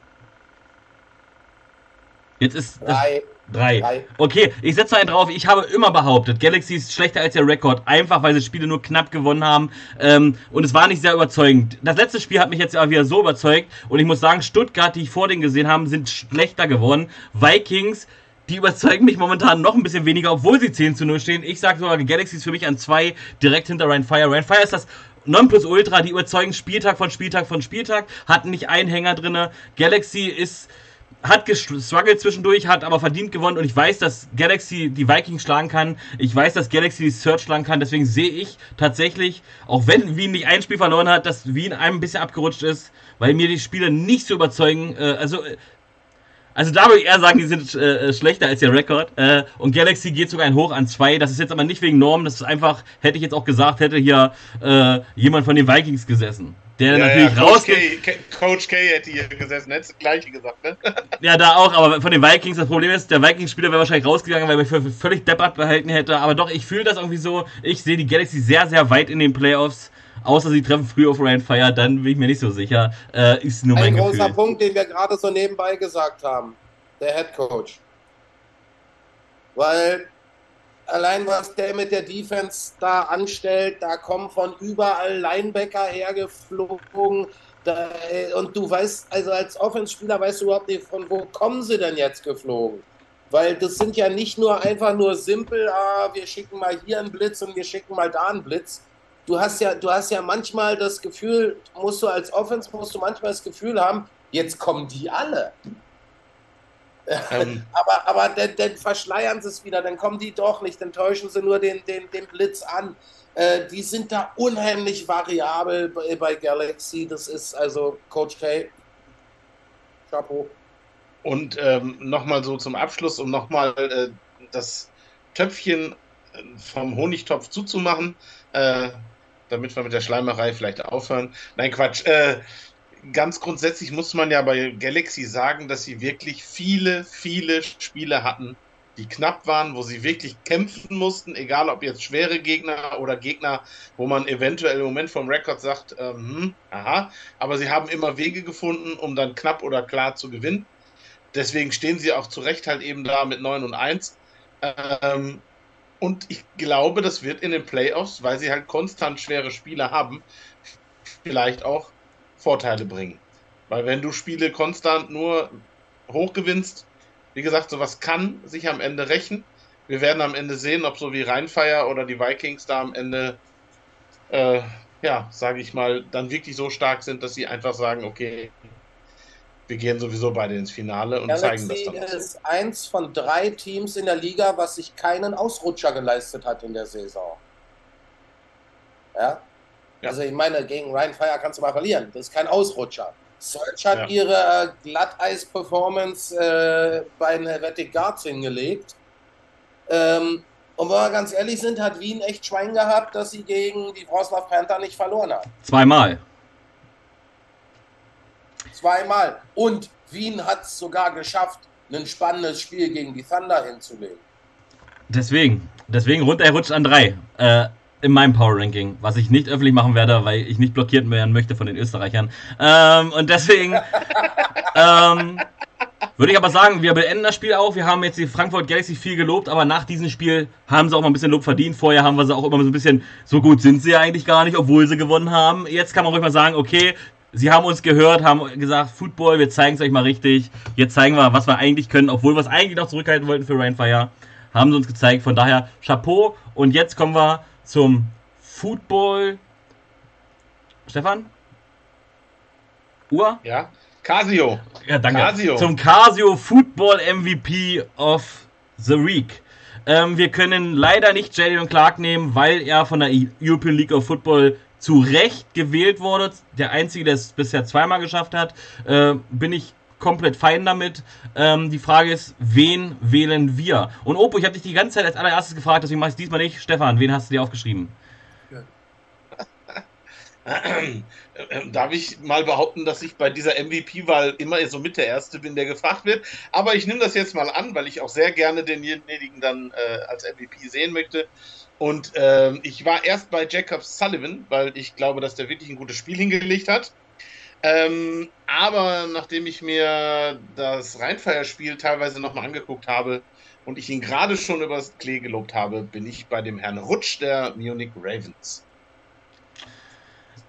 [SPEAKER 1] Jetzt ist. Drei. Drei. Drei. Okay, ich setze einen drauf. Ich habe immer behauptet, Galaxy ist schlechter als der Rekord, einfach weil sie Spiele nur knapp gewonnen haben. Ähm, und es war nicht sehr überzeugend. Das letzte Spiel hat mich jetzt aber wieder so überzeugt. Und ich muss sagen, Stuttgart, die ich vor denen gesehen haben, sind schlechter geworden. Vikings die überzeugen mich momentan noch ein bisschen weniger, obwohl sie 10 zu 0 stehen. Ich sage sogar, Galaxy ist für mich an 2 direkt hinter Ryan Fire. Ryan Fire ist das Nonplusultra, die überzeugen Spieltag von Spieltag von Spieltag, hatten nicht einen Hänger drin. Galaxy ist hat gestruggelt zwischendurch, hat aber verdient gewonnen und ich weiß, dass Galaxy die Vikings schlagen kann. Ich weiß, dass Galaxy die Search schlagen kann. Deswegen sehe ich tatsächlich, auch wenn Wien nicht ein Spiel verloren hat, dass Wien einem ein bisschen abgerutscht ist, weil mir die Spiele nicht so überzeugen. Äh, also Also da würde ich eher sagen, die sind äh, schlechter als ihr Rekord. Äh, und Galaxy geht sogar ein Hoch an zwei. Das ist jetzt aber nicht wegen Norm, das ist einfach, hätte ich jetzt auch gesagt, hätte hier äh, jemand von den Vikings gesessen. Der ja, natürlich ja,
[SPEAKER 3] raus. Coach K hätte hier gesessen, hätte das gleiche gesagt, ne?
[SPEAKER 1] ja, da auch, aber von den Vikings, das Problem ist, der Vikings-Spieler wäre wahrscheinlich rausgegangen, weil er mich für völlig deppert behalten hätte. Aber doch, ich fühle das irgendwie so. Ich sehe die Galaxy sehr, sehr weit in den Playoffs. Außer sie treffen früh auf Ryan Fire, dann bin ich mir nicht so sicher. Äh, ist nur
[SPEAKER 2] Ein großer Gefühl. Punkt, den wir gerade so nebenbei gesagt haben. Der Head Coach. Weil allein was der mit der Defense da anstellt, da kommen von überall Linebacker hergeflogen. Da, und du weißt, also als Offenspieler weißt du überhaupt nicht, von wo kommen sie denn jetzt geflogen? Weil das sind ja nicht nur einfach nur simpel, ah, wir schicken mal hier einen Blitz und wir schicken mal da einen Blitz. Du hast ja, du hast ja manchmal das Gefühl, musst du als Offense, musst du manchmal das Gefühl haben, jetzt kommen die alle. Ähm. aber aber dann, dann, verschleiern sie es wieder, dann kommen die doch nicht, dann täuschen sie nur den, den, den Blitz an. Äh, die sind da unheimlich variabel bei, bei Galaxy. Das ist also Coach K. Chapeau.
[SPEAKER 3] Und ähm, nochmal so zum Abschluss, um nochmal äh, das Töpfchen äh, vom Honigtopf zuzumachen, äh, damit wir mit der Schleimerei vielleicht aufhören. Nein, Quatsch. Äh, ganz grundsätzlich muss man ja bei Galaxy sagen, dass sie wirklich viele, viele Spiele hatten, die knapp waren, wo sie wirklich kämpfen mussten, egal ob jetzt schwere Gegner oder Gegner, wo man eventuell im Moment vom Rekord sagt, ähm, hm, aha, aber sie haben immer Wege gefunden, um dann knapp oder klar zu gewinnen. Deswegen stehen sie auch zu Recht halt eben da mit 9 und 1. Ähm, und ich glaube, das wird in den Playoffs, weil sie halt konstant schwere Spiele haben, vielleicht auch Vorteile bringen. Weil wenn du Spiele konstant nur hoch gewinnst, wie gesagt, sowas kann sich am Ende rächen. Wir werden am Ende sehen, ob so wie Rheinfeier oder die Vikings da am Ende, äh, ja, sage ich mal, dann wirklich so stark sind, dass sie einfach sagen, okay, wir gehen sowieso beide ins Finale und Galaxy zeigen das dann.
[SPEAKER 2] Galaxy ist eins von drei Teams in der Liga, was sich keinen Ausrutscher geleistet hat in der Saison. Ja? ja. Also ich meine, gegen Ryan Fire kannst du mal verlieren. Das ist kein Ausrutscher. Search hat ja. ihre Glatteis-Performance äh, bei den Helvetic Guards hingelegt. Ähm, und wenn wir ganz ehrlich sind, hat Wien echt Schwein gehabt, dass sie gegen die Wroclaw Panther nicht verloren hat.
[SPEAKER 1] Zweimal
[SPEAKER 2] zweimal. Und Wien hat es sogar geschafft, ein spannendes Spiel gegen die Thunder hinzulegen.
[SPEAKER 1] Deswegen, deswegen runter, er rutscht an drei. Äh, in meinem Power Ranking, was ich nicht öffentlich machen werde, weil ich nicht blockiert werden möchte von den Österreichern. Ähm, und deswegen ähm, würde ich aber sagen, wir beenden das Spiel auch. Wir haben jetzt die Frankfurt Galaxy viel gelobt, aber nach diesem Spiel haben sie auch mal ein bisschen Lob verdient. Vorher haben wir sie auch immer so ein bisschen, so gut sind sie ja eigentlich gar nicht, obwohl sie gewonnen haben. Jetzt kann man ruhig mal sagen, okay, Sie haben uns gehört, haben gesagt, Football, wir zeigen es euch mal richtig. Jetzt zeigen wir, was wir eigentlich können, obwohl wir es eigentlich noch zurückhalten wollten für Rainfire. Haben sie uns gezeigt. Von daher Chapeau. Und jetzt kommen wir zum Football. Stefan?
[SPEAKER 3] Uhr? Ja. Casio.
[SPEAKER 1] Ja, danke. Casio. Zum Casio Football MVP of the Week. Ähm, wir können leider nicht Jalen Clark nehmen, weil er von der European League of Football zu Recht gewählt wurde. Der Einzige, der es bisher zweimal geschafft hat. Äh, bin ich komplett fein damit. Ähm, die Frage ist, wen wählen wir? Und Opo, ich habe dich die ganze Zeit als allererstes gefragt, deswegen mache ich es diesmal nicht. Stefan, wen hast du dir aufgeschrieben?
[SPEAKER 3] Darf ich mal behaupten, dass ich bei dieser MVP-Wahl immer so mit der Erste bin, der gefragt wird. Aber ich nehme das jetzt mal an, weil ich auch sehr gerne denjenigen dann äh, als MVP sehen möchte. Und äh, ich war erst bei Jacob Sullivan, weil ich glaube, dass der wirklich ein gutes Spiel hingelegt hat. Ähm, aber nachdem ich mir das Rheinfeierspiel teilweise nochmal angeguckt habe und ich ihn gerade schon übers Klee gelobt habe, bin ich bei dem Herrn Rutsch der Munich Ravens.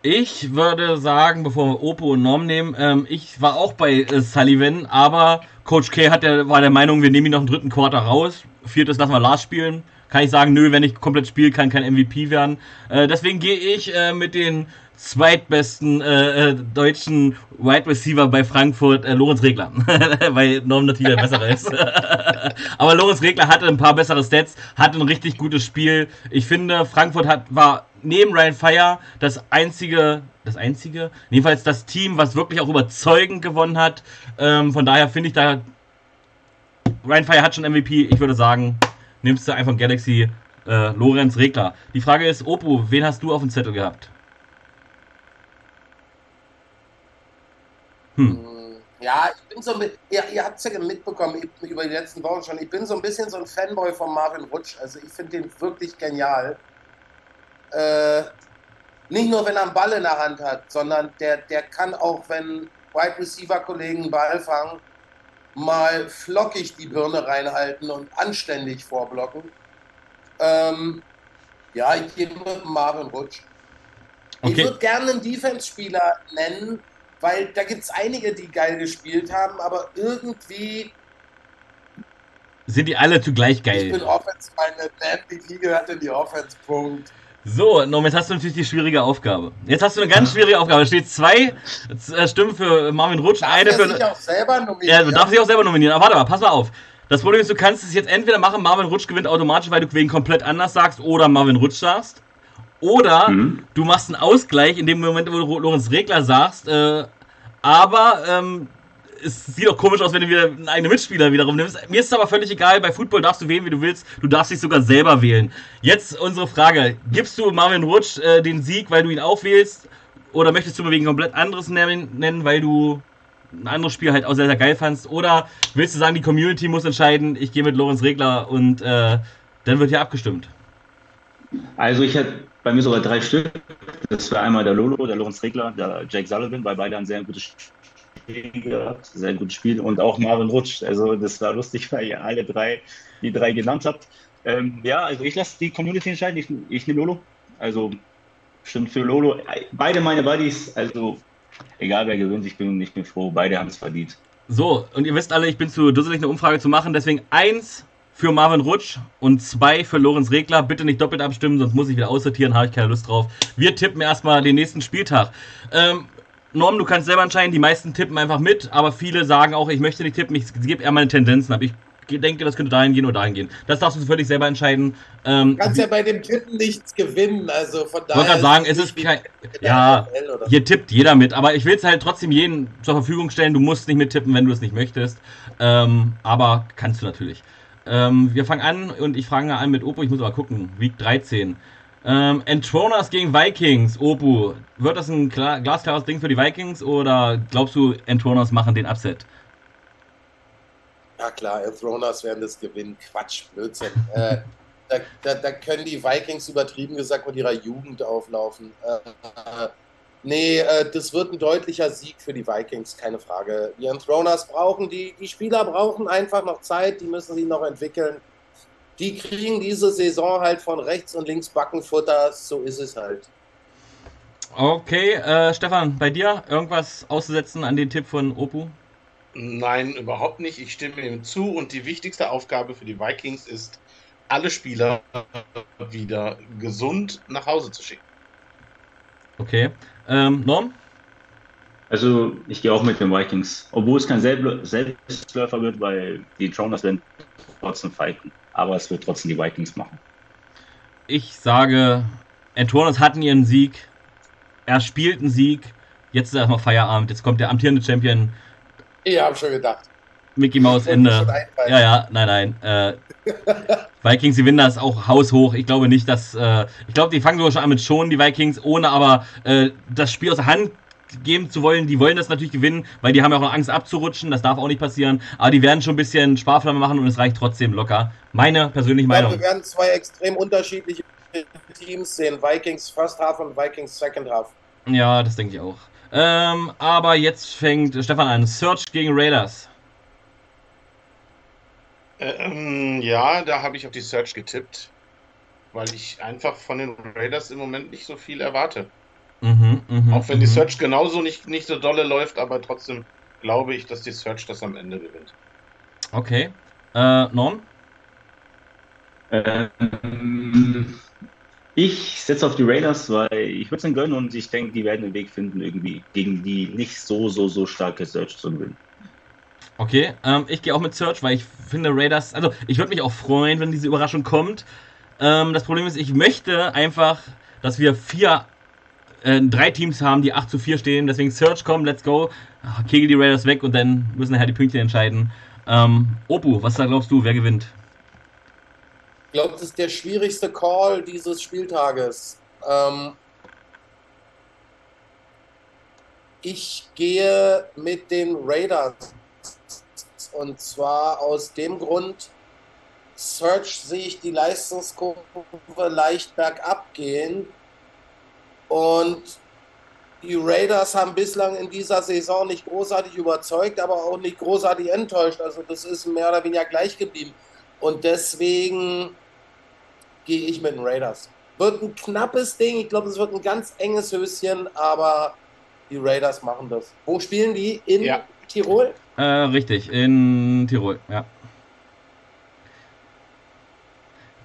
[SPEAKER 1] Ich würde sagen, bevor wir Opo und Norm nehmen, ähm, ich war auch bei äh, Sullivan, aber Coach K hat der, war der Meinung, wir nehmen ihn noch im dritten Quarter raus. Viertes lassen wir Lars spielen kann ich sagen, nö, wenn ich komplett spiele, kann kein MVP werden. Äh, deswegen gehe ich äh, mit den zweitbesten äh, äh, deutschen Wide Receiver bei Frankfurt, äh, Lorenz Regler, weil Norm natürlich der bessere ist. Aber Lorenz Regler hatte ein paar bessere Stats, hatte ein richtig gutes Spiel. Ich finde, Frankfurt hat, war neben Ryan Fire das einzige, das einzige, jedenfalls das Team, was wirklich auch überzeugend gewonnen hat. Ähm, von daher finde ich, da Ryan Fire hat schon MVP. Ich würde sagen, nimmst du einfach Galaxy äh, Lorenz Regler. Die Frage ist, Opu, wen hast du auf dem Zettel gehabt?
[SPEAKER 2] Hm. Ja, ich bin so ein ihr, ihr habt es ja mitbekommen über die letzten Wochen schon, ich bin so ein bisschen so ein Fanboy von Marvin Rutsch. Also ich finde den wirklich genial. Äh, nicht nur, wenn er einen Ball in der Hand hat, sondern der, der kann auch, wenn Wide Receiver-Kollegen einen Ball fangen, mal flockig die Birne reinhalten und anständig vorblocken. Ähm, ja, ich gehe mit Marvin Rutsch. Okay. Ich würde gerne einen Defense-Spieler nennen, weil da gibt es einige, die geil gespielt haben, aber irgendwie.
[SPEAKER 1] Sind die alle zugleich geil? Ich
[SPEAKER 2] bin Offense, meine Band, die gehört in die Offense, Punkt.
[SPEAKER 1] So, und jetzt hast du natürlich die schwierige Aufgabe. Jetzt hast du eine ganz schwierige Aufgabe. Es steht zwei äh, Stimmen für Marvin Rutsch,
[SPEAKER 2] darf
[SPEAKER 1] eine für.
[SPEAKER 2] Sich auch selber nominieren.
[SPEAKER 1] Ja, du darfst dich auch selber nominieren. Aber warte mal, pass mal auf. Das Problem ist, du kannst es jetzt entweder machen, Marvin Rutsch gewinnt automatisch, weil du wen komplett anders sagst, oder Marvin Rutsch sagst. Oder mhm. du machst einen Ausgleich in dem Moment, wo du Lorenz Regler sagst, äh, aber ähm, es sieht doch komisch aus, wenn du wieder einen eigenen Mitspieler wiederum nimmst. Mir ist es aber völlig egal, bei Football darfst du wählen, wie du willst. Du darfst dich sogar selber wählen. Jetzt unsere Frage: Gibst du Marvin Rutsch äh, den Sieg, weil du ihn auch wählst? Oder möchtest du mal wegen komplett anderes nennen, weil du ein anderes Spiel halt auch sehr, sehr geil fandst? Oder willst du sagen, die Community muss entscheiden, ich gehe mit Lorenz Regler und äh, dann wird hier abgestimmt?
[SPEAKER 4] Also ich hätte bei mir sogar drei Stück. Das war einmal der Lolo, der Lorenz Regler, der Jake Sullivan, weil beide ein sehr gutes gehabt, sehr gutes Spiel und auch Marvin Rutsch. Also das war lustig, weil ihr alle drei, die drei genannt habt. Ähm, ja, also ich lasse die Community entscheiden, ich, ich nehme Lolo. Also stimmt für Lolo. Beide meine Buddies, also egal wer gewinnt, ich bin, ich bin froh, beide haben es verdient.
[SPEAKER 1] So, und ihr wisst alle, ich bin zu dusselig, eine Umfrage zu machen, deswegen eins für Marvin Rutsch und zwei für Lorenz Regler. Bitte nicht doppelt abstimmen, sonst muss ich wieder aussortieren, habe ich keine Lust drauf. Wir tippen erstmal den nächsten Spieltag. Ähm, Norm, du kannst selber entscheiden, die meisten tippen einfach mit, aber viele sagen auch, ich möchte nicht tippen, ich gebe eher meine Tendenzen ab. Ich denke, das könnte dahin gehen oder dahin gehen. Das darfst du völlig selber entscheiden.
[SPEAKER 2] Ähm, du kannst ja bei dem Tippen nichts gewinnen, also von daher.
[SPEAKER 1] Ich wollte gerade sagen, es ist kein. Ja, hier tippt jeder mit, aber ich will es halt trotzdem jedem zur Verfügung stellen. Du musst nicht mittippen, wenn du es nicht möchtest. Ähm, aber kannst du natürlich. Ähm, wir fangen an und ich fange an mit Opo, ich muss aber gucken. Week 13. Ähm, Entroners gegen Vikings, Opu. Wird das ein klar, glasklares Ding für die Vikings oder glaubst du, Entroners machen den Upset?
[SPEAKER 2] Ja klar, Entroners werden das gewinnen. Quatsch, Blödsinn. äh, da, da, da, können die Vikings übertrieben gesagt mit ihrer Jugend auflaufen. Äh, nee, äh, das wird ein deutlicher Sieg für die Vikings, keine Frage. Die Entroners brauchen, die, die Spieler brauchen einfach noch Zeit, die müssen sich noch entwickeln die kriegen diese Saison halt von rechts und links Backenfutter, so ist es halt.
[SPEAKER 1] Okay, äh, Stefan, bei dir irgendwas auszusetzen an den Tipp von Opu?
[SPEAKER 3] Nein, überhaupt nicht. Ich stimme ihm zu und die wichtigste Aufgabe für die Vikings ist, alle Spieler wieder gesund nach Hause zu schicken.
[SPEAKER 1] Okay. Ähm, Norm?
[SPEAKER 4] Also ich gehe auch mit den Vikings. Obwohl es kein Selbstläufer wird, weil die Troners werden trotzdem fighten aber es wird trotzdem die Vikings machen.
[SPEAKER 1] Ich sage, Antonis hatten ihren Sieg, er spielt einen Sieg, jetzt ist erstmal Feierabend, jetzt kommt der amtierende Champion.
[SPEAKER 2] Ich habe schon gedacht.
[SPEAKER 1] Mickey Maus Ende. Ja, ja, nein, nein. Äh, Vikings gewinnen das auch haushoch. Ich glaube nicht, dass. Äh, ich glaube, die fangen sogar schon an mit schon, die Vikings, ohne aber äh, das Spiel aus der Hand geben zu wollen. Die wollen das natürlich gewinnen, weil die haben ja auch Angst abzurutschen. Das darf auch nicht passieren. Aber die werden schon ein bisschen Sparflamme machen und es reicht trotzdem locker. Meine persönliche Meinung.
[SPEAKER 2] Ja, wir werden zwei extrem unterschiedliche Teams sehen. Vikings First Half und Vikings Second Half.
[SPEAKER 1] Ja, das denke ich auch. Ähm, aber jetzt fängt Stefan an. Search gegen Raiders.
[SPEAKER 3] Ähm, ja, da habe ich auf die Search getippt, weil ich einfach von den Raiders im Moment nicht so viel erwarte. Mhm, mh, Auch wenn die mhm. Search genauso nicht, nicht so dolle läuft, aber trotzdem glaube ich, dass die Search das am Ende gewinnt.
[SPEAKER 1] Okay. Äh, Norm?
[SPEAKER 4] Ähm, ich setze auf die Raiders, weil ich würde es ihnen gönnen und ich denke, die werden einen Weg finden, irgendwie gegen die nicht so, so, so starke Search zu gewinnen.
[SPEAKER 1] Okay, ähm, ich gehe auch mit Search, weil ich finde Raiders, also ich würde mich auch freuen, wenn diese Überraschung kommt. Ähm, das Problem ist, ich möchte einfach, dass wir vier äh, drei Teams haben, die 8 zu 4 stehen. Deswegen Search, komm, let's go. Kegel die Raiders weg und dann müssen nachher die Pünktchen entscheiden. Ähm, Opu, was da glaubst du, wer gewinnt?
[SPEAKER 2] Ich glaube, das ist der schwierigste Call dieses Spieltages. Ähm, ich gehe mit den Raiders. Und zwar aus dem Grund, Search sehe ich die Leistungskurve leicht bergab gehen. Und die Raiders haben bislang in dieser Saison nicht großartig überzeugt, aber auch nicht großartig enttäuscht. Also das ist mehr oder weniger gleich geblieben. Und deswegen gehe ich mit den Raiders. Wird ein knappes Ding. Ich glaube, es wird ein ganz enges Höschen, aber die Raiders machen das. Wo spielen die? In ja. Tirol?
[SPEAKER 1] Äh, richtig, in Tirol, ja.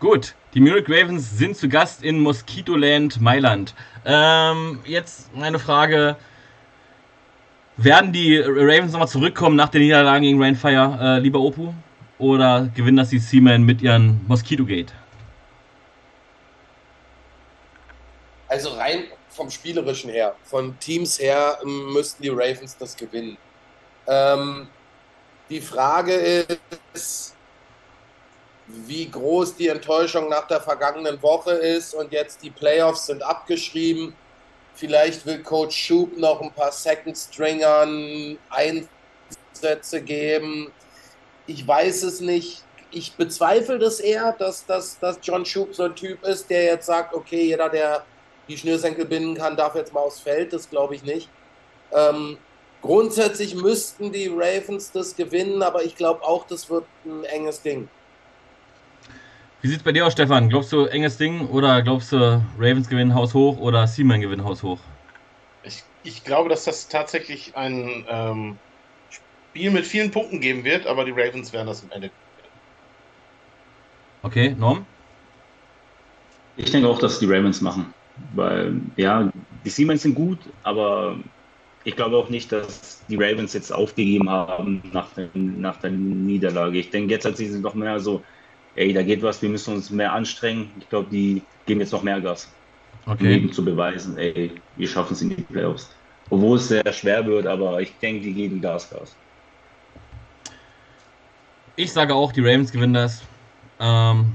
[SPEAKER 1] Gut, die Munich Ravens sind zu Gast in Mosquitoland, Mailand. Ähm, jetzt meine Frage. Werden die Ravens nochmal zurückkommen nach der Niederlage gegen Rainfire, äh, lieber Opu? Oder gewinnen das die Seamen mit ihren Mosquito Gate?
[SPEAKER 2] Also rein vom Spielerischen her, von Teams her, ähm, müssten die Ravens das gewinnen. Ähm, die Frage ist, wie groß die Enttäuschung nach der vergangenen Woche ist und jetzt die Playoffs sind abgeschrieben. Vielleicht will Coach Schub noch ein paar Second Stringern Einsätze geben. Ich weiß es nicht. Ich bezweifle das eher, dass, dass, dass John Schub so ein Typ ist, der jetzt sagt, okay, jeder, der die Schnürsenkel binden kann, darf jetzt mal aufs Feld. Das glaube ich nicht. Ähm, grundsätzlich müssten die Ravens das gewinnen, aber ich glaube auch, das wird ein enges Ding.
[SPEAKER 1] Wie sieht es bei dir aus, Stefan? Glaubst du enges Ding oder glaubst du Ravens gewinnen Haus hoch oder Seaman gewinnen Haus hoch?
[SPEAKER 3] Ich, ich glaube, dass das tatsächlich ein ähm, Spiel mit vielen Punkten geben wird, aber die Ravens werden das am Ende.
[SPEAKER 1] Okay, Norm?
[SPEAKER 4] Ich denke auch, dass die Ravens machen. Weil, ja, die Siemens sind gut, aber ich glaube auch nicht, dass die Ravens jetzt aufgegeben haben nach, dem, nach der Niederlage. Ich denke, jetzt hat sie noch mehr so, ey, da geht was, wir müssen uns mehr anstrengen. Ich glaube, die geben jetzt noch mehr Gas. Okay. Um eben zu beweisen, ey, wir schaffen es in die Playoffs. Obwohl es sehr schwer wird, aber ich denke, die geben Gas, Gas.
[SPEAKER 1] Ich sage auch, die Ravens gewinnen das. Ähm,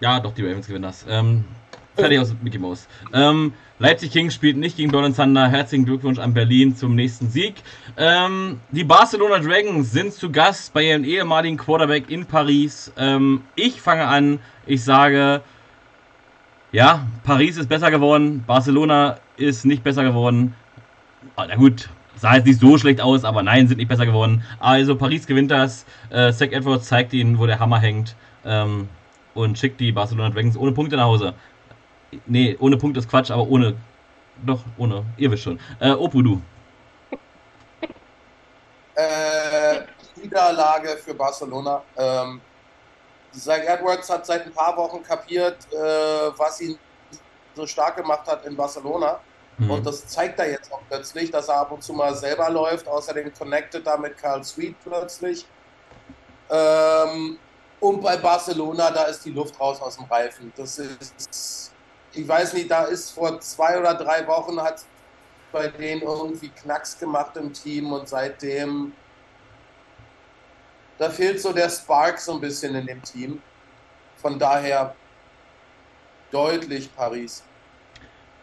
[SPEAKER 1] ja, doch, die Ravens gewinnen das. Ähm, fertig aus Mickey Mouse. Ähm, Leipzig Kings spielt nicht gegen Berlin Thunder. Herzlichen Glückwunsch an Berlin zum nächsten Sieg. Ähm, die Barcelona Dragons sind zu Gast bei ihrem ehemaligen Quarterback in Paris. Ähm, ich fange an. Ich sage, ja, Paris ist besser geworden. Barcelona ist nicht besser geworden. Ah, na gut, sah jetzt nicht so schlecht aus, aber nein, sind nicht besser geworden. Also Paris gewinnt das. Äh, Zach Edwards zeigt ihnen, wo der Hammer hängt. Ähm, und schickt die Barcelona Dragons ohne Punkte nach Hause. Nee, ohne Punkt ist Quatsch, aber ohne. Doch, ohne. Ihr wisst schon. Äh, Opu, du.
[SPEAKER 2] Äh, Niederlage für Barcelona. Ähm, Zach Edwards hat seit ein paar Wochen kapiert, äh, was ihn so stark gemacht hat in Barcelona. Mhm. Und das zeigt er jetzt auch plötzlich, dass er ab und zu mal selber läuft. Außerdem connected da mit Carl Sweet plötzlich. Ähm, und bei Barcelona, da ist die Luft raus aus dem Reifen. Das ist ich weiß nicht, da ist vor zwei oder drei Wochen hat bei denen irgendwie Knacks gemacht im Team und seitdem da fehlt so der Spark so ein bisschen in dem Team. Von daher deutlich Paris.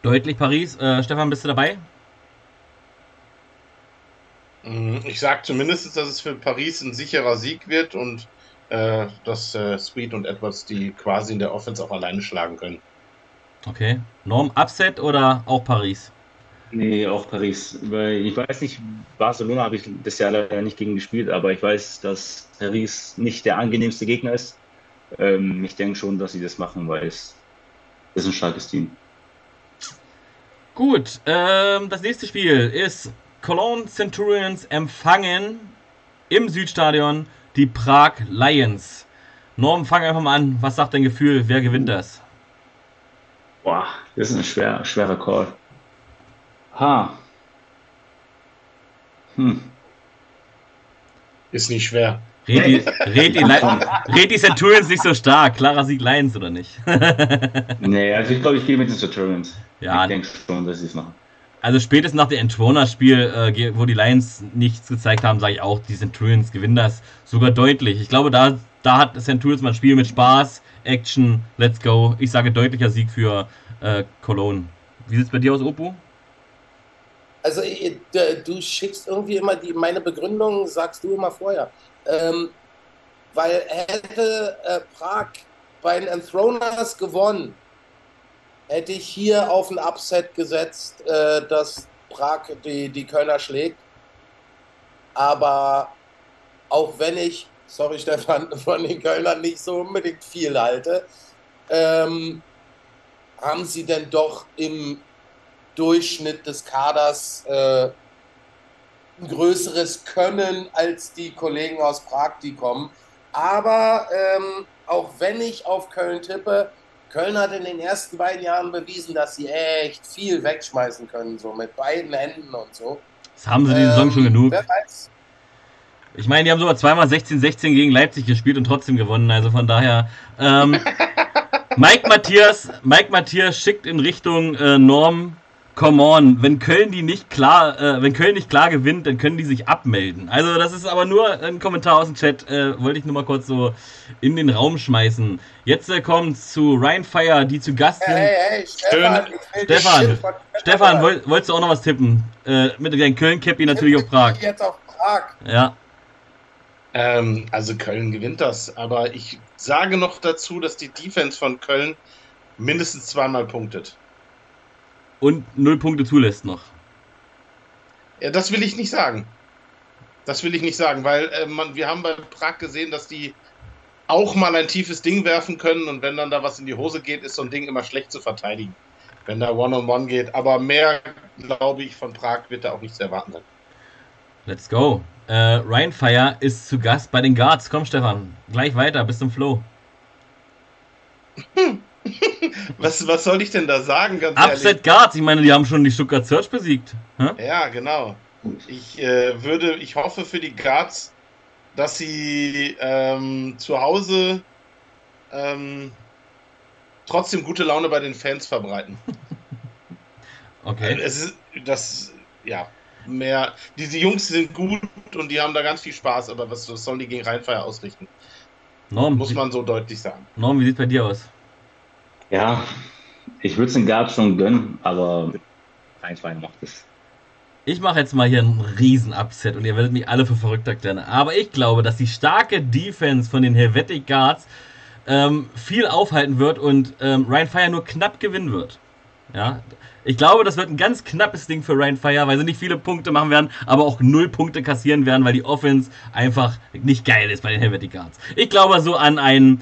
[SPEAKER 1] Deutlich Paris. Äh, Stefan, bist du dabei?
[SPEAKER 3] Mm, ich sage zumindest, dass es für Paris ein sicherer Sieg wird und äh, dass äh, Sweet und Edwards die quasi in der Offense auch alleine schlagen können.
[SPEAKER 1] Okay. Norm Upset oder auch Paris?
[SPEAKER 4] Nee, auch Paris. Weil ich weiß nicht, Barcelona habe ich das Jahr leider nicht gegen gespielt, aber ich weiß, dass Paris nicht der angenehmste Gegner ist. Ähm, ich denke schon, dass sie das machen, weil es ist ein starkes Team.
[SPEAKER 1] Gut, ähm, das nächste Spiel ist Cologne Centurions empfangen im Südstadion die Prag Lions. Norm, fang einfach mal an. Was sagt dein Gefühl? Wer gewinnt das?
[SPEAKER 4] Boah, das ist ein schwer, schwerer Call. Ha.
[SPEAKER 3] Hm. Ist nicht schwer.
[SPEAKER 1] Red die, red, die, red die Centurions nicht so stark. Klarer Sieg Lions, oder nicht?
[SPEAKER 4] nee, also ich glaube, ich gehe mit den Centurions.
[SPEAKER 1] Ja.
[SPEAKER 4] Ich denke schon, dass sie es machen.
[SPEAKER 1] Also spätestens nach dem Entrona-Spiel, äh, wo die Lions nichts gezeigt haben, sage ich auch, die Centurions gewinnen das sogar deutlich. Ich glaube, da, da hat Centurions mal ein Spiel mit Spaß, Action, let's go. Ich sage deutlicher Sieg für äh, Cologne. Wie sieht es bei dir aus, Opo?
[SPEAKER 2] Also du schickst irgendwie immer die, meine Begründung, sagst du immer vorher. Ähm, weil hätte äh, Prag bei den Enthroners gewonnen, hätte ich hier auf ein Upset gesetzt, äh, dass Prag die, die Kölner schlägt. Aber auch wenn ich, sorry Stefan, von den Kölnern nicht so unbedingt viel halte, ähm, haben sie denn doch im Durchschnitt des Kaders äh, ein größeres Können als die Kollegen aus Prag, die kommen. Aber ähm, auch wenn ich auf Köln tippe, Köln hat in den ersten beiden Jahren bewiesen, dass sie echt viel wegschmeißen können, so mit beiden Händen und so.
[SPEAKER 1] Das haben sie die Saison ähm, schon genug. Ich meine, die haben sogar zweimal 16-16 gegen Leipzig gespielt und trotzdem gewonnen. Also von daher. Ähm, Mike Matthias, Mike Matthias schickt in Richtung äh, Norm come on, wenn Köln die nicht klar, äh, wenn Köln nicht klar gewinnt, dann können die sich abmelden. Also das ist aber nur ein Kommentar aus dem Chat, äh, wollte ich nur mal kurz so in den Raum schmeißen. Jetzt äh, kommt zu Ryan Fire, die zu Gast sind. Hey, hey, Stefan, Stefan, Stefan woll, wolltest du auch noch was tippen? Äh, mit deinem Köln-Cappy natürlich auf Prag.
[SPEAKER 2] Jetzt auf Prag.
[SPEAKER 1] Ja.
[SPEAKER 3] Ähm, also Köln gewinnt das, aber ich sage noch dazu, dass die Defense von Köln mindestens zweimal punktet
[SPEAKER 1] und null Punkte zulässt noch.
[SPEAKER 3] Ja, das will ich nicht sagen. Das will ich nicht sagen, weil äh, man, wir haben bei Prag gesehen, dass die auch mal ein tiefes Ding werfen können und wenn dann da was in die Hose geht, ist so ein Ding immer schlecht zu verteidigen, wenn da One-on-One -on -one geht. Aber mehr, glaube ich, von Prag wird da auch nichts erwarten sein.
[SPEAKER 1] Let's go. Äh, Ryan Fire ist zu Gast bei den Guards. Komm, Stefan, gleich weiter, bis zum Flow.
[SPEAKER 3] Hm. was, was soll ich denn da sagen,
[SPEAKER 1] ganz Upset ehrlich? Guards, ich meine, die haben schon die Stuttgart Search besiegt.
[SPEAKER 3] Hm? Ja, genau. Ich äh, würde, ich hoffe für die Guards, dass sie ähm, zu Hause ähm, trotzdem gute Laune bei den Fans verbreiten.
[SPEAKER 1] okay.
[SPEAKER 3] Es ist, das, ja, mehr. Diese Jungs sind gut und die haben da ganz viel Spaß, aber was, was sollen die gegen Rheinfeier ausrichten? Norm, Muss man so deutlich sagen.
[SPEAKER 1] Norm, wie sieht es bei dir aus?
[SPEAKER 4] Ja, ich würde es den Guards schon gönnen, aber 1-2 macht es.
[SPEAKER 1] Ich mache jetzt mal hier einen riesen Upset und ihr werdet mich alle für verrückt erklären. Aber ich glaube, dass die starke Defense von den Helvetic Guards ähm, viel aufhalten wird und ähm, Ryan Fire nur knapp gewinnen wird. Ja, ich glaube, das wird ein ganz knappes Ding für Ryan Fire, weil sie nicht viele Punkte machen werden, aber auch null Punkte kassieren werden, weil die Offense einfach nicht geil ist bei den Helvetic Guards. Ich glaube so an einen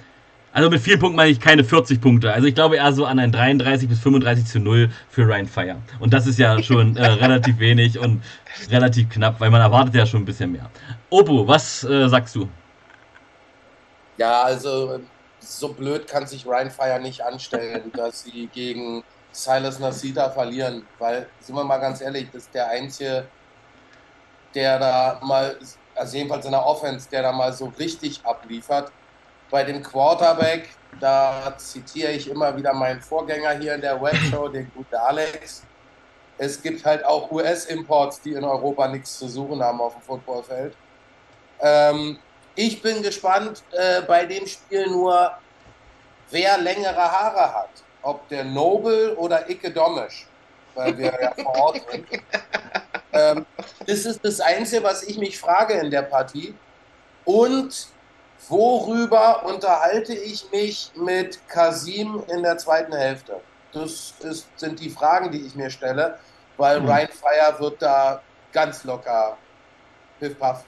[SPEAKER 1] also mit vielen Punkten meine ich keine 40 Punkte. Also ich glaube eher so an ein 33 bis 35 zu 0 für Ryan Fire. Und das ist ja schon äh, relativ wenig und relativ knapp, weil man erwartet ja schon ein bisschen mehr. Opo, was äh, sagst du?
[SPEAKER 2] Ja, also so blöd kann sich Ryan Fire nicht anstellen, dass sie gegen Silas Nasita verlieren. Weil, sind wir mal ganz ehrlich, das ist der Einzige, der da mal, also jedenfalls in der Offense, der da mal so richtig abliefert bei dem Quarterback, da zitiere ich immer wieder meinen Vorgänger hier in der Webshow, den guten Alex. Es gibt halt auch US-Imports, die in Europa nichts zu suchen haben auf dem Footballfeld. Ähm, ich bin gespannt äh, bei dem Spiel nur, wer längere Haare hat. Ob der Noble oder Icke Domisch, weil wir ja vor Ort sind. Ähm, das ist das Einzige, was ich mich frage in der Partie. Und Worüber unterhalte ich mich mit Kasim in der zweiten Hälfte? Das ist, sind die Fragen, die ich mir stelle, weil mhm. Ryan Fire wird da ganz locker piff-paff.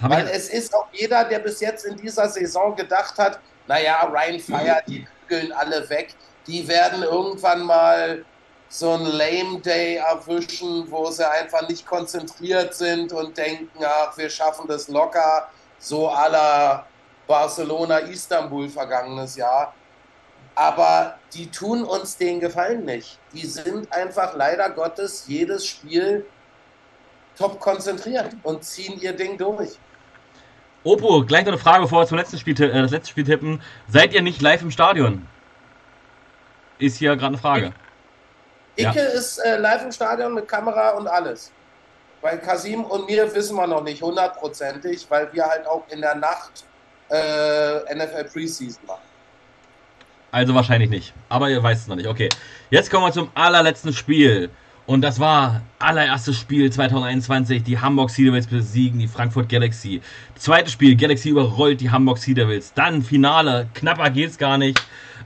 [SPEAKER 2] Weil es ist auch jeder, der bis jetzt in dieser Saison gedacht hat, naja, Ryan Fire, die bügeln alle weg, die werden irgendwann mal so ein Lame Day erwischen, wo sie einfach nicht konzentriert sind und denken, ach, wir schaffen das locker, so aller Barcelona, Istanbul vergangenes Jahr. Aber die tun uns den Gefallen nicht. Die sind einfach leider Gottes jedes Spiel top konzentriert und ziehen ihr Ding durch.
[SPEAKER 1] Opo, gleich noch eine Frage, bevor wir zum letzten Spiel, äh, das letzte Spiel tippen. Seid ihr nicht live im Stadion? Ist hier gerade eine Frage.
[SPEAKER 2] Icke ja. ist äh, live im Stadion mit Kamera und alles. Bei Kasim und mir wissen wir noch nicht hundertprozentig, weil wir halt auch in der Nacht äh, NFL Preseason machen.
[SPEAKER 1] Also wahrscheinlich nicht. Aber ihr weißt es noch nicht. Okay. Jetzt kommen wir zum allerletzten Spiel. Und das war allererstes Spiel 2021. Die Hamburg Sea Devils besiegen die Frankfurt Galaxy. Zweites Spiel, Galaxy überrollt die Hamburg Sea Devils. Dann Finale, knapper geht's gar nicht.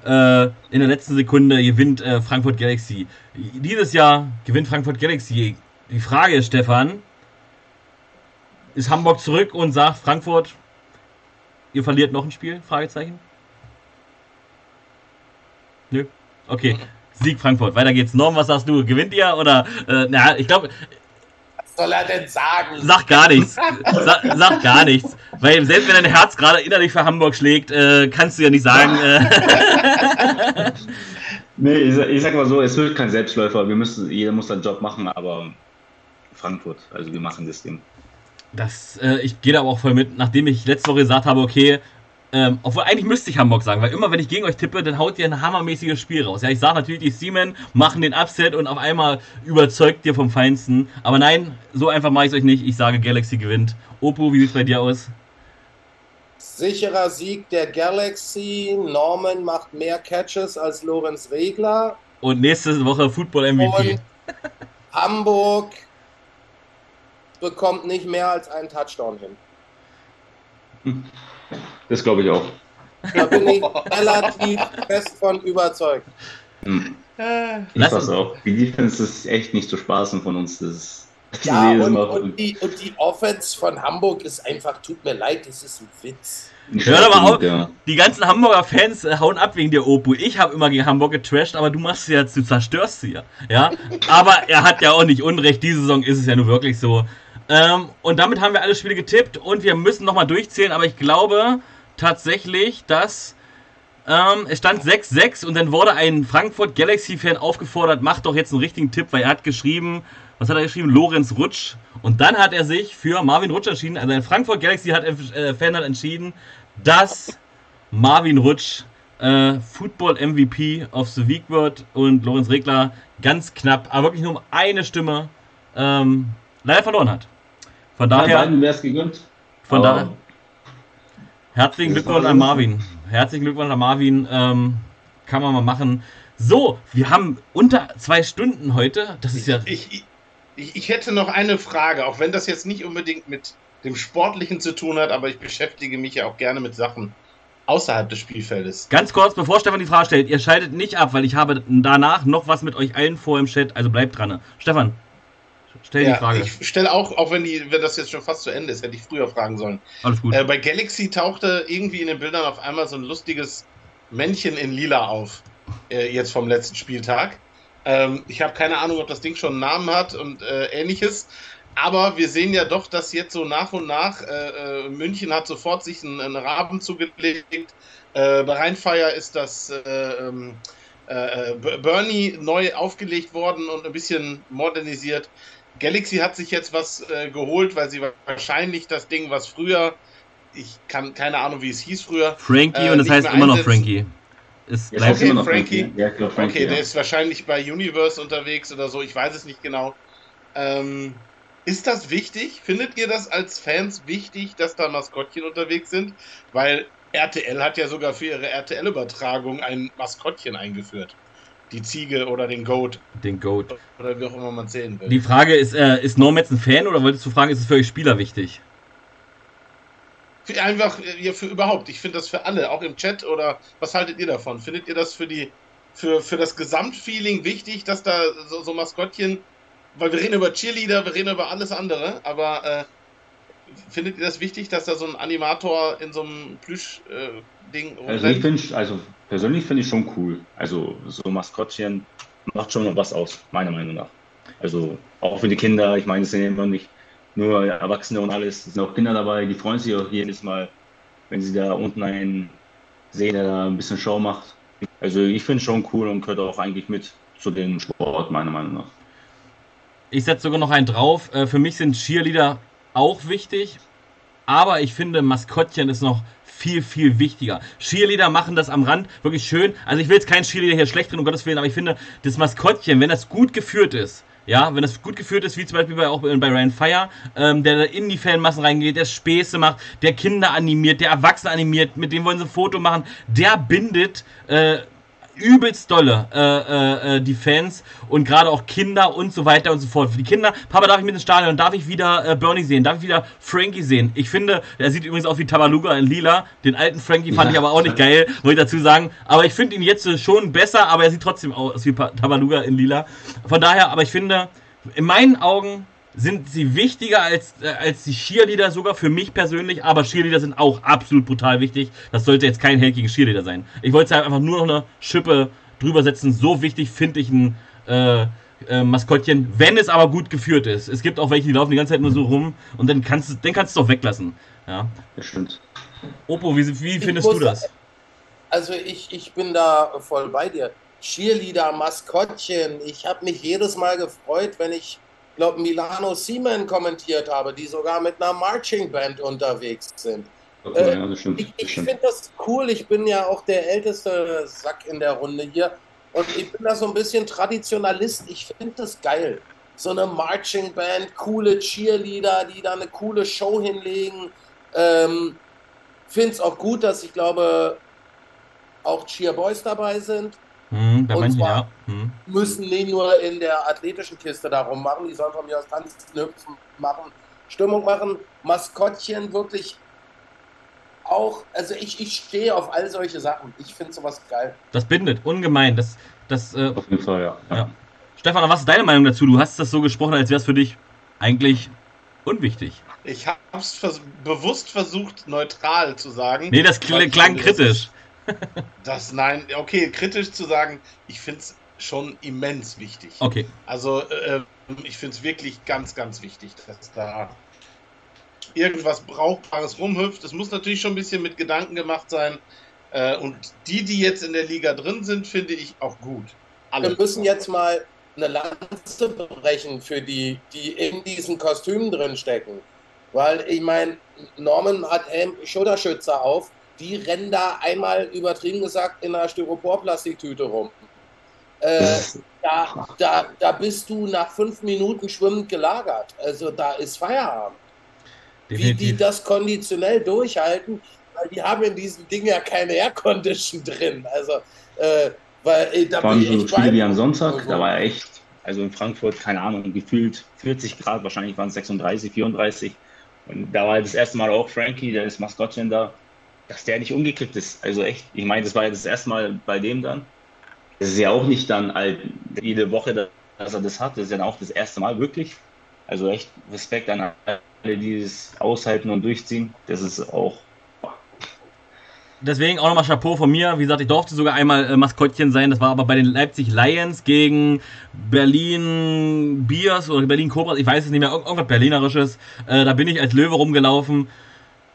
[SPEAKER 1] Äh, in der letzten Sekunde gewinnt äh, Frankfurt Galaxy. Dieses Jahr gewinnt Frankfurt Galaxy. Die Frage ist, Stefan, ist Hamburg zurück und sagt Frankfurt, ihr verliert noch ein Spiel? Fragezeichen. Nö. Okay. Sieg Frankfurt. Weiter geht's. Norm, was sagst du? Gewinnt ihr oder? Äh, na, ich glaube.
[SPEAKER 2] Was soll er denn sagen?
[SPEAKER 1] Sag gar nichts. Sag, sag gar nichts. Weil selbst wenn dein Herz gerade innerlich für Hamburg schlägt, äh, kannst du ja nicht sagen. Äh
[SPEAKER 4] nee, ich, ich, sag mal so, es wird kein Selbstläufer. Wir müssen, jeder muss seinen Job machen, aber Frankfurt, also wir machen das Ding.
[SPEAKER 1] Das, äh, ich gehe da aber auch voll mit, nachdem ich letzte Woche gesagt habe, okay, ähm, obwohl eigentlich müsste ich Hamburg sagen, weil immer wenn ich gegen euch tippe, dann haut ihr ein hammermäßiges Spiel raus. Ja, ich sage natürlich, die Seamen machen den Upset und auf einmal überzeugt ihr vom Feinsten. Aber nein, so einfach mache ich es euch nicht. Ich sage, Galaxy gewinnt. Opo, wie sieht es bei dir aus?
[SPEAKER 2] Sicherer Sieg der Galaxy. Norman macht mehr Catches als Lorenz Regler.
[SPEAKER 1] Und nächste Woche Football MVP. Und
[SPEAKER 2] Hamburg bekommt nicht mehr als einen Touchdown hin.
[SPEAKER 4] Das glaube ich auch.
[SPEAKER 2] Da bin ich relativ fest von überzeugt.
[SPEAKER 4] Hm. Ich weiß auch. Die Defense ist echt nicht zu spaßen von uns. Das
[SPEAKER 2] ja, und, und, die, und die Offense von Hamburg ist einfach, tut mir leid, das ist ein Witz.
[SPEAKER 1] Hör aber auf, ja. die ganzen Hamburger Fans äh, hauen ab wegen der Opu. Ich habe immer gegen Hamburg getrashed, aber du machst sie ja, du zerstörst sie ja. ja. Aber er hat ja auch nicht Unrecht. Diese Saison ist es ja nur wirklich so. Ähm, und damit haben wir alle Spiele getippt und wir müssen nochmal durchzählen, aber ich glaube tatsächlich, dass ähm, es stand 6-6 und dann wurde ein Frankfurt Galaxy-Fan aufgefordert, macht doch jetzt einen richtigen Tipp, weil er hat geschrieben, was hat er geschrieben? Lorenz Rutsch. Und dann hat er sich für Marvin Rutsch entschieden. Also ein Frankfurt Galaxy hat, äh, hat entschieden, dass Marvin Rutsch äh, Football MVP of the Week wird und Lorenz Regler ganz knapp, aber wirklich nur um eine Stimme ähm, leider verloren hat. Von daher.
[SPEAKER 4] Beiden wäre es gegönnt.
[SPEAKER 1] Von daher. Herzlichen Glückwunsch an Marvin. Herzlichen Glückwunsch an Marvin. Ähm, kann man mal machen. So, wir haben unter zwei Stunden heute. Das ist ja.
[SPEAKER 3] Ich, ich, ich hätte noch eine Frage, auch wenn das jetzt nicht unbedingt mit dem Sportlichen zu tun hat, aber ich beschäftige mich ja auch gerne mit Sachen außerhalb des Spielfeldes.
[SPEAKER 1] Ganz kurz, bevor Stefan die Frage stellt, ihr schaltet nicht ab, weil ich habe danach noch was mit euch allen vor im Chat, also bleibt dran. Stefan. Stell ja, die Frage.
[SPEAKER 3] Ich stelle auch, auch wenn, die, wenn das jetzt schon fast zu Ende ist, hätte ich früher fragen sollen. Alles gut. Äh, bei Galaxy tauchte irgendwie in den Bildern auf einmal so ein lustiges Männchen in Lila auf. Äh, jetzt vom letzten Spieltag. Ähm, ich habe keine Ahnung, ob das Ding schon einen Namen hat und äh, ähnliches. Aber wir sehen ja doch, dass jetzt so nach und nach äh, äh, München hat sofort sich einen, einen Raben zugelegt. Äh, bei Rheinfeier ist das ähm, Bernie neu aufgelegt worden und ein bisschen modernisiert. Galaxy hat sich jetzt was äh, geholt, weil sie wahrscheinlich das Ding, was früher, ich kann keine Ahnung, wie es hieß früher.
[SPEAKER 1] Frankie äh, und es heißt immer noch Frankie.
[SPEAKER 3] Es bleibt okay, immer noch Frankie. Frankie. Ja, glaub, Frankie okay, ja. der ist wahrscheinlich bei Universe unterwegs oder so, ich weiß es nicht genau. Ähm, ist das wichtig? Findet ihr das als Fans wichtig, dass da Maskottchen unterwegs sind? Weil RTL hat ja sogar für ihre RTL-Übertragung ein Maskottchen eingeführt die Ziege oder den Goat.
[SPEAKER 1] Den Goat.
[SPEAKER 3] Oder wie auch immer man sehen will.
[SPEAKER 1] Die Frage ist, äh, ist Norm jetzt ein Fan oder wolltest du fragen, ist es für euch Spieler wichtig?
[SPEAKER 3] Für einfach, ja, für überhaupt. Ich finde das für alle, auch im Chat oder was haltet ihr davon? Findet ihr das für die, für, für das Gesamtfeeling wichtig, dass da so, so Maskottchen, weil wir reden über Cheerleader, wir reden über alles andere, aber äh, findet ihr das wichtig, dass da so ein Animator in so einem Plüsch-Ding
[SPEAKER 4] äh, Also ich finde, also persönlich finde ich schon cool. Also so Maskottchen macht schon noch was aus, meiner Meinung nach. Also auch für die Kinder, ich meine, es sind immer nicht nur Erwachsene und alles, es sind auch Kinder dabei, die freuen sich auch jedes Mal, wenn sie da unten einen sehen, der da ein bisschen Show macht. Also ich finde es schon cool und gehört auch eigentlich mit zu dem Sport, meiner Meinung nach.
[SPEAKER 1] Ich setze sogar noch einen drauf. Äh, für mich sind Cheerleader auch wichtig, aber ich finde, Maskottchen ist noch viel, viel wichtiger. Cheerleader machen das am Rand wirklich schön. Also ich will jetzt keinen Cheerleader hier schlecht drin, um Gottes Willen, aber ich finde, das Maskottchen, wenn das gut geführt ist, ja, wenn das gut geführt ist, wie zum Beispiel bei, auch bei Ryan Fire, ähm, der in die Fanmassen reingeht, der Späße macht, der Kinder animiert, der Erwachsene animiert, mit dem wollen sie ein Foto machen, der bindet äh, übelst dolle äh, äh, äh, die Fans und gerade auch Kinder und so weiter und so fort. Für die Kinder, Papa, darf ich mit ins Stadion? Darf ich wieder äh, Bernie sehen? Darf ich wieder Frankie sehen? Ich finde, er sieht übrigens aus wie Tabaluga in Lila. Den alten Frankie fand ja. ich aber auch nicht geil, muss ich dazu sagen. Aber ich finde ihn jetzt schon besser, aber er sieht trotzdem aus wie Tabaluga in Lila. Von daher, aber ich finde, in meinen Augen sind sie wichtiger als, äh, als die Cheerleader sogar für mich persönlich, aber Cheerleader sind auch absolut brutal wichtig. Das sollte jetzt kein Held gegen Cheerleader sein. Ich wollte einfach nur noch eine Schippe drüber setzen. So wichtig finde ich ein äh, äh, Maskottchen, wenn es aber gut geführt ist. Es gibt auch welche, die laufen die ganze Zeit nur so rum und dann kannst du den kannst du doch weglassen. Ja,
[SPEAKER 4] das stimmt.
[SPEAKER 1] Opo, wie, wie findest muss, du das?
[SPEAKER 2] Also ich, ich bin da voll bei dir. Cheerleader, Maskottchen. Ich habe mich jedes Mal gefreut, wenn ich glaube, Milano Siemen kommentiert habe, die sogar mit einer Marching Band unterwegs sind. Okay, äh, ja, ich, ich finde das cool. Ich bin ja auch der älteste Sack in der Runde hier. Und ich bin da so ein bisschen Traditionalist. Ich finde das geil. So eine Marching Band, coole Cheerleader, die da eine coole Show hinlegen. Ähm, finde es auch gut, dass ich glaube, auch Cheerboys dabei sind.
[SPEAKER 1] Hm, bei manchen, ja.
[SPEAKER 2] Hm. Müssen nicht nur in der athletischen Kiste darum machen, die sollen von mir aus tanzen, hüpfen, machen, Stimmung machen, Maskottchen wirklich auch, also ich, ich stehe auf all solche Sachen. Ich finde sowas geil.
[SPEAKER 1] Das bindet, ungemein. Das, das,
[SPEAKER 4] äh, auf jeden Fall, ja.
[SPEAKER 1] ja. Stefan, was ist deine Meinung dazu? Du hast das so gesprochen, als wäre es für dich eigentlich unwichtig.
[SPEAKER 3] Ich habe es vers bewusst versucht, neutral zu sagen.
[SPEAKER 1] Nee, das kl klang kritisch.
[SPEAKER 3] Das, nein, okay, kritisch zu sagen, ich finde es schon immens wichtig.
[SPEAKER 1] Okay.
[SPEAKER 3] Also, äh, ich finde es wirklich ganz, ganz wichtig, dass da irgendwas Brauchbares rumhüpft. Es muss natürlich schon ein bisschen mit Gedanken gemacht sein. Äh, und die, die jetzt in der Liga drin sind, finde ich auch gut.
[SPEAKER 2] Alle. Wir müssen jetzt mal eine Lanze brechen für die, die in diesen Kostümen drin stecken. Weil ich meine, Norman hat Schulterschützer auf die rennen da einmal übertrieben gesagt in einer Styroporplastiktüte rum. Äh, da, da, da bist du nach fünf Minuten schwimmend gelagert. Also da ist Feierabend. Definitiv. Wie die das konditionell durchhalten, weil die haben in diesem Ding ja keine Aircondition drin. Also, äh, weil
[SPEAKER 4] ey, da Vor so Spiele wie am Sonntag, so. da war ja echt, also in Frankfurt, keine Ahnung, gefühlt 40 Grad, wahrscheinlich waren es 36, 34. Und da war das erste Mal auch Frankie, der ist Maskottchen da dass der nicht umgekippt ist. Also echt, ich meine, das war ja das erste Mal bei dem dann. Das ist ja auch nicht dann halt jede Woche, dass er das hat. Das ist ja auch das erste Mal wirklich. Also echt Respekt an alle, die es aushalten und durchziehen. Das ist auch.
[SPEAKER 1] Deswegen auch nochmal Chapeau von mir. Wie gesagt, ich durfte sogar einmal äh, Maskottchen sein. Das war aber bei den Leipzig Lions gegen Berlin Bears oder Berlin Cobras. Ich weiß es nicht mehr. Irgendwas Berlinerisches. Äh, da bin ich als Löwe rumgelaufen.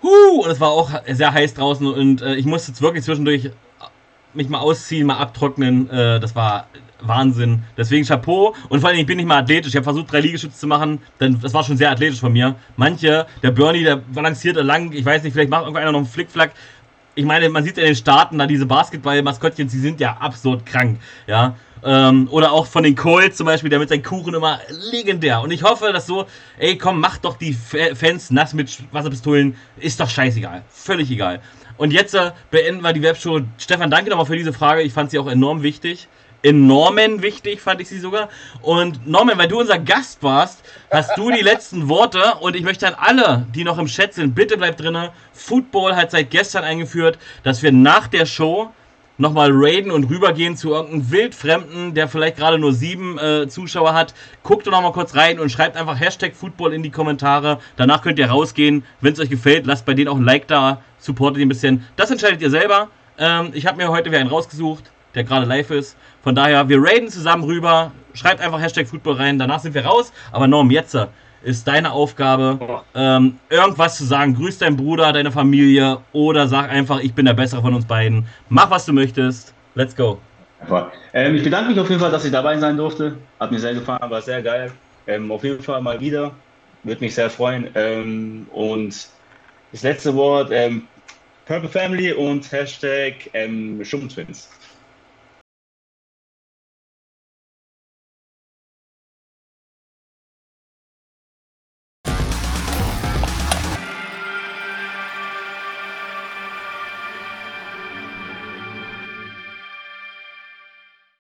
[SPEAKER 1] Huh, und es war auch sehr heiß draußen und äh, ich musste jetzt wirklich zwischendurch mich mal ausziehen, mal abtrocknen. Äh, das war Wahnsinn. Deswegen Chapeau. Und vor allem, ich bin nicht mal athletisch. Ich habe versucht, drei Liegestütze zu machen. Denn das war schon sehr athletisch von mir. Manche, der Bernie, der balancierte lang. Ich weiß nicht, vielleicht macht irgendeiner noch einen Flickflack. Ich meine, man sieht in den Staaten da diese Basketball-Maskottchen, die sind ja absurd krank. Ja. Ähm, oder auch von den Colts zum Beispiel, der mit seinen Kuchen immer legendär. Und ich hoffe, dass so, ey, komm, mach doch die Fans nass mit Wasserpistolen. Ist doch scheißegal. Völlig egal. Und jetzt äh, beenden wir die Webshow. Stefan, danke nochmal für diese Frage. Ich fand sie auch enorm wichtig. Enormen wichtig fand ich sie sogar. Und Norman, weil du unser Gast warst, hast du die letzten Worte. Und ich möchte an alle, die noch im Chat sind, bitte bleibt drinnen. Football hat seit gestern eingeführt, dass wir nach der Show nochmal raiden und rübergehen zu irgendeinem Wildfremden, der vielleicht gerade nur sieben äh, Zuschauer hat. Guckt doch nochmal kurz rein und schreibt einfach Hashtag Football in die Kommentare. Danach könnt ihr rausgehen. Wenn es euch gefällt, lasst bei denen auch ein Like da, supportet ihn ein bisschen. Das entscheidet ihr selber. Ähm, ich habe mir heute wieder einen rausgesucht, der gerade live ist. Von daher, wir raiden zusammen rüber. Schreibt einfach Hashtag Football rein. Danach sind wir raus. Aber Norm, jetzt ist deine Aufgabe, ähm, irgendwas zu sagen. Grüß deinen Bruder, deine Familie oder sag einfach, ich bin der Bessere von uns beiden. Mach, was du möchtest. Let's go.
[SPEAKER 4] Ähm, ich bedanke mich auf jeden Fall, dass ich dabei sein durfte. Hat mir sehr gefallen, war sehr geil. Ähm, auf jeden Fall mal wieder. Würde mich sehr freuen. Ähm, und das letzte Wort, ähm, Purple Family und Hashtag ähm, Schum Twins.